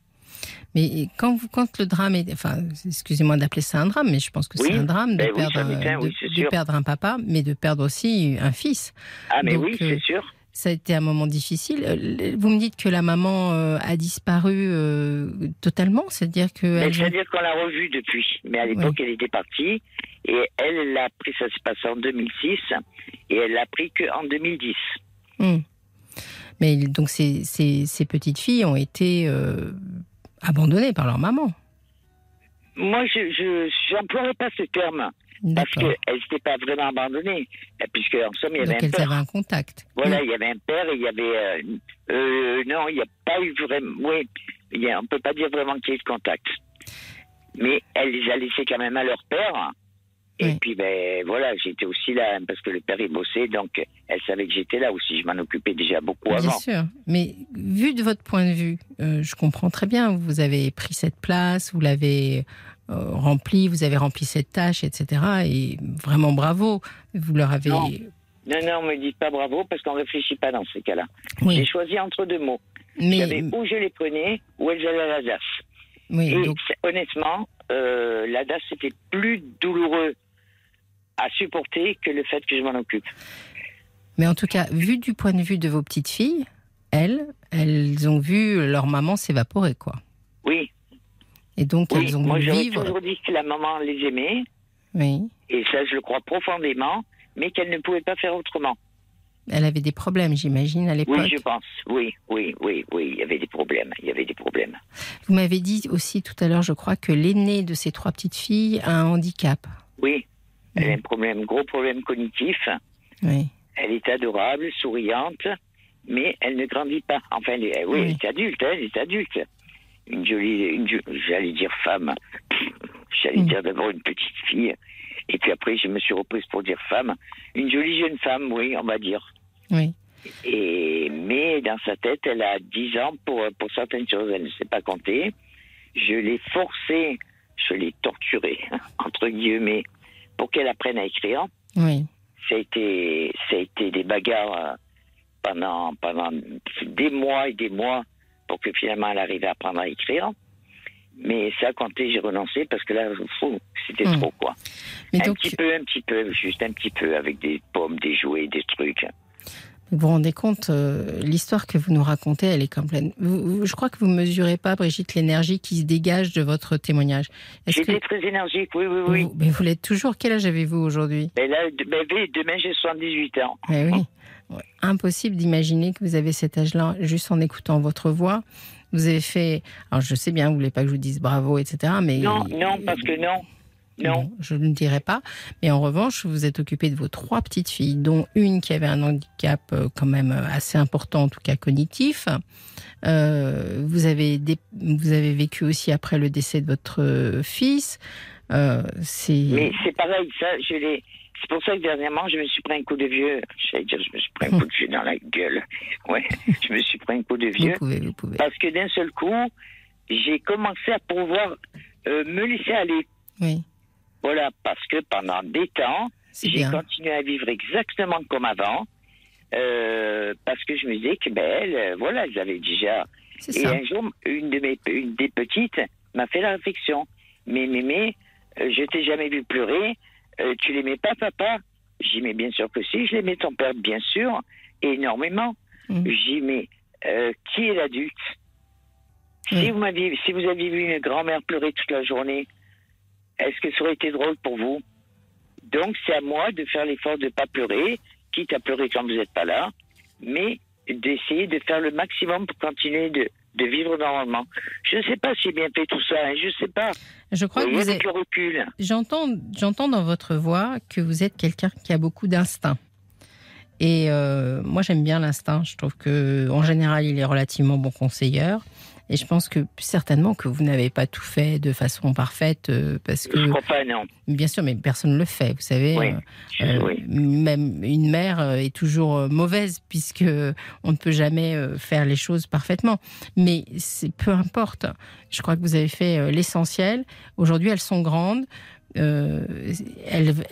Mais quand, vous, quand le drame est. Enfin, excusez-moi d'appeler ça un drame, mais je pense que c'est un drame de, ben perdre, de, perdre un papa, mais de perdre aussi un fils. Ah, mais oui, c'est euh, sûr ça a été un moment difficile. Euh, vous me dites que la maman euh, a disparu euh, totalement, c'est-à-dire que. C'est-à-dire qu'on l'a revue depuis, mais à l'époque elle était partie et elle, elle l'a pris, ça s'est passé en 2006 et elle l'a pris qu'en 2010. Hmm. Mais donc ces, ces, ces, petites filles ont été abandonnées par leur maman. Moi, je n'emploierais pas ce terme. Parce qu'elles n'étaient pas vraiment abandonnées. Puisque, en somme, il y avait Donc un père. avaient un contact. Voilà, il y avait un père et il y avait. Euh, euh, non, il n'y a pas eu vraiment. Oui, on ne peut pas dire vraiment qu'il y ait eu de contact. Mais elles les a laissées quand même à leur père. Et puis, ben voilà, j'étais aussi là, parce que le père, il bossait, donc elle savait que j'étais là aussi. Je m'en occupais déjà beaucoup avant. Bien sûr. Mais vu de votre point de vue, euh, je comprends très bien, vous avez pris cette place, vous l'avez euh, rempli, vous avez rempli cette tâche, etc. Et vraiment bravo, vous leur avez. Non, non, non me dites pas bravo parce qu'on réfléchit pas dans ces cas-là. J'ai choisi entre deux mots. Mais... où je les prenais, où elles allaient à la DAS. Oui, et honnêtement, euh, la DAS c'était plus douloureux à supporter que le fait que je m'en occupe. Mais en tout cas, vu du point de vue de vos petites filles, elles, elles ont vu leur maman s'évaporer, quoi. Oui, et donc, elles ont moi, j'aurais toujours dit que la maman les aimait. Oui. Et ça, je le crois profondément, mais qu'elle ne pouvait pas faire autrement. Elle avait des problèmes, j'imagine, à l'époque. Oui, je pense. Oui, oui, oui, oui. Il y avait des problèmes. Il y avait des problèmes. Vous m'avez dit aussi tout à l'heure, je crois, que l'aînée de ces trois petites filles a un handicap. Oui. Elle a un problème, gros problème cognitif. Oui. Elle est adorable, souriante, mais elle ne grandit pas. Enfin, elle est, oui, elle est adulte, hein, elle est adulte une jolie, une, j'allais dire femme, j'allais mm. dire d'abord une petite fille, et puis après je me suis reprise pour dire femme, une jolie jeune femme, oui, on va dire. Oui. Et, mais dans sa tête, elle a 10 ans pour, pour certaines choses, elle ne sait pas compter. Je l'ai forcée, je l'ai torturée, entre guillemets, pour qu'elle apprenne à écrire. Oui. Ça a été, ça a été des bagarres euh, pendant, pendant des mois et des mois pour que finalement elle arrive à apprendre à écrire. Mais ça, quand j'ai renoncé parce que là, c'était hmm. trop, quoi. un petit peu, un petit peu, juste un petit peu, avec des pommes, des jouets, des trucs. Vous vous rendez compte, euh, l'histoire que vous nous racontez, elle est complète. je crois que vous ne mesurez pas, Brigitte, l'énergie qui se dégage de votre témoignage. J'étais très énergique, oui, oui, oui. mais vous l'êtes toujours. Quel âge avez-vous aujourd'hui? Ben là, ben, Demain, j'ai 78 ans. Eh oui impossible d'imaginer que vous avez cet âge-là juste en écoutant votre voix. Vous avez fait. Alors, je sais bien, vous ne voulez pas que je vous dise bravo, etc. Mais non, non, parce que non. Non. je ne dirai pas. Mais en revanche, vous êtes occupé de vos trois petites filles, dont une qui avait un handicap euh, quand même euh, assez important, en tout cas cognitif. Euh, vous, avez vous avez vécu aussi après le décès de votre fils. c'est... Mais c'est pareil, ça, je l'ai c'est pour ça que dernièrement, je me suis pris un coup de vieux. J'allais dire, je me suis pris un coup de vieux dans la gueule. Ouais, je me suis pris un coup de vieux. Vous pouvez, vous pouvez. Parce que d'un seul coup, j'ai commencé à pouvoir euh, me laisser aller. Oui. Voilà, parce que pendant des temps, j'ai continué à vivre exactement comme avant. Euh, parce que je me disais que, ben, euh, voilà, avaient déjà. Et un jour, une, de mes, une des petites m'a fait la réflexion. Mais, mais, mais, je t'ai jamais vu pleurer. Euh, tu l'aimais pas, papa? J'y mets bien sûr que si. Je mets en perte, bien sûr, énormément. Mmh. J'y mets euh, qui est l'adulte? Si, vous si vous aviez vu une grand-mère pleurer toute la journée, est-ce que ça aurait été drôle pour vous? Donc, c'est à moi de faire l'effort de ne pas pleurer, quitte à pleurer quand vous n'êtes pas là, mais d'essayer de faire le maximum pour continuer de, de vivre normalement. Je ne sais pas si j'ai bien fait tout ça, hein, je ne sais pas. Je crois que vous êtes... recul. J'entends, j'entends dans votre voix que vous êtes quelqu'un qui a beaucoup d'instinct. Et euh, moi, j'aime bien l'instinct. Je trouve que, en général, il est relativement bon conseilleur. Et je pense que certainement que vous n'avez pas tout fait de façon parfaite euh, parce que. Je crois pas, non. Bien sûr, mais personne ne le fait. Vous savez, euh, euh, même une mère est toujours mauvaise puisque on ne peut jamais faire les choses parfaitement. Mais c'est peu importe. Je crois que vous avez fait l'essentiel. Aujourd'hui, elles sont grandes. Euh,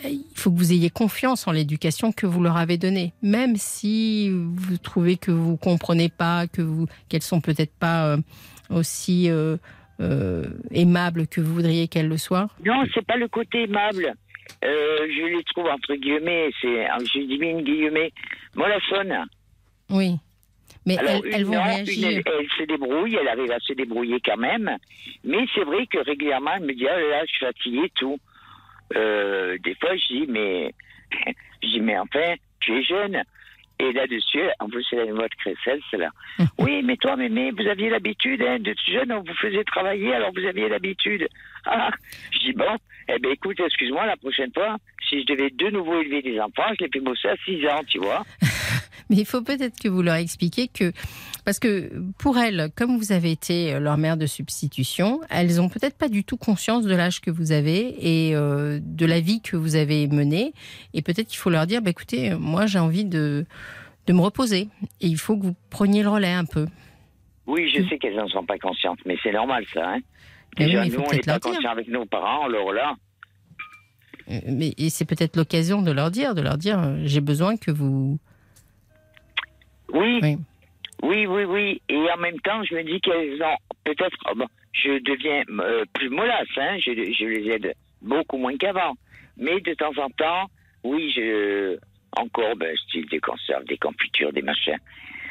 il faut que vous ayez confiance en l'éducation que vous leur avez donnée, même si vous trouvez que vous comprenez pas, que vous qu'elles sont peut-être pas euh, aussi euh, aimables que vous voudriez qu'elles le soient. Non, c'est pas le côté aimable. je les trouve entre guillemets, c'est je dis bien guillemets, mollassonne. Oui. Mais elles, vont réagir. elle, se débrouille, elle arrive à se débrouiller quand même. Mais c'est vrai que régulièrement, elle me dit, ah là, je suis fatiguée, tout. Euh, des fois, je dis, mais, je dis, mais enfin, tu es jeune. Et là-dessus, en plus, c'est la de Cressel, c'est là. oui, mais toi, mais, vous aviez l'habitude, hein, de jeune, on vous faisait travailler, alors vous aviez l'habitude. Ah, je dis, bon, eh ben écoute, excuse-moi, la prochaine fois, si je devais de nouveau élever des enfants, je les fais bosser à 6 ans, tu vois. Mais il faut peut-être que vous leur expliquiez que, parce que pour elles, comme vous avez été euh, leur mère de substitution, elles ont peut-être pas du tout conscience de l'âge que vous avez et euh, de la vie que vous avez menée. Et peut-être qu'il faut leur dire, bah, écoutez, moi j'ai envie de, de me reposer et il faut que vous preniez le relais un peu. Oui, je sais qu'elles n'en sont pas conscientes, mais c'est normal ça. Hein Déjà, nous, on n'est pas conscients avec nos parents, alors là. Euh, mais c'est peut-être l'occasion de leur dire, de leur dire, j'ai besoin que vous oui. oui. Oui, oui, Et en même temps, je me dis qu'elles ont peut-être. Oh, je deviens euh, plus mollasse, hein, je, les aide beaucoup moins qu'avant. Mais de temps en temps, oui, je. Encore, ben, style des conserves, des confitures, des machins.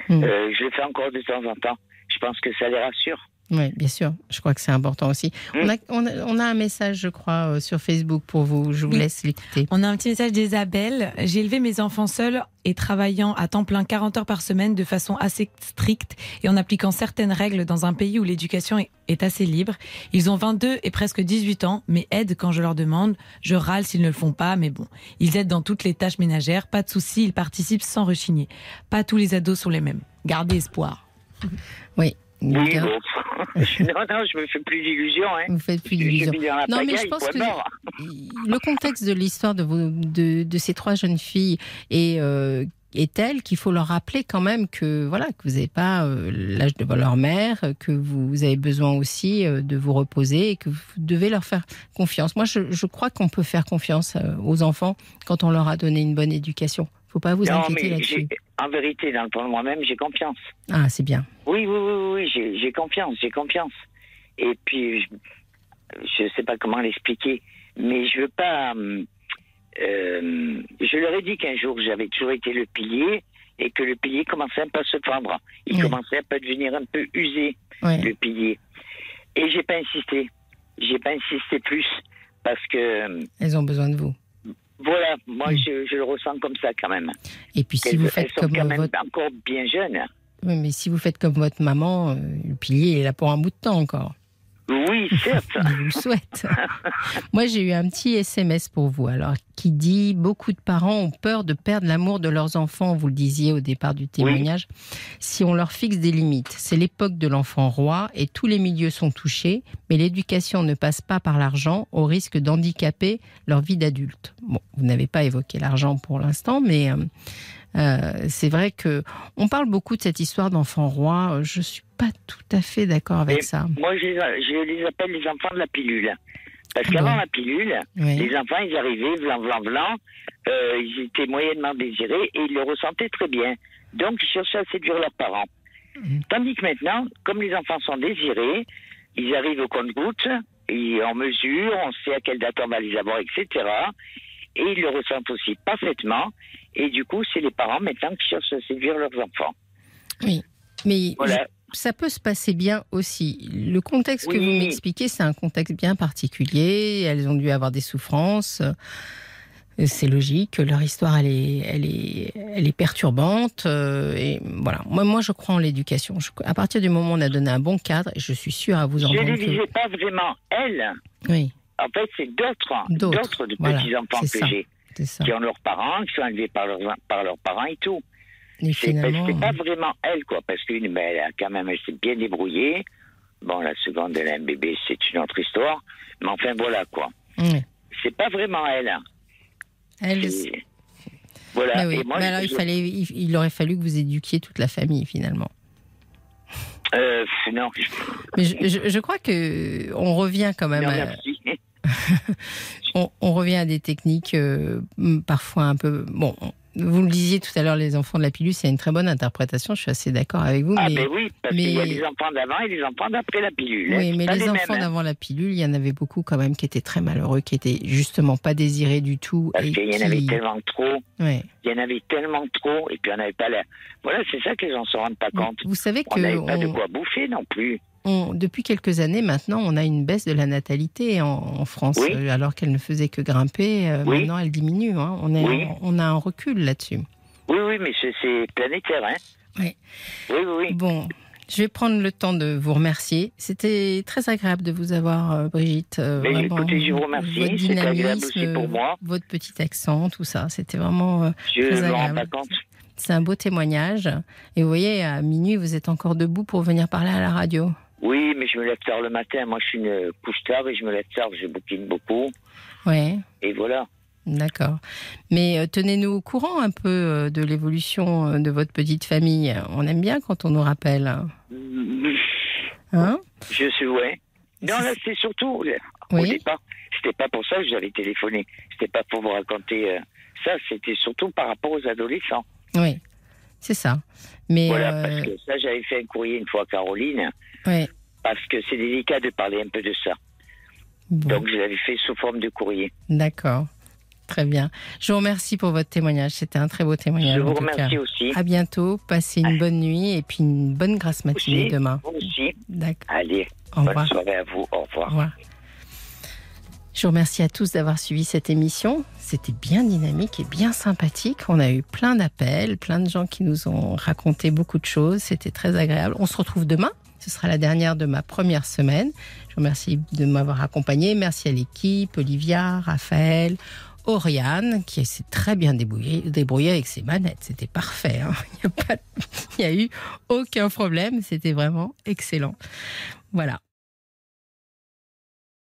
Hmm. Euh, je le fais encore de temps en temps. Je pense que ça les rassure. Oui, bien sûr. Je crois que c'est important aussi. Hmm. On, a, un message, je crois, euh, sur Facebook pour vous. Je vous laisse l'écouter. On a un petit message d'Isabelle. J'ai élevé mes enfants seuls et travaillant à temps plein 40 heures par semaine de façon assez stricte et en appliquant certaines règles dans un pays où l'éducation est assez libre. Ils ont 22 et presque 18 ans, mais aident quand je leur demande. Je râle s'ils ne le font pas, mais bon. Ils aident dans toutes les tâches ménagères. Pas de souci, ils participent sans rechigner. Pas tous les ados sont les mêmes. Gardez espoir. Oui, oui, non, non, je me fais plus d'illusions. Hein. Vous faites plus d'illusions. Non, mais je pense que le contexte de l'histoire de, de, de, ces trois jeunes filles est, euh, est tel qu'il faut leur rappeler quand même que voilà que vous n'avez pas euh, l'âge de leur mère, que vous avez besoin aussi euh, de vous reposer et que vous devez leur faire confiance. Moi, je, je crois qu'on peut faire confiance aux enfants quand on leur a donné une bonne éducation faut pas vous inquiéter là-dessus. En vérité, dans le moi-même, j'ai confiance. Ah, c'est bien. Oui, oui, oui, oui, j'ai confiance, j'ai confiance. Et puis, je ne sais pas comment l'expliquer, mais je veux pas. Euh, euh, je leur ai dit qu'un jour, j'avais toujours été le pilier et que le pilier commençait un peu à se fendre. Il commençait à pas devenir un peu usé, le pilier. Et j'ai pas insisté. J'ai pas insisté plus parce que. Elles ont besoin de vous. Voilà, moi mm. je, le ressens comme ça quand même. Et puis si vous faites comme quand votre... encore bien. Oui, mais si vous faites comme votre maman, euh, le pilier est là pour un bout de temps encore. Oui, certes. Je vous souhaite. Moi, j'ai eu un petit SMS pour vous, alors, qui dit Beaucoup de parents ont peur de perdre l'amour de leurs enfants, vous le disiez au départ du témoignage, si on leur fixe des limites. C'est l'époque de l'enfant roi et tous les milieux sont touchés, mais l'éducation ne passe pas par l'argent au risque d'handicaper leur vie d'adulte. Bon, vous n'avez pas évoqué l'argent pour l'instant, mais. Euh, euh, c'est vrai que on parle beaucoup de cette histoire d'enfant roi. Je suis pas tout à fait d'accord avec ça. Moi, je les, appelle les enfants de la pilule. Parce qu'avant la pilule, les enfants, ils arrivaient, blanc, blanc, blanc, euh, ils étaient moyennement désirés et ils le ressentaient très bien. Donc, ils cherchaient à séduire leurs parents. Mhm. Tandis que maintenant, comme les enfants sont désirés, ils arrivent au compte-goutte, on mesure, on sait à quelle date on va les avoir, etc. et ils le ressentent aussi parfaitement. Et du coup, c'est les parents maintenant qui cherchent à séduire leurs enfants. Oui, mais ça peut se passer bien aussi. Le contexte que vous m'expliquez, c'est un contexte bien particulier. Elles ont dû avoir des souffrances. C'est logique. Leur histoire, elle est, elle est, elle est perturbante. Euh, et voilà. Moi, moi, je crois en l'éducation. À partir du moment où on a donné un bon cadre, je suis sûre à vous en Je ne visais pas vraiment elles. Oui. En fait, c'est d'autres, d'autres de petits enfants que j'ai, qui ont leurs parents, qui sont élevés par leurs, par leurs parents et tout. C'est pas vraiment elle, quoi, parce qu'une, ben, elle a quand même, elle s'est bien débrouillée. Bon, la seconde, elle a un bébé, c'est une autre histoire. Mais enfin, voilà, quoi. C'est pas vraiment elle. Hein. Elle. Voilà. Mais, moi, alors, il, fallait, il, aurait fallu que vous éduquiez toute la famille, finalement. Euh, non. Mais je, je, crois que on revient quand même. à... on, on, revient à des techniques euh, parfois un peu. Bon, vous le disiez tout à l'heure, les enfants de la pilule, c'est une très bonne interprétation. Je suis assez d'accord avec vous. Ah, mais, oui, parce qu'il y a des enfants d'avant et des enfants d'après la pilule. Oui, mais les, enfants hein. d'avant la pilule, il y en avait beaucoup quand même qui étaient très malheureux, qui étaient justement pas désirés du tout. Parce qu'il y en avait tellement trop. Il y en avait tellement trop, et puis on n'avait pas la. Voilà, c'est ça que les gens ne se rendent pas compte. Vous savez que. On n'avait pas de quoi bouffer non plus depuis quelques années maintenant, on a une baisse de la natalité en, France, euh, alors qu'elle ne faisait que grimper. Euh, maintenant, elle diminue. Hein. On, est, on, a un recul là-dessus. Oui, oui, mais c'est planétaire. Hein oui. oui, oui, Bon, je vais prendre le temps de vous remercier. C'était très agréable de vous avoir, euh, Brigitte. Mais écoutez, je vous remercie. C'était agréable aussi pour moi. Votre petit accent, tout ça, c'était vraiment je très agréable. Rends pas compte. C'est un beau témoignage. Et vous voyez, à minuit, vous êtes encore debout pour venir parler à la radio. Oui, mais je me lève tard le matin. Moi, je suis une couche tard et je me lève tard. Je bouquine beaucoup. Oui. Et voilà. D'accord. Mais euh, tenez-nous au courant un peu euh, de l'évolution euh, de votre petite famille. On aime bien quand on nous rappelle. Hein Je suis, ouais. Non, là, c'est surtout. Au départ, c'était pas pour ça que j'avais téléphoné. C'était pas pour vous raconter ça. C'était surtout par rapport aux adolescents. Oui, c'est ça. Mais voilà, parce que ça, j'avais fait un courrier une fois à Caroline. Oui. Parce que c'est délicat de parler un peu de ça. Donc, je l'avais fait sous forme de courrier. D'accord. Très bien. Je vous remercie pour votre témoignage. C'était un très beau témoignage. Je vous remercie aussi. À bientôt. Passez une bonne nuit et puis une bonne grasse matinée demain. Vous aussi. D'accord. Allez. Au bonne soirée à vous. Au revoir. Au revoir. Je vous remercie à tous d'avoir suivi cette émission. C'était bien dynamique et bien sympathique. On a eu plein d'appels, plein de gens qui nous ont raconté beaucoup de choses. C'était très agréable. On se retrouve demain ce sera la dernière de ma première semaine. Je vous remercie de m'avoir accompagné. Merci à l'équipe, Olivia, Raphaël, Oriane, qui s'est très bien débrouillée, avec ses manettes. C'était parfait. Hein. Il n'y a, a eu aucun problème. C'était vraiment excellent. Voilà.